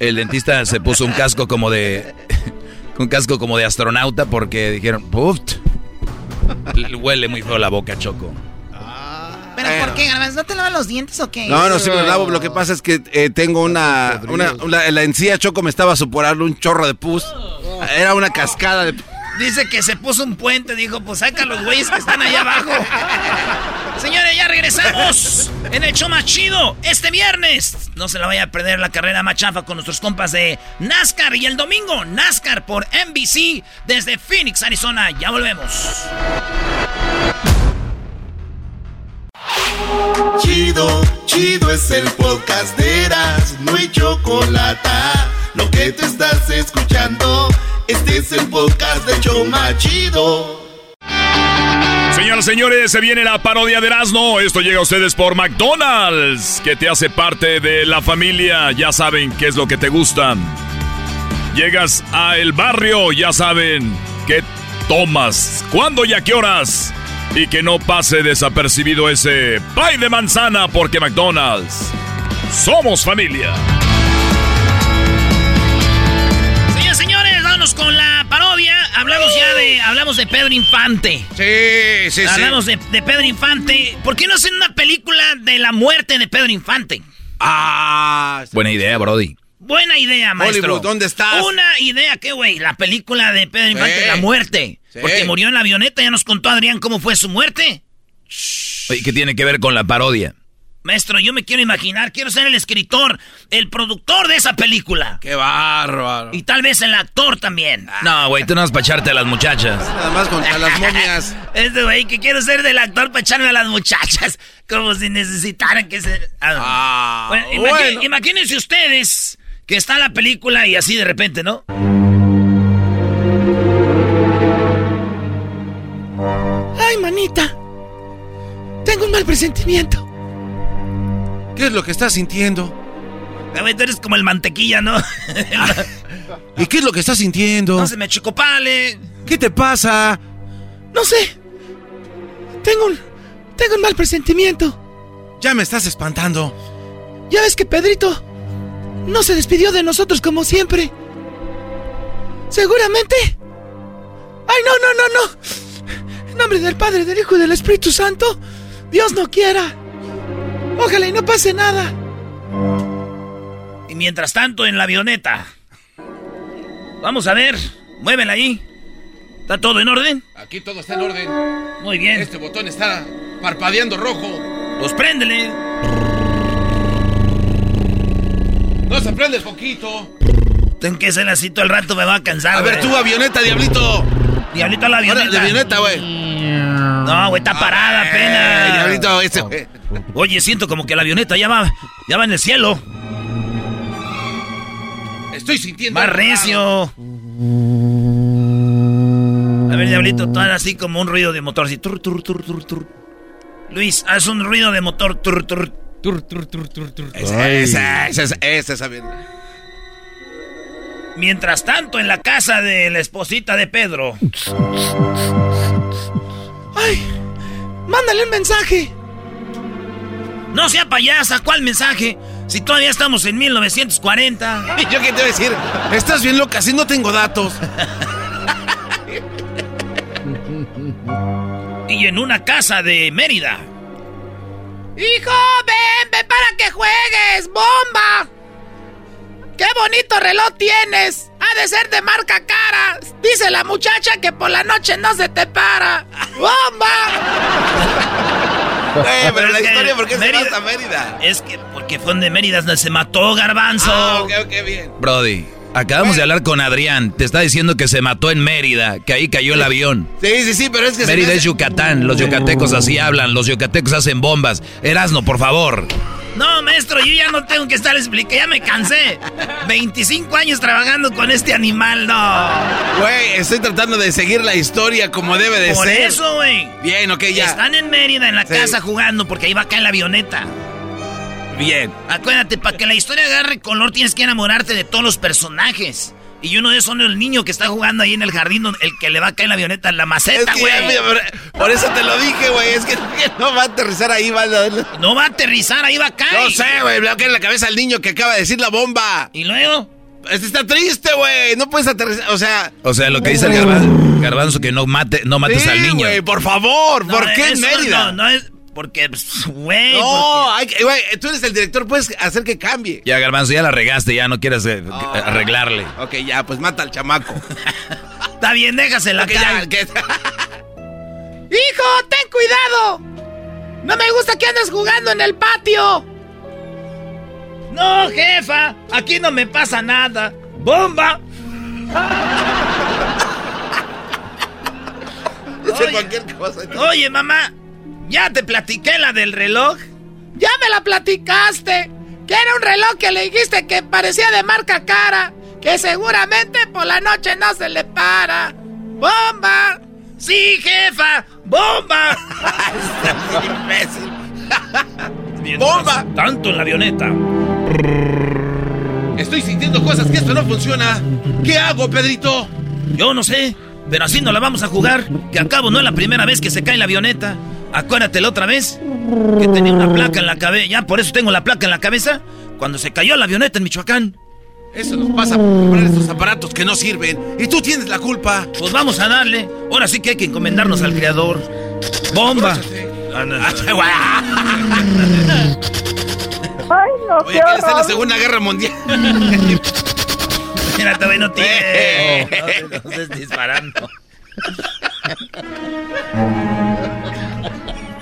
El dentista se puso un casco como de... un casco como de astronauta porque dijeron, ¡puf! Huele muy feo la boca, Choco. ¿Pero por qué? ¿No te lavas los dientes o qué? No, no, sí me lavo. Lo que pasa es que eh, tengo una, una, La encía Choco me estaba soporando un chorro de pus. Era una cascada de... Dice que se puso un puente. Dijo, pues saca los güeyes que están allá abajo. Señores, ya regresamos en el show más chido este viernes. No se la vaya a perder la carrera machafa con nuestros compas de NASCAR. Y el domingo, NASCAR por NBC desde Phoenix, Arizona. Ya volvemos. Chido, chido es el podcast de Eras, no hay chocolate. Lo que te estás escuchando, este es el podcast de Choma Chido. Señoras y señores, se viene la parodia de Erasmo. Esto llega a ustedes por McDonald's, que te hace parte de la familia. Ya saben qué es lo que te gusta. Llegas a el barrio, ya saben qué tomas, cuándo y a qué horas. Y que no pase desapercibido ese pie de manzana porque McDonald's somos familia. Señores, señores, vámonos con la parodia. Hablamos ya de, hablamos de Pedro Infante. Sí, sí, sí. Hablamos de, de Pedro Infante. ¿Por qué no hacen una película de la muerte de Pedro Infante? Ah, Buena idea, Brody. Buena idea, maestro. Hollywood, ¿dónde estás? Una idea, ¿qué güey? La película de Pedro Infante, Sí. la muerte. Sí. Porque murió en la avioneta, ya nos contó Adrián cómo fue su muerte. Oye, ¿qué tiene que ver con la parodia? Maestro, yo me quiero imaginar, quiero ser el escritor, el productor de esa película. Qué bárbaro. Y tal vez el actor también. No, güey, tú no vas para echarte a las muchachas. Nada más contra las momias. Este güey que quiero ser del actor para echarme a las muchachas. Como si necesitaran que se. Ah, bueno, imagi- bueno. Imagínense ustedes que está la película y así de repente, ¿no? Ay, manita. Tengo un mal presentimiento. ¿Qué es lo que estás sintiendo? A ver, tú eres como el mantequilla, ¿no? ¿Y qué es lo que estás sintiendo? no se me chicopale. ¿Qué te pasa? No sé. Tengo un. Tengo un mal presentimiento. Ya me estás espantando. Ya ves que Pedrito no se despidió de nosotros como siempre. Seguramente. ¡Ay, no, no, no, no! En nombre del Padre, del Hijo y del Espíritu Santo, Dios no quiera. Ojalá y no pase nada. Y mientras tanto, en la avioneta. Vamos a ver. Muévela ahí. ¿Está todo en orden? Aquí todo está en orden. Muy bien. Este botón está parpadeando rojo. Pues préndele. No se prende el foquito. Tengo que hacer así todo el rato, me va a cansar. A ver, tú, avioneta, diablito. Diablito la Ahora, avioneta. de avioneta, güey. No, güey, está parada Eh, apenas. diablito, güey. Oye, siento como que la avioneta ya va, ya va en el cielo. Estoy sintiendo. Más recio. A ver, diablito, tú haz así como un ruido de motor, así. Tur, tur, tur, tur, tur. Luis, haz un ruido de motor. Tur, tur, tur, tur, tur, tur, tur. Esa, esa, esa, esa, esa, esa bien. Mientras tanto, en la casa de la esposita de Pedro. ¡Ay! ¡Mándale un mensaje! No sea payasa, ¿cuál mensaje? Si todavía estamos en 1940. ¿Yo qué te voy a decir? Estás bien loca, si no tengo datos. Y en una casa de Mérida. Hijo, ven, ven para que juegues, bomba. ¡Qué bonito reloj tienes! Ha de ser de marca cara. Dice la muchacha que por la noche no se te para. ¡Bomba! Güey, pero la es que historia, ¿por qué se Mérida- pasa a Mérida? Es que porque fue donde Mérida se mató Garbanzo. Ah, ok, ok, bien. Brody, acabamos de hablar con Adrián. Te está diciendo que se mató en Mérida, que ahí cayó el avión. Sí, sí, sí, pero es que se Mérida es Yucatán, los yucatecos así hablan, los yucatecos hacen bombas. Erasno, por favor. No, maestro, yo ya no tengo que estar explicando, ya me cansé. 25 años trabajando con este animal, no. Güey, estoy tratando de seguir la historia como debe de Por ser. eso, güey. Bien, ok, ya. Están en Mérida, en la Sí. casa jugando, porque ahí va acá en la avioneta. Bien. Acuérdate, para que la historia agarre color tienes que enamorarte de todos los personajes. Y uno de esos son el niño que está jugando ahí en el jardín, donde- el que le va a caer la avioneta, en la Es maceta, güey. por, eso te lo dije, güey. Es que, no va a aterrizar ahí, va a... No va a aterrizar, ahí va a caer. No sé, güey, le va a caer en la cabeza al niño que acaba de decir la bomba. ¿Y luego? Este está triste, güey. No puedes aterrizar, o sea... O sea, lo que dice el garbanzo, garbanzo que no mate, no mates Sí, al niño. güey, por favor. ¿Por No, qué en Mérida? No, no es porque, pues, güey. No, porque- hay tú eres el director, puedes hacer que cambie. Ya, garbanzo, ya la regaste, ya no quieres eh, Ah. arreglarle. Ok, ya, pues mata al chamaco. Está bien, déjasela Ok, acá. ya, que- ¡Hijo, ten cuidado! No me gusta que andes jugando en el patio. No, jefa, aquí no me pasa nada. ¡Bomba! Oye. cualquier cosa. Oye, mamá, ¿ya te platiqué la del reloj? Ya me la platicaste. Que era un reloj que le dijiste que parecía de marca cara. Que seguramente por la noche no se le para. ¡Bomba! ¡Sí, jefa! ¡Bomba! imbécil. ¡Bomba! Tanto en la avioneta. Estoy sintiendo cosas que esto no funciona. ¿Qué hago, Pedrito? Yo no sé. Pero así no la vamos a jugar, que al cabo no es la primera vez que se cae la avioneta. Acuérdate la otra vez que tenía una placa en la cabeza. Ya por eso tengo la placa en la cabeza. Cuando se cayó la avioneta en Michoacán. Eso nos pasa por comprar estos aparatos que no sirven. Y tú tienes la culpa. Pues vamos a darle. Ahora sí que hay que encomendarnos al creador. ¡Bomba! Ah, Ay, no, Oye, que está en la Segunda Guerra Mundial. Mira, todavía no tiene. No, no estés disparando.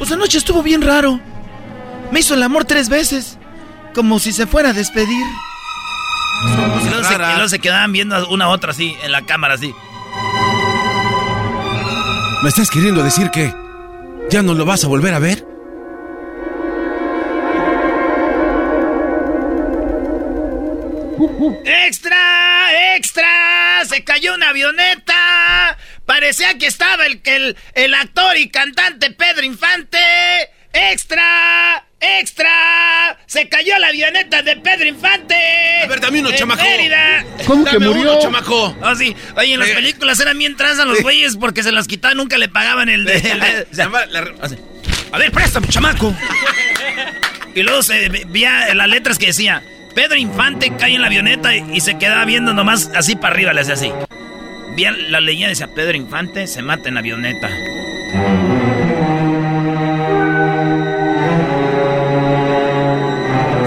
Pues anoche estuvo bien raro. Me hizo el amor tres veces. Como si se fuera a despedir. Y luego, se, y luego se quedaban viendo una a otra así, en la cámara así. ¿Me estás queriendo decir que ya no lo vas a volver a ver? ¡Extra! ¡Extra! ¡Se cayó una avioneta! Parecía que estaba el, el, el actor y cantante Pedro Infante. ¡Extra! ¡Extra! ¡Se cayó la avioneta de Pedro Infante! A ver, dame uno, En chamaco. Mérida. ¿Cómo que murió? uno, chamaco. Ah, sí. Oye, en las Eh. películas eran bien tranzas los güeyes porque se las quitaban, nunca le pagaban el de... el de- o sea, así. a ver, préstame, chamaco. Y luego se veía las letras que decía, Pedro Infante cae en la avioneta y, y se quedaba viendo nomás así para arriba, le hacía así. Veía la leyenda decía, Pedro Infante se mata en avioneta.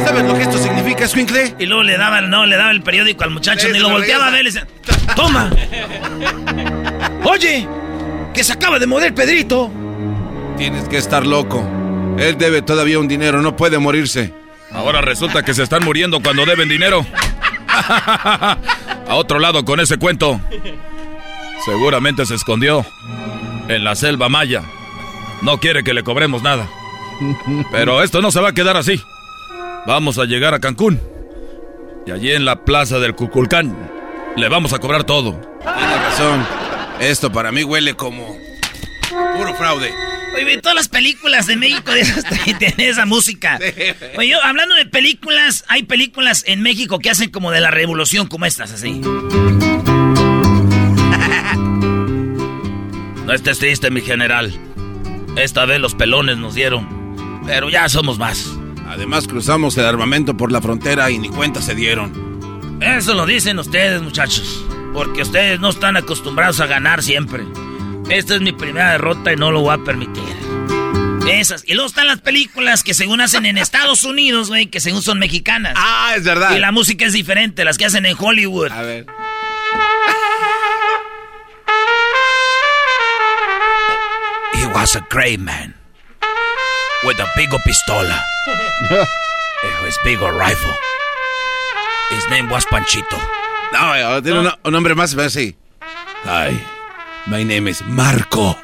¿Sabes lo que esto significa, Squinkle? Y luego le daba, no, le daba el periódico al muchacho, ni lo volteaba a ver, le regresa. decía, ¡toma! Oye, que se acaba de mover Pedrito. Tienes que estar loco. Él debe todavía un dinero, no puede morirse. Ahora resulta que se están muriendo cuando deben dinero. A otro lado con ese cuento. Seguramente se escondió en la selva maya. No quiere que le cobremos nada. Pero esto no se va a quedar así. Vamos a llegar a Cancún. Y allí en la plaza del Cuculcán le vamos a cobrar todo. Tienes razón. Esto para mí huele como puro fraude. Oye, todas las películas de México de esas esa música. Oye, yo, hablando de películas, hay películas en México que hacen como de la revolución, como estas, así. No estés triste, mi general. Esta vez los pelones nos dieron. Pero ya somos más. Además cruzamos el armamento por la frontera y ni cuenta se dieron. Eso lo dicen ustedes, muchachos. Porque ustedes no están acostumbrados a ganar siempre. Esta es mi primera derrota y no lo voy a permitir. Esas. Y luego están las películas que según hacen en Estados Unidos, güey, que según son mexicanas. Ah, es verdad. Y la música es diferente, las que hacen en Hollywood. A ver. Was a great man. With a big pistola. His big rifle. His name was Panchito. No, eh, tiene un, un nombre más así. Hi, my name is Marco.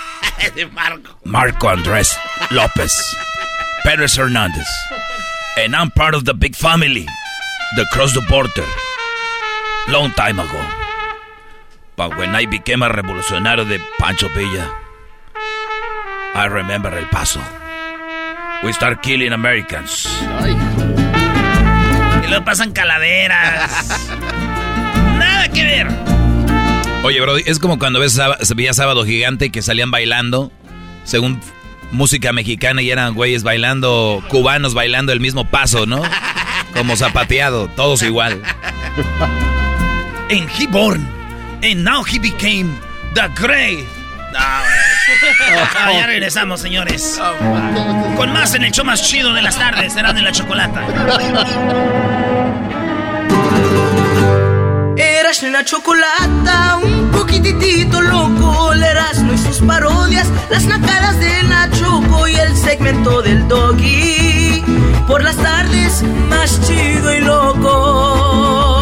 Marco. Marco Andrés López Pérez Hernández. And I'm part of the big family that crossed the border long time ago. But when I became a revolucionario de Pancho Villa, I remember El Paso. We start killing Americans. Y luego pasan calaveras. Nada que ver. Oye, bro, es como cuando ves, veía Sábado Gigante que salían bailando, según música mexicana, y eran güeyes bailando, cubanos bailando el mismo paso, ¿no? Como zapateado, todos igual. And he born. And now he became the great. No, Ah, ya regresamos, señores. Con más en el show más chido de las tardes, serán de la chocolata. Eras la chocolata, un poquitito loco, el Erasmo y sus parodias, las nacadas de la Choco y el segmento del Doggy. Por las tardes, más chido y loco.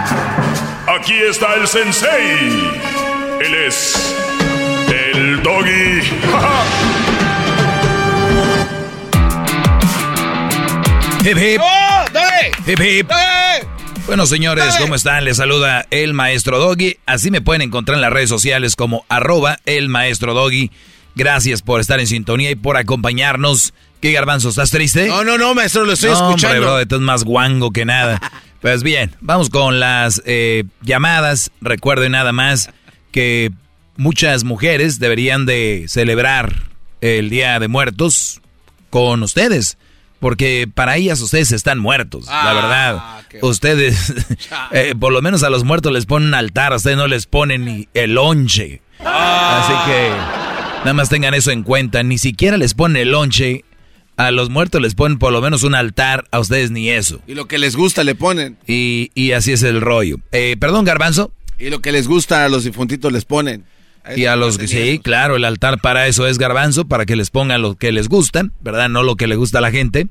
Aquí está el sensei. Él es el doggy. Hip hip. Hip hip. Bueno, señores, ¿cómo están? Les saluda el maestro Doggy. Así me pueden encontrar en las redes sociales como arroba el maestro Doggy. Gracias por estar en sintonía y por acompañarnos. ¿Qué garbanzo? ¿Estás triste? No, no, no, maestro, lo estoy no, escuchando. Hombre, bro, estás más guango que nada. pues bien, vamos con las eh, llamadas. Recuerden nada más que muchas mujeres deberían de celebrar el Día de Muertos con ustedes. Porque para ellas ustedes están muertos, la verdad. Ustedes, eh, por lo menos a los muertos les ponen altar, a ustedes no les ponen ni el lonche. Así que nada más tengan eso en cuenta. Ni siquiera les ponen el lonche. A los muertos les ponen por lo menos un altar, a ustedes ni eso. Y lo que les gusta le ponen. Y, y así es el rollo. Eh, Perdón, Garbanzo. Y lo que les gusta a los difuntitos les ponen. Y a los sí, claro, el altar para eso es garbanzo, para que les pongan lo que les gustan, ¿verdad? No lo que le gusta a la gente.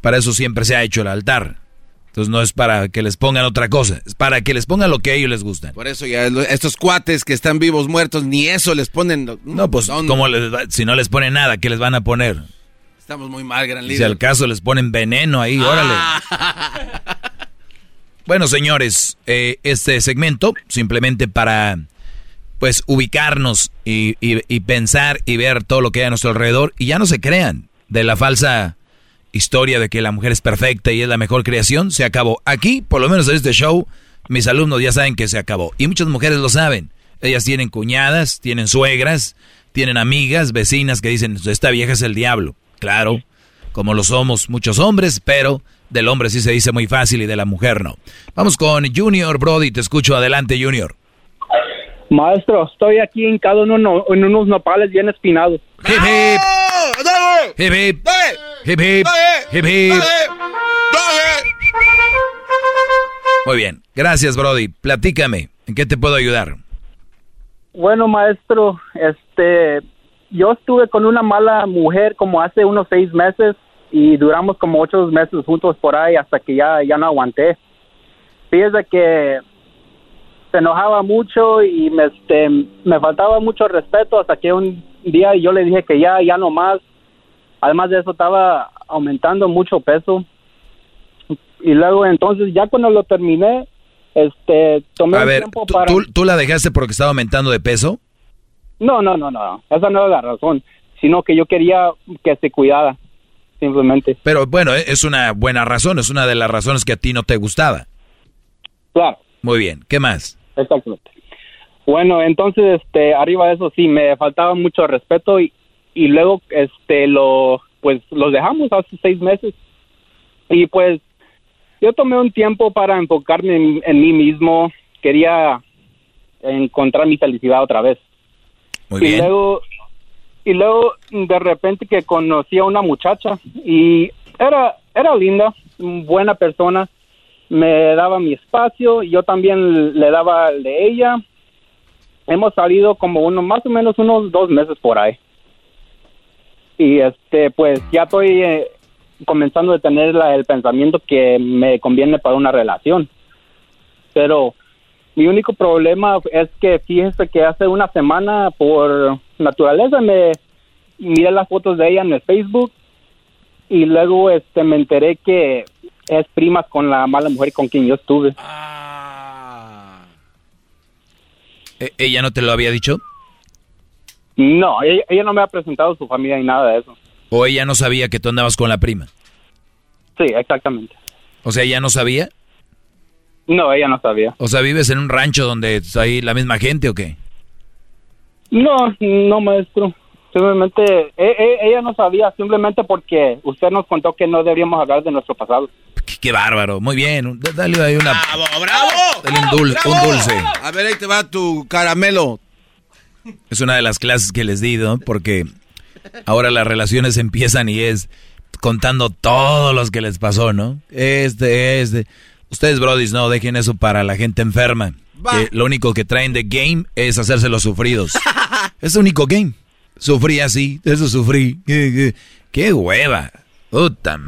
Para eso siempre se ha hecho el altar. Entonces no es para que les pongan otra cosa, es para que les pongan lo que a ellos les gustan. Por eso ya estos cuates que están vivos, muertos, ni eso les ponen. No, pues les va- si no les ponen nada, ¿qué les van a poner? Estamos muy mal, gran Si al caso les ponen veneno ahí, órale. Bueno, señores, eh, este segmento simplemente para pues ubicarnos y, y- y pensar y ver todo lo que hay a nuestro alrededor y ya no se crean de la falsa historia de que la mujer es perfecta y es la mejor creación, se acabó. Aquí, por lo menos en este show, mis alumnos ya saben que se acabó. Y muchas mujeres lo saben. Ellas tienen cuñadas, tienen suegras, tienen amigas, vecinas que dicen, esta vieja es el diablo. Claro, como lo somos muchos hombres, pero del hombre sí se dice muy fácil y de la mujer no. Vamos con Junior Brody, te escucho adelante Junior. Maestro, estoy aquí hincado en, uno- en unos nopales bien espinados. Hip hip. Hip hip. Hip hip. Hip hip. Muy bien, gracias Brody. Platícame, ¿en qué te puedo ayudar? Bueno, maestro, este, yo estuve con una mala mujer como hace unos seis meses y duramos como ocho meses juntos por ahí hasta que ya, ya no aguanté. Fíjese que se enojaba mucho y me, este, me faltaba mucho respeto hasta que un día yo le dije que ya, ya no más. Además de eso estaba aumentando mucho peso. Y luego entonces ya cuando lo terminé, este, tomé A un ver, tiempo ¿tú, para... tú- tú la dejaste porque estaba aumentando de peso? No, no, no, no. Esa no es la razón. Sino que yo quería que se cuidara. Simplemente. Pero bueno, eh, es una buena razón, es una de las razones que a ti no te gustaba. Claro. Muy bien, ¿qué más? Exactamente. Bueno, entonces, este, arriba de eso sí, me faltaba mucho respeto y, y luego, este, lo, pues, los dejamos hace seis meses. Y pues, yo tomé un tiempo para enfocarme en, en mí mismo. Quería encontrar mi felicidad otra vez. Muy y luego y luego de repente que conocí a una muchacha y era era linda buena persona. Me daba mi espacio yo también le daba el de ella. Hemos salido como uno más o menos unos dos meses por ahí. Y este pues ya estoy eh, comenzando a tener la- el pensamiento que me conviene para una relación. Pero mi único problema es que fíjese que hace una semana por naturaleza me miré las fotos de ella en el Facebook y luego este me enteré que es prima con la mala mujer con quien yo estuve. ¿E- ¿Ella no te lo había dicho? No, ella, ella no me ha presentado su familia ni nada de eso. ¿O ella no sabía que tú andabas con la prima? Sí, exactamente. O sea, ¿ella no sabía? No, ella no sabía. O sea, ¿vives en un rancho donde hay la misma gente o qué? No, no, maestro. Simplemente, e- e- ella no sabía, simplemente porque usted nos contó que no deberíamos hablar de nuestro pasado. Qué, qué bárbaro, muy bien. Dale ahí una... ¡Bravo, bravo! Dale un, dul- un dulce. A ver, ahí te va tu caramelo. Es una de las clases que les di, ¿no? Porque ahora las relaciones empiezan y es contando todos los que les pasó, ¿no? Este, este. Ustedes, brodis, no dejen eso para la gente enferma. Que lo único que traen de game es hacerse los sufridos. es el único game. Sufrí así, eso sufrí. Qué hueva. Puta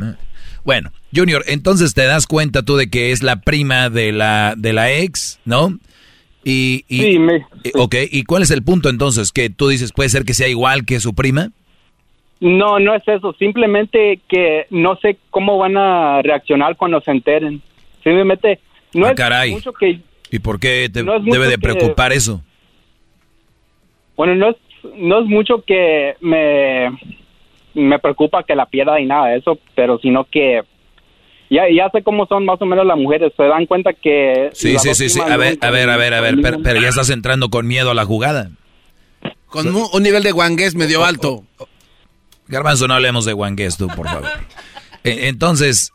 Bueno, Junior, entonces te das cuenta tú de que es la prima de la, de la ex, ¿no? Y, y, sí, me, Ok, ¿y cuál es el punto entonces? ¿Que tú dices puede ser que sea igual que su prima? No, no es eso. Simplemente que no sé cómo van a reaccionar cuando se enteren. Simplemente no ah, es caray. mucho que... ¿Y por qué te No debe de que- preocupar eso? Bueno, no es, no es mucho que me, me preocupa que la pierda y nada de eso, pero sino que ya, ya sé cómo son más o menos las mujeres. Se dan cuenta que... Sí, sí, sí, sí. A ver, a ver, a ver, a ver, pero, pero ya estás entrando con miedo a la jugada. Con un, un nivel de guangués medio alto. Garbanzo, no hablemos de guangués tú, por favor. E- Entonces,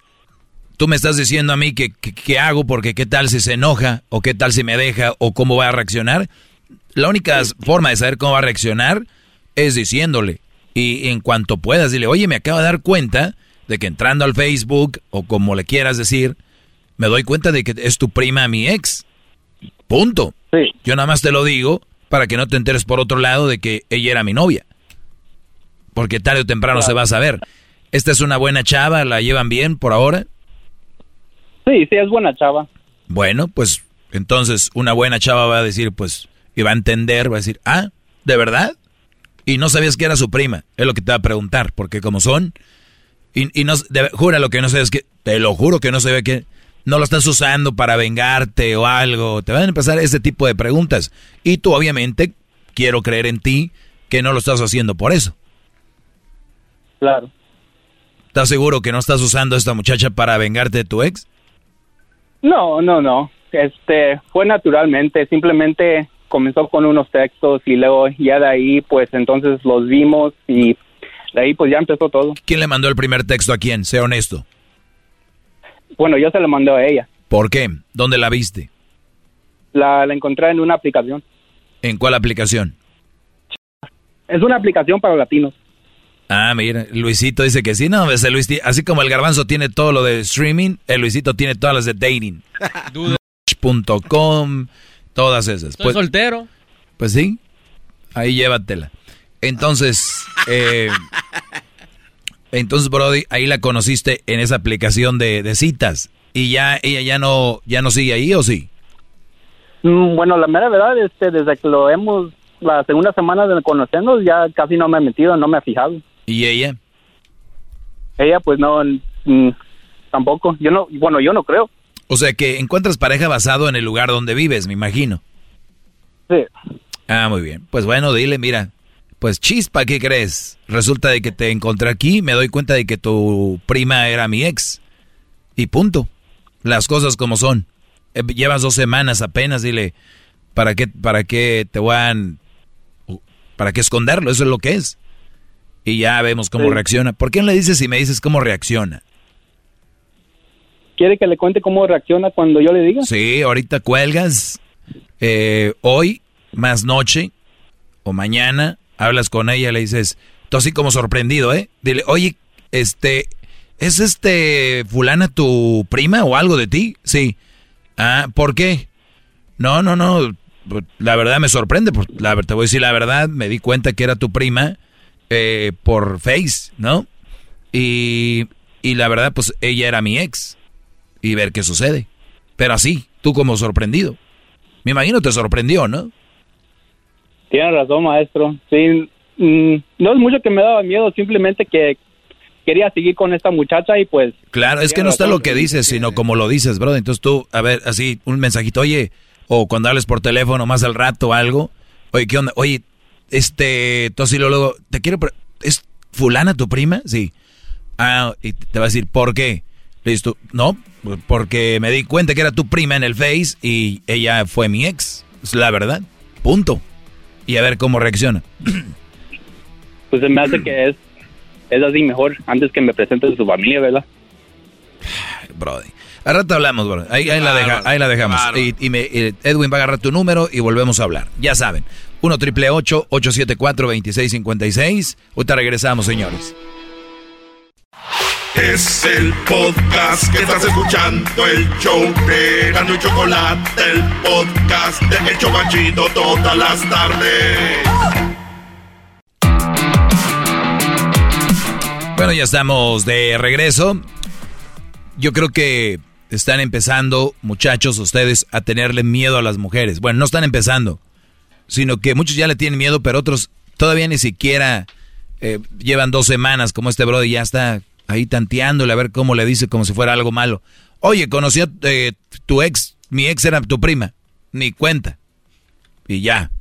tú me estás diciendo a mí que, que- qué hago porque qué tal si se enoja o qué tal si me deja o cómo va a reaccionar. La única forma de saber cómo va a reaccionar es diciéndole. Y en cuanto puedas, dile, oye, me acabo de dar cuenta de que entrando al Facebook o como le quieras decir, me doy cuenta de que es tu prima mi ex. Punto. Yo nada más te lo digo para que no te enteres por otro lado de que ella era mi novia. Porque tarde o temprano se va a saber. Esta es una buena chava, la llevan bien por ahora. Sí, sí, es buena chava. Bueno, pues entonces una buena chava va a decir, pues, y va a entender, va a decir, ah, ¿de verdad? Y no sabías que era su prima, es lo que te va a preguntar, porque como son, y, y no, de- jura lo que no sabes que, te lo juro que no sabía que, no lo estás usando para vengarte o algo, te van a empezar ese tipo de preguntas. Y tú obviamente, quiero creer en ti, que no lo estás haciendo por eso. Claro. ¿Estás seguro que no estás usando a esta muchacha para vengarte de tu ex? No, no, no. Este, fue naturalmente, simplemente comenzó con unos textos y luego ya de ahí, pues entonces los vimos y de ahí pues ya empezó todo. ¿Quién le mandó el primer texto a quién? Sea honesto. Bueno, yo se lo mandé a ella. ¿Por qué? ¿Dónde la viste? La, la encontré en una aplicación. ¿En cuál aplicación? Es una aplicación para latinos. Ah, mira, Luisito dice que sí, no, ese Luis, así como el garbanzo tiene todo lo de streaming, el Luisito tiene todas las de dating. Match.com, todas esas. Estoy soltero. Pues sí, ahí llévatela. Entonces, eh, entonces Brody, ahí la conociste en esa aplicación de, de citas y ya ella ya no ya no sigue ahí o sí. Mm, Bueno, la mera verdad, este, desde que lo hemos, la segunda semana de conocernos, ya casi no me he metido, no me he fijado. ¿Y ella? Ella, pues no, tampoco. Yo no, bueno, yo no creo. O sea que encuentras pareja basado en el lugar donde vives, me imagino. Sí. Ah, muy bien. Pues bueno, dile, mira, pues chispa, ¿qué crees? Resulta de que te encontré aquí, me doy cuenta de que tu prima era mi ex. Y punto. Las cosas como son. Eh, Llevas dos semanas apenas, dile, ¿para qué, para qué te van, para qué esconderlo? Eso es lo que es. Y ya vemos cómo Sí. reacciona. ¿Por qué no le dices si me dices cómo reacciona? ¿Quiere que le cuente cómo reacciona cuando yo le diga? Sí, ahorita cuelgas. eh, hoy, más noche, o mañana, hablas con ella, le dices, tú así como sorprendido, ¿eh? Dile, oye, este, ¿es este fulana tu prima o algo de ti? Sí. Ah, ¿por qué? No, no, no, pues, la verdad me sorprende, por- la, te voy a decir la verdad, me di cuenta que era tu prima eh, por Face, ¿no? Y, y la verdad, pues ella era mi ex. Y ver qué sucede. Pero así, tú como sorprendido. Me imagino te sorprendió, ¿no? Tiene razón, maestro. Sí, mm, no es mucho que me daba miedo, simplemente que quería seguir con esta muchacha y pues... Claro, es que no está lo que dices, sino como lo dices, bro. Entonces tú, a ver, así, un mensajito, oye, o cuando hables por teléfono más al rato o algo, oye, ¿qué onda? Oye, este, así luego, te quiero, ¿es fulana tu prima? Sí. Ah, y te va a decir, ¿por qué? Le dices tú, no, porque me di cuenta que era tu prima en el Face y ella fue mi ex. Es la verdad. Punto. Y a ver cómo reacciona. Pues se me hace que es, es así mejor, antes que me presente su familia, ¿verdad? Brody. Al rato hablamos, bro. Ahí, ahí la, deja- ahí la dejamos. Y, y me- Edwin va a agarrar tu número y volvemos a hablar. Ya saben. 1 triple 874 2656 Ahorita regresamos, señores. Es el podcast que estás escuchando, el show de y Chocolate, el podcast de El Chobachito todas las tardes. Bueno, ya estamos de regreso. yo creo que están empezando, muchachos, ustedes, a tenerle miedo a las mujeres. Bueno, no están empezando, sino que muchos ya le tienen miedo, pero otros todavía ni siquiera eh, llevan dos semanas, como este brother ya está ahí tanteándole a ver cómo le dice como si fuera algo malo. Oye, conocí a eh, tu ex, mi ex era tu prima, ni cuenta. Y ya.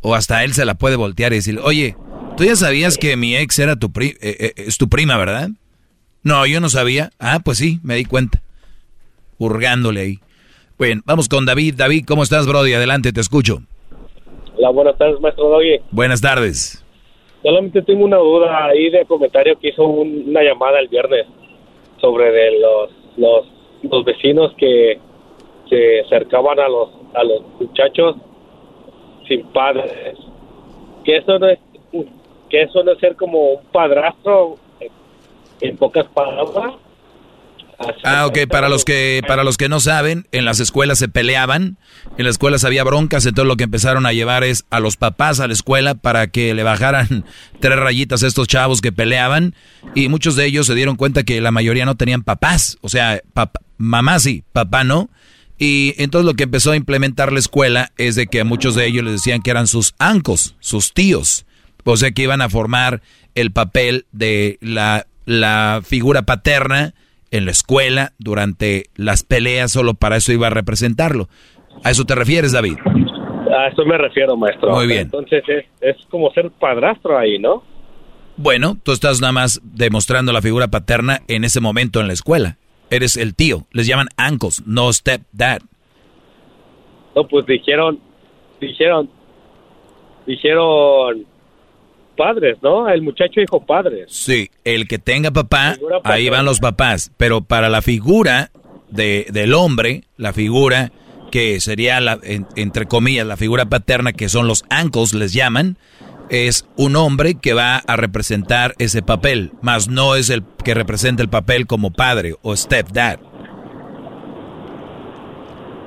O hasta él se la puede voltear y decir, oye, tú ya sabías que mi ex era tu pri eh, es tu prima, ¿verdad? No, yo no sabía. Ah, pues sí, me di cuenta. Hurgándole ahí. Bueno, vamos con David. David, ¿cómo estás, Brody? Adelante, te escucho. Hola, buenas tardes, maestro Doggy. Buenas tardes. Solamente tengo una duda ahí de comentario que hizo una llamada el viernes sobre de los, los, los vecinos que se acercaban a los, a los muchachos sin padres. Que eso no es, que eso no es ser como un padrastro en pocas palabras. Ah, ok, para los que para los que no saben, en las escuelas se peleaban, en las escuelas había broncas, entonces lo que empezaron a llevar es a los papás a la escuela para que le bajaran tres rayitas a estos chavos que peleaban y muchos de ellos se dieron cuenta que la mayoría no tenían papás, o sea, mamá sí, papá no. Y entonces lo que empezó a implementar la escuela es de que a muchos de ellos les decían que eran sus ancos, sus tíos, o sea que iban a formar el papel de la la figura paterna en la escuela durante las peleas, solo para eso iba a representarlo. ¿A eso te refieres, David? A eso me refiero, maestro. Muy bien. Entonces es, como ser padrastro ahí, ¿no? Bueno, tú estás nada más demostrando la figura paterna en ese momento en la escuela. Eres el tío. Les llaman uncles, no stepdad. No, pues dijeron, dijeron, dijeron padres, ¿no? El muchacho dijo padres. Sí, el que tenga papá, ahí van los papás. Pero para la figura de, del hombre, la figura que sería, la, entre comillas, la figura paterna, que son los uncles, les llaman, es un hombre que va a representar ese papel, más no es el que representa el papel como padre o stepdad.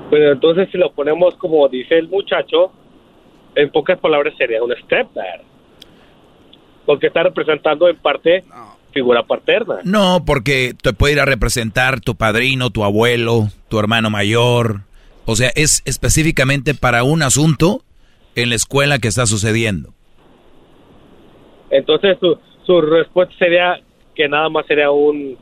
Pero entonces si lo ponemos como dice el muchacho, en pocas palabras sería un stepdad porque está representando en parte figura paterna. No, porque te puede ir a representar tu padrino, tu abuelo, tu hermano mayor. O sea, es específicamente para un asunto en la escuela que está sucediendo. Entonces su, su respuesta sería que nada más sería un,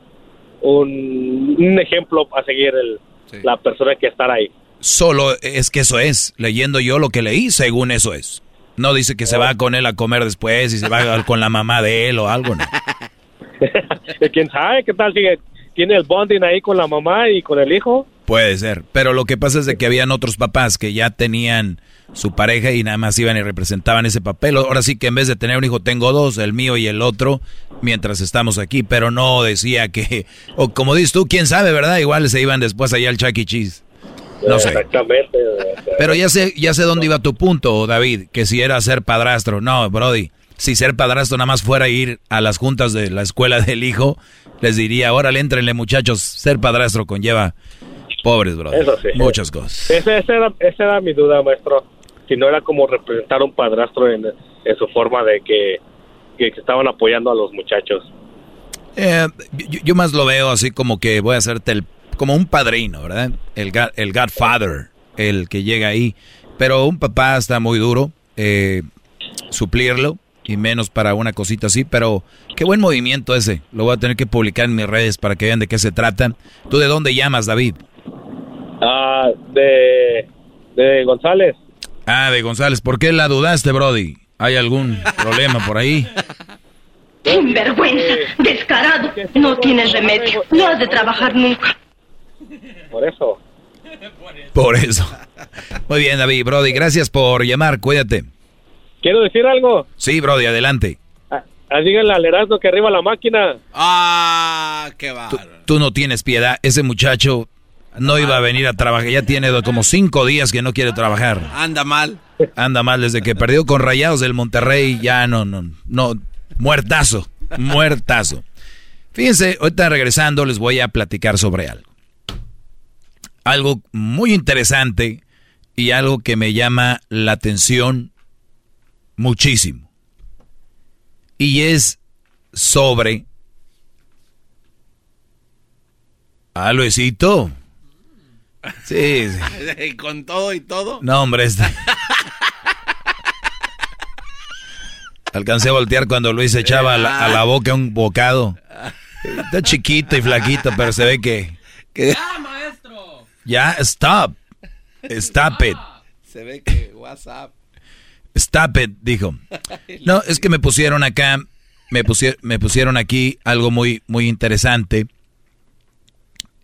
un, ejemplo a seguir el, la persona que está ahí. Solo es que eso es, leyendo yo lo que leí, según eso es. No dice que se va con él a comer después y se va con la mamá de él o algo, ¿no? ¿Quién sabe qué tal sigue? ¿Tiene el bonding ahí con la mamá y con el hijo? Puede ser, pero lo que pasa es de que habían otros papás que ya tenían su pareja y nada más iban y representaban ese papel. Ahora sí que en vez de tener un hijo tengo dos, el mío y el otro, mientras estamos aquí, pero no decía que, o como dices tú, quién sabe, ¿verdad? Igual se iban después allá al Chuck E. Cheese. No sé. Exactamente. Pero ya sé, ya sé dónde iba tu punto, David, que si era ser padrastro. No, Brody, si ser padrastro nada más fuera ir a las juntas de la escuela del hijo, les diría, órale, entrenle muchachos, ser padrastro conlleva pobres, Brody. Eso sí. Muchas cosas. Esa, era, esa era mi duda, maestro. Si no era como representar un padrastro en, su forma de que, que estaban apoyando a los muchachos. Eh, yo, yo, más lo veo así como que voy a hacerte el como un padrino, ¿verdad? El, el Godfather, el que llega ahí. Pero un papá está muy duro, eh, suplirlo, y menos para una cosita así, pero qué buen movimiento ese. Lo voy a tener que publicar en mis redes para que vean de qué se trata. ¿Tú de dónde llamas, David? Ah, de, de González. Ah, de González. ¿Por qué la dudaste, Brody? ¿Hay algún problema por ahí? Sinvergüenza, descarado, no tienes remedio, no has de trabajar nunca. Por eso. Por eso. Muy bien, David, Brody, gracias por llamar, cuídate. ¿Quiero decir algo? Sí, Brody, adelante. Ah, ah díganle al Erasmo que arriba la máquina. Ah, qué va. Tú, no tienes piedad, ese muchacho no iba a venir a trabajar, ya tiene como cinco días que no quiere trabajar. Anda mal. Anda mal, desde que perdió con Rayados del Monterrey, ya no, no, no, muertazo, muertazo. Fíjense, ahorita regresando les voy a platicar sobre algo algo muy interesante y algo que me llama la atención muchísimo. Y es sobre Ah, Luisito. Sí, sí. Con todo y todo. No, hombre, este. Alcancé a voltear cuando Luis echaba a la, boca un bocado. Está chiquito y flaquito, pero se ve que. ¡Ya, maestro! Ya, stop. Stop it. Se ve que WhatsApp. Stop it, dijo. No, es que me pusieron acá, me, pusieron, me pusieron aquí algo muy, muy interesante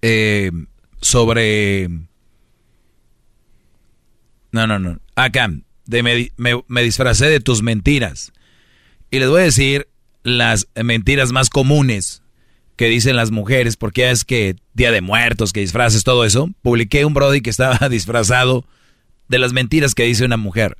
eh, sobre... No, no, no. Acá, de me, me, disfracé de tus mentiras. Y les voy a decir las mentiras más comunes que dicen las mujeres, porque es que Día de Muertos, que disfraces, todo eso. Publiqué un Brody que estaba disfrazado de las mentiras que dice una mujer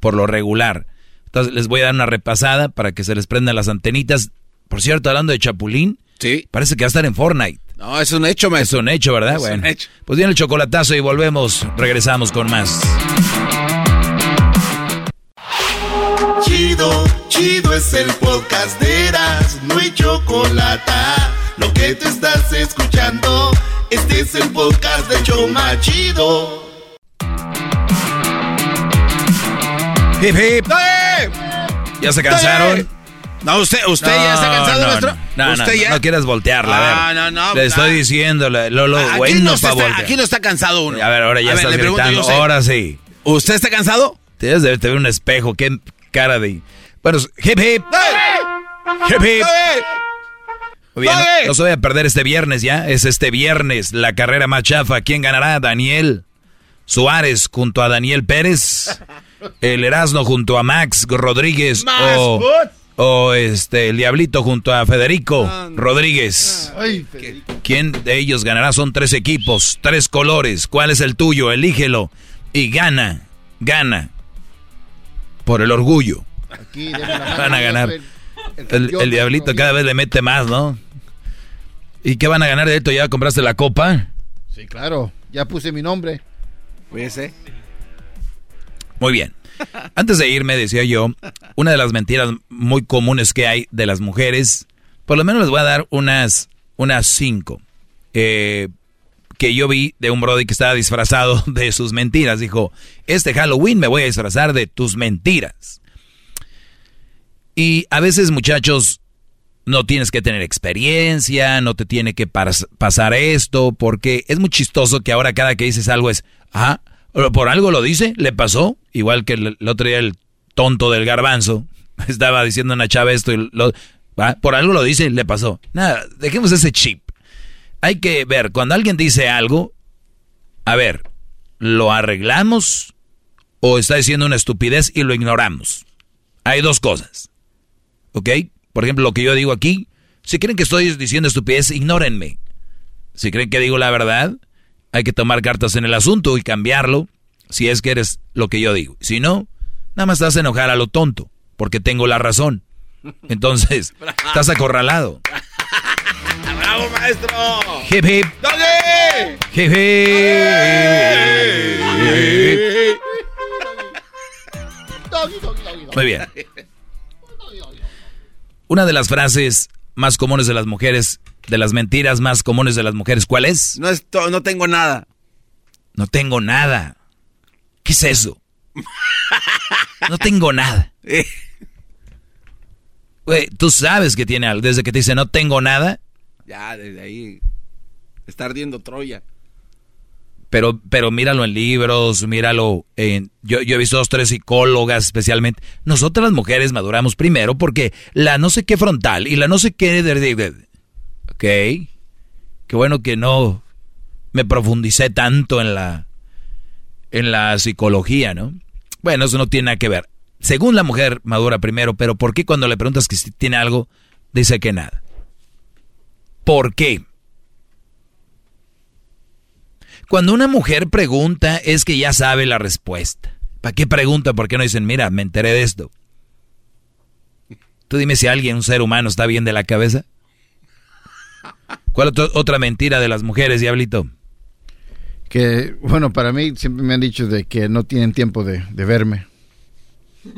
por lo regular. Entonces les voy a dar una repasada para que se les prendan las antenitas. Por cierto, hablando de Chapulín, sí. parece que va a estar en Fortnite. No, es un hecho, maestro. Es un hecho, ¿verdad? Es bueno, un hecho. pues viene el chocolatazo y volvemos, regresamos con más. Chido, chido es el podcast de Eras, no hay chocolate. Lo que te estás escuchando, este es el podcast de Choma Chido. Hip hip. ¿Ya se cansaron? No, usted, usted ya está cansado, no, maestro. No, ¿Usted no, ya? no quieras voltearla, a ver. Ah, no, no, Le estoy ah. diciendo, lo, lo Aquí bueno está- voltear. Aquí no está cansado uno. A ver, ahora ya A estás yo a gritando. Ahora sí. ¿Usted está cansado? Tienes de verte ver un espejo. Qué cara de... Bueno, hip hip. Hip hip. Muy bien, no, no se vaya a perder este viernes ya. Es este viernes la carrera más chafa. ¿Quién ganará? Daniel Suárez junto a Daniel Pérez. El Erasmo junto a Max Rodríguez. O, o este, el Diablito junto a Federico Rodríguez. Ay, Federico. ¿Quién de ellos ganará? Son tres equipos, tres colores. ¿Cuál es el tuyo? Elígelo. Y gana, gana. Por el orgullo. Aquí, Van a ganar. el diablito cada vez le mete más, ¿no? ¿Y qué van a ganar de esto? ¿Ya compraste la copa? Sí, claro. Ya puse mi nombre. Fíjese. Muy bien. Antes de irme, decía yo, una de las mentiras muy comunes que hay de las mujeres, por lo menos les voy a dar unas, unas cinco, eh, que yo vi de un brody que estaba disfrazado de sus mentiras. Dijo, este Halloween me voy a disfrazar de tus mentiras. Y a veces, muchachos, no tienes que tener experiencia, no te tiene que pas- pasar esto, porque es muy chistoso que ahora cada que dices algo es, ah, por algo lo dice, le pasó, igual que el, el otro día el tonto del garbanzo estaba diciendo a una chava esto y lo, ah, por algo lo dice, le pasó. Nada, dejemos ese chip. Hay que ver, cuando alguien dice algo, a ver, ¿lo arreglamos o está diciendo una estupidez y lo ignoramos? Hay dos cosas. ¿Ok? Por ejemplo, lo que yo digo aquí, si creen que estoy diciendo estupidez, ignórenme. Si creen que digo la verdad, hay que tomar cartas en el asunto y cambiarlo si es que eres lo que yo digo. Si no, nada más vas a enojar a lo tonto, porque tengo la razón. Entonces, estás acorralado. ¡Bravo, maestro! Hip hip, ¡Dale! hip hip. Muy bien. Una de las frases más comunes de las mujeres, de las mentiras más comunes de las mujeres, ¿cuál es? No, esto, no tengo nada. No tengo nada. ¿Qué es eso? No tengo nada. Güey, tú sabes que tiene algo. Desde que te dice no tengo nada, Ya, desde ahí está ardiendo Troya. Pero, pero míralo en libros, míralo en... Yo, yo he visto dos, tres psicólogas especialmente. Nosotras mujeres maduramos primero porque la no sé qué frontal y la no sé qué... Ok. Qué bueno que no me profundicé tanto en la, en la psicología, ¿no? Bueno, eso no tiene nada que ver. Según la mujer madura primero, pero ¿por qué cuando le preguntas que si tiene algo, dice que nada? ¿Por qué? Cuando una mujer pregunta es que ya sabe la respuesta. ¿Para qué pregunta? ¿Por qué no dicen, mira, me enteré de esto? Tú dime si alguien, un ser humano, está bien de la cabeza. ¿Cuál otro- otra mentira de las mujeres, Diablito? Que, bueno, para mí siempre me han dicho de que no tienen tiempo de, de verme.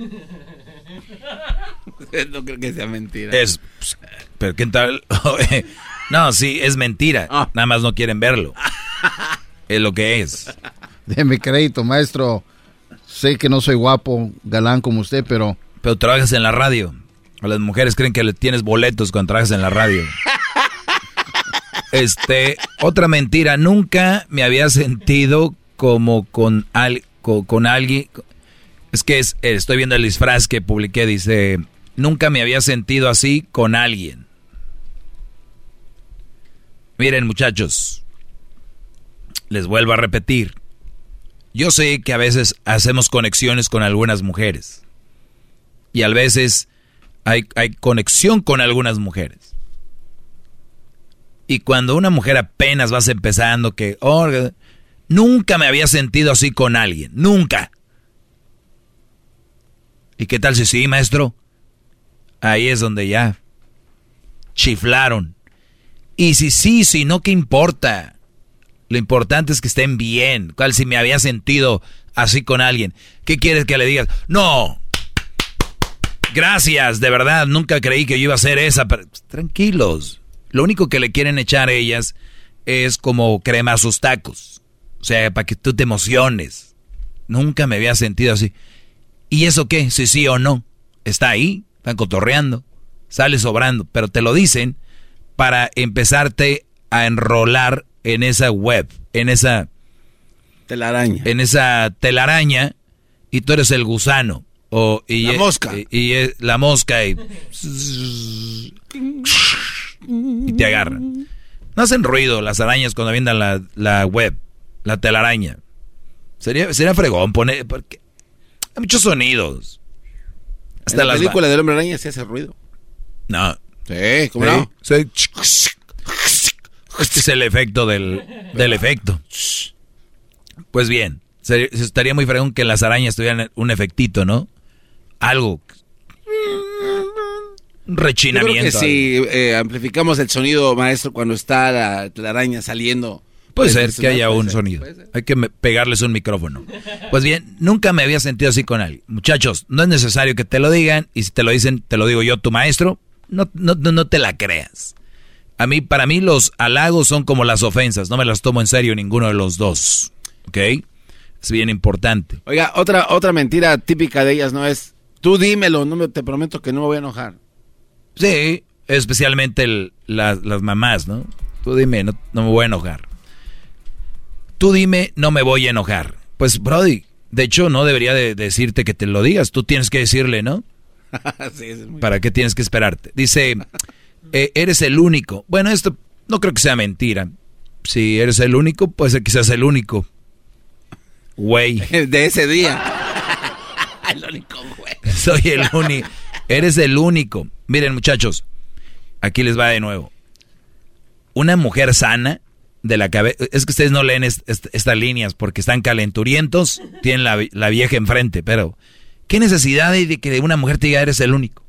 no creo que sea mentira. Es, pues, pero ¿qué tal? No, sí, es mentira. Ah. Nada más no quieren verlo. es lo que es. Deme crédito, maestro. Sé que no soy guapo, galán como usted, pero... Pero trabajas en la radio. A las mujeres creen que le tienes boletos cuando trabajas en la radio. Este, otra mentira. Nunca me había sentido como con, al, co- con, alguien. Es que es, eh, estoy viendo el disfraz que publiqué. Dice, nunca me había sentido así con alguien. Miren muchachos, les vuelvo a repetir. Yo sé que a veces hacemos conexiones con algunas mujeres. Y a veces hay, hay conexión con algunas mujeres. Y cuando una mujer apenas vas empezando, que nunca me había sentido así con alguien, nunca. ¿Y qué tal si sí, maestro? Ahí es donde ya chiflaron. Y si sí, si no, ¿qué importa? Lo importante es que estén bien. ¿Cuál si me había sentido así con alguien? ¿Qué quieres que le digas? No. Gracias, de verdad, nunca creí que yo iba a ser esa. pero- Tranquilos. Lo único que le quieren echar a ellas es como crema a sus tacos. O sea, para que tú te emociones. Nunca me había sentido así. ¿Y eso qué? Si sí o no. Está ahí, están cotorreando, sale sobrando, pero te lo dicen para empezarte a enrolar en esa web, en esa telaraña, en esa telaraña y tú eres el gusano o y La e- mosca. y, y la mosca y, y te agarran. No hacen ruido las arañas cuando avientan la, la web, la telaraña. Sería sería fregón poner porque hay muchos sonidos. Hasta la las película del hombre araña se hace ruido. No. Sí, ¿cómo Sí, no? sí. Este es el efecto del, del efecto. Pues bien, se- se estaría muy fregón que las arañas tuvieran un efectito, ¿no? Algo. Un Yo creo rechinamiento. que si eh, amplificamos el sonido, maestro, cuando está la, la araña saliendo. Puede ser que haya un ser, sonido. Hay que pegarles un micrófono. Pues bien, nunca me había sentido así con alguien. Muchachos, no es necesario que te lo digan y si te lo dicen, te lo digo yo, tu maestro, no, no, no, no te la creas. A mí, para mí los halagos son como las ofensas, no me las tomo en serio ninguno de los dos. ¿Ok? Es bien importante. Oiga, otra, otra mentira típica de ellas no es, tú dímelo, no me, te prometo que no me voy a enojar. Sí, especialmente el- las, las mamás, ¿no? Tú dime, no, no me voy a enojar. Tú dime, no me voy a enojar. Pues, Brody, de hecho, no debería de decirte que te lo digas. Tú tienes que decirle, ¿no? Sí, es muy- ¿Para qué tienes que esperarte? Dice, eh, eres el único. Bueno, esto no creo que sea mentira. Si eres el único, puede ser que seas el único. Güey. De ese día. el único güey. Soy el único. Eres el único. Miren, muchachos, aquí les va de nuevo. Una mujer sana de la cabeza. Es que ustedes no leen est- est- estas líneas porque están calenturientos, tienen la, la vieja enfrente, pero ¿qué necesidad hay de que una mujer te diga eres el único?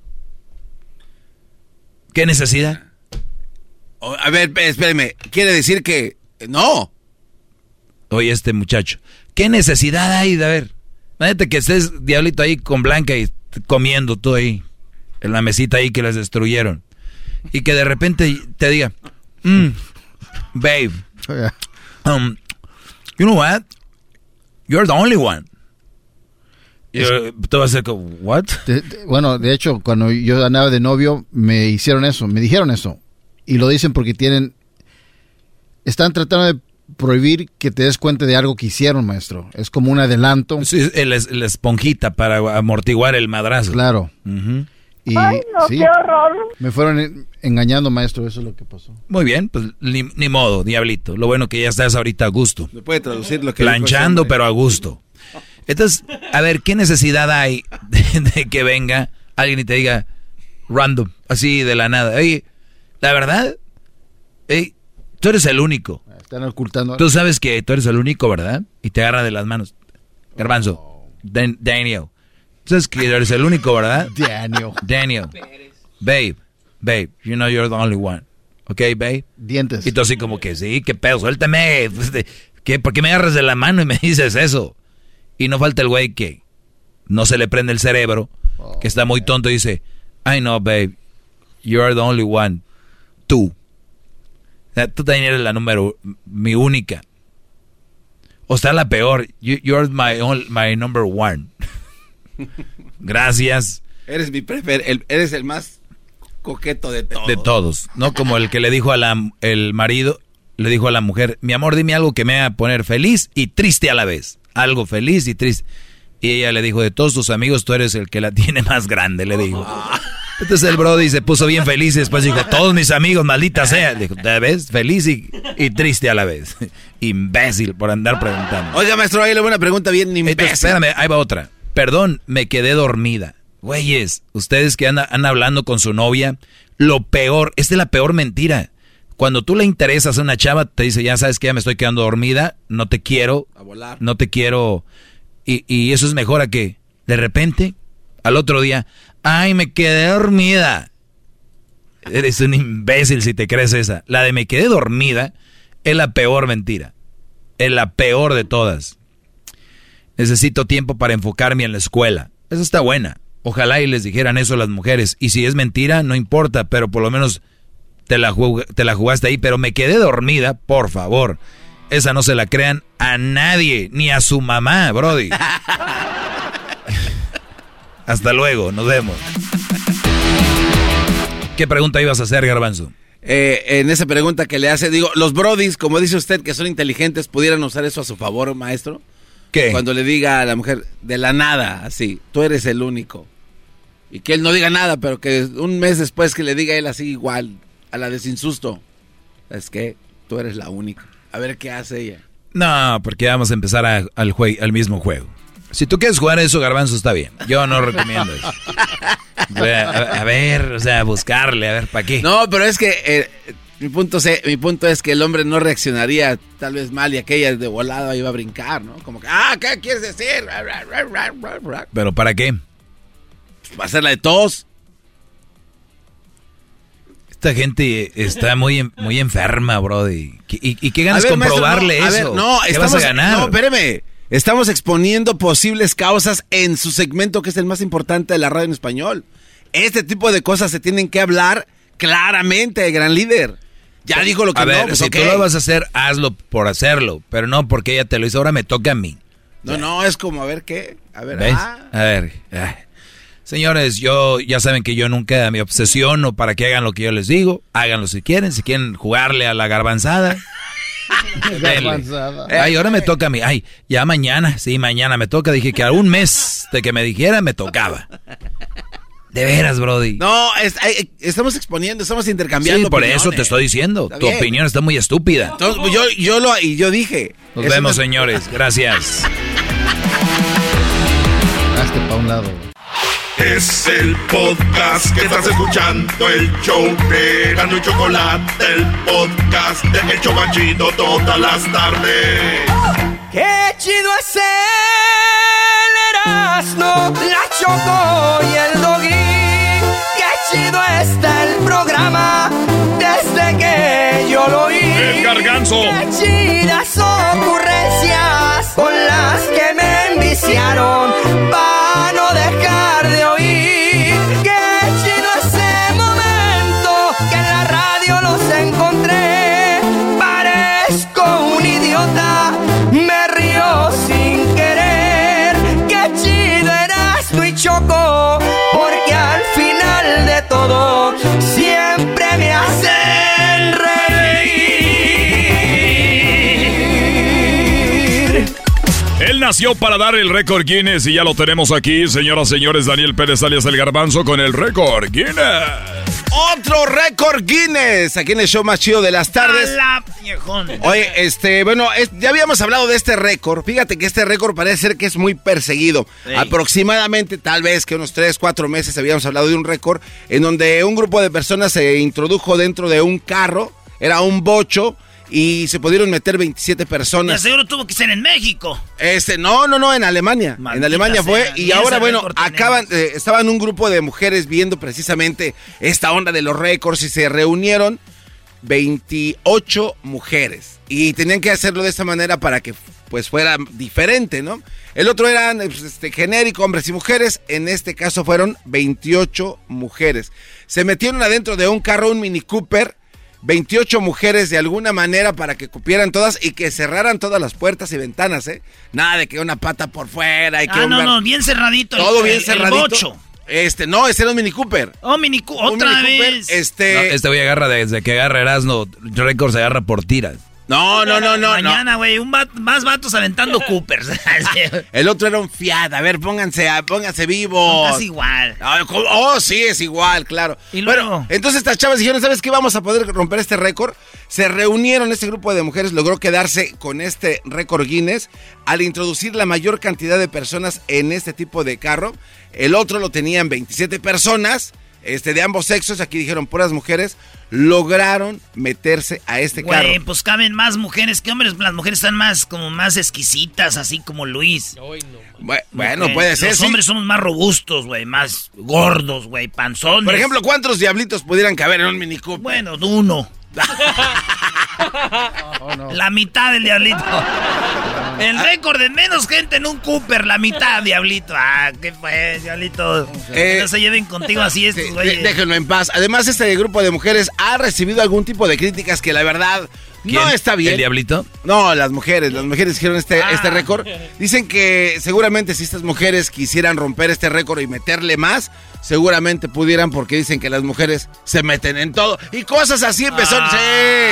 ¿Qué necesidad? A ver, espéreme, quiere decir que no. Oye, este muchacho, ¿qué necesidad hay de ver? Imagínate que estés, diablito, ahí con Blanca y comiendo tú ahí, en la mesita ahí que les destruyeron. Y que de repente te diga, mm, babe, um, you know what? You're the only one. Y, tú vas a ser como, what? De- de- bueno, de hecho, cuando yo andaba de novio, me hicieron eso, me dijeron eso. Y lo dicen porque tienen... Están tratando de prohibir que te des cuenta de algo que hicieron, maestro. Es como un adelanto. Sí, es- la esponjita para amortiguar el madrazo. Claro. Ujú. Y, Ay, no, sí, qué horror. Me fueron en- engañando, maestro, eso es lo que pasó. Muy bien, pues ni, ni modo, diablito. Lo bueno que ya estás ahorita a gusto. ¿Me puede traducir lo que planchando, pero a gusto. Entonces, a ver, ¿qué necesidad hay de, de que venga alguien y te diga random, así de la nada? Oye, la verdad, tú eres el único. Están ocultando. Tú sabes que tú eres el único, ¿verdad? Y te agarra de las manos. Garbanzo, Dan- Daniel. Tú sabes que eres el único, ¿verdad? Daniel. Daniel. Babe, babe, you know you're the only one. ¿Ok, babe? Dientes. Y tú así como que, sí, qué pedo, suéltame. De- ¿Qué? ¿Por qué me agarras de la mano y me dices eso? Y no falta el güey que no se le prende el cerebro, que está muy tonto y dice, I know, babe, you're the only one. Tú. Tú también eres la número, mi única. O está la peor. you're my, my number one. Gracias. Eres mi prefer, eres el más coqueto de todos. De todos. No como el que le dijo a la, el marido, le dijo a la mujer, mi amor, dime algo que me haga poner feliz y triste a la vez. Algo feliz y triste. Y ella le dijo, de todos tus amigos, tú eres el que la tiene más grande, le dijo. Entonces el Brody se puso bien feliz y después dijo, todos mis amigos, maldita sea. Dijo, ¿te ves? Feliz y, triste a la vez. Imbécil por andar preguntando. Oiga, maestro, ahí le voy una pregunta bien imbécil. espérame, ahí va otra. Perdón, me quedé dormida. Güeyes, ustedes que andan, hablando con su novia, lo peor, esta es la peor mentira. Cuando tú le interesas a una chava, te dice, ya sabes que ya me estoy quedando dormida, no te quiero, a volar. no te quiero, y, y eso es mejor a que de repente, al otro día, ay, me quedé dormida. Eres un imbécil si te crees esa. La de me quedé dormida es la peor mentira. Es la peor de todas. Necesito tiempo para enfocarme en la escuela. Esa está buena. Ojalá y les dijeran eso a las mujeres. Y si es mentira, no importa, pero por lo menos te la, te la jugaste ahí. Pero me quedé dormida, por favor. Esa no se la crean a nadie, ni a su mamá, Brody. Hasta luego, nos vemos. ¿Qué pregunta ibas a hacer, Garbanzo? Eh, en esa pregunta que le hace, digo, los brodis, como dice usted, que son inteligentes, ¿pudieran usar eso a su favor, maestro? ¿Qué? Cuando le diga a la mujer, de la nada, así, tú eres el único. Y que él no diga nada, pero que un mes después que le diga él así igual, a la desinsusto. Es que tú eres la única. A ver qué hace ella. No, porque vamos a empezar al, al mismo juego. Si tú quieres jugar eso, Garbanzo, está bien. Yo no recomiendo eso. A, ver, o sea, buscarle, a ver, ¿para qué? No, pero es que eh, mi, punto mi punto es que el hombre no reaccionaría tal vez mal y aquella de volada iba a brincar, ¿no? Como que, ah, ¿qué quieres decir? ¿Pero para qué? Va a ser la de todos. Esta gente está muy, muy enferma, bro. ¿Y, y, qué ganas comprobarle eso? no, ¿Qué vas a ganar? No, espérame. Estamos exponiendo posibles causas en su segmento que es el más importante de la radio en español. Este tipo de cosas se tienen que hablar claramente, gran líder. Ya dijo lo que a no, ver, pues, si tú lo vas a hacer, hazlo por hacerlo, pero no porque ella te lo hizo, ahora me toca a mí. No, no, es como a ver qué, a ver. Ah. A ver, señores, yo ya saben que yo nunca me obsesiono para que hagan lo que yo les digo, háganlo si quieren, si quieren jugarle a la garbanzada. Ay, ahora me toca a mí. Ay, ya mañana, sí, mañana me toca. Dije que a un mes de que me dijera me tocaba. De veras, Brody. No, estamos exponiendo, estamos intercambiando. por eso te estoy diciendo. tu opinión está muy estúpida. yo, yo lo y yo dije. Nos vemos, señores. Gracias. Hazte pa' un lado. Es el podcast que estás escuchando, el show de Gano y Chocolate, el podcast de El Chobachito todas las tardes. Qué chido es el Erasmo, la Choco y el Doggy. Qué chido está el programa desde que yo lo oí. El garganzo. Qué chidas ocurrencias con las nació para dar el récord Guinness y ya lo tenemos aquí, señoras y señores, Daniel Pérez alias El Garbanzo con el récord Guinness. Otro récord Guinness aquí en el show más chido de las tardes. Oye, este, bueno, ya habíamos hablado de este récord. Fíjate que este récord parece ser que es muy perseguido. Aproximadamente, tal vez que unos 3, 4 meses habíamos hablado de un récord en donde un grupo de personas se introdujo dentro de un carro. Era un bocho y se pudieron meter 27 personas. seguro tuvo que ser en México. Este, no, no, no, en Alemania. en Alemania fue y ahora bueno, acaban eh, estaban un grupo de mujeres viendo precisamente esta onda de los récords y se reunieron 28 mujeres y tenían que hacerlo de esta manera para que pues fuera diferente, ¿no? El otro eran pues, este, genérico, hombres y mujeres, en este caso fueron 28 mujeres. Se metieron adentro de un carro, un Mini Cooper, 28 mujeres de alguna manera para que cupieran todas y que cerraran todas las puertas y ventanas, ¿eh? Nada de que una pata por fuera y que Ah, un no, bar- no, bien cerradito. el- Todo bien cerradito. El bocho. Este, no, ese era un Mini Cooper. Oh, Mini otra Mini Cooper, vez. este... No, este güey agarra desde que agarra Erasmo, récord se agarra por tiras. No, no, no, no. Mañana, güey, un más vatos aventando Coopers. El otro era un Fiat. A ver, pónganse, a- pónganse vivos. Casi igual. Ah. Oh, sí, es igual, claro. Y luego- Bueno, entonces estas chavas dijeron, ¿sabes qué? Vamos a poder romper este récord. Se reunieron, este grupo de mujeres logró quedarse con este récord Guinness al introducir la mayor cantidad de personas en este tipo de carro. El otro lo tenían 27 personas, este, de ambos sexos. Aquí dijeron puras mujeres. Lograron meterse a este carro. Güey, pues caben más mujeres que hombres. Las mujeres están más, como más exquisitas, así como Luis. Bu- Bueno, Mujeres. puede ser, Los sí. hombres somos más robustos, güey, más gordos, güey, panzones. Por ejemplo, ¿cuántos diablitos pudieran caber en un Mini Cooper? Bueno, uno. La mitad del diablito. El récord de menos gente en un Cooper, la mitad, diablito. Ah, ¿qué fue, diablito? Eh, no se lleven contigo así estos, Sí, déjenlo en paz. Además, este grupo de mujeres ha recibido algún tipo de críticas que la verdad no está bien. ¿El diablito? No, las mujeres, las mujeres hicieron este, Ah. este récord. Dicen que seguramente si estas mujeres quisieran romper este récord y meterle más, seguramente pudieran porque dicen que las mujeres se meten en todo. Y cosas así empezó. Ah,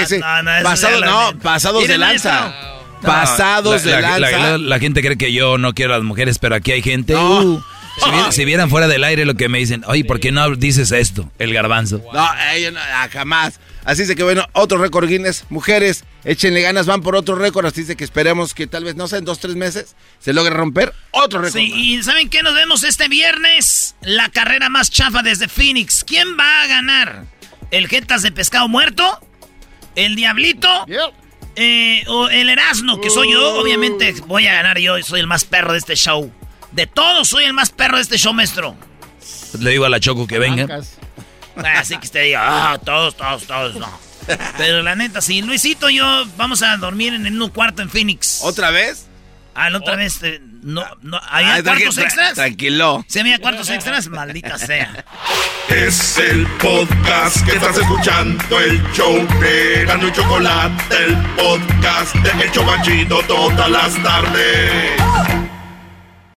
sí, sí. no, no, la no, pasados de lanza. maestro. Pasados la, de la- lanza. la- la gente cree que yo no quiero a las mujeres, pero aquí hay gente. No. uh, si, vi- si vieran fuera del aire lo que me dicen, oye, ¿por qué no dices esto? El garbanzo. No, ellos no, ah, jamás. Así dice que bueno, otro récord Guinness. Mujeres, échenle ganas, van por otro récord. Así dice que esperemos que tal vez, no sé, en dos, tres meses se logre romper otro récord. Sí, y ¿saben qué? Nos vemos este viernes. La carrera más chafa desde Phoenix. ¿Quién va a ganar? ¿El Jetas de Pescado Muerto? ¿El Diablito? Eh, ¿O el Erasmo, que soy yo? Obviamente voy a ganar yo. Soy el más perro de este show. De todos soy el más perro de este show, maestro. Le digo a la Choco que venga. Así que usted diga, ah, todos, todos, todos, no. Pero la neta, sí. Luisito y yo vamos a dormir en un cuarto en Phoenix. ¿Otra vez? Ah, la otra vez. eh, no, no, ¿Había tranqui- cuartos tra- extras? Tranquilo. ¿Se había cuartos extras? Maldita sea. Es el podcast que estás escuchando, el show de Gano y Chocolate, el podcast de El Chocachito todas las tardes.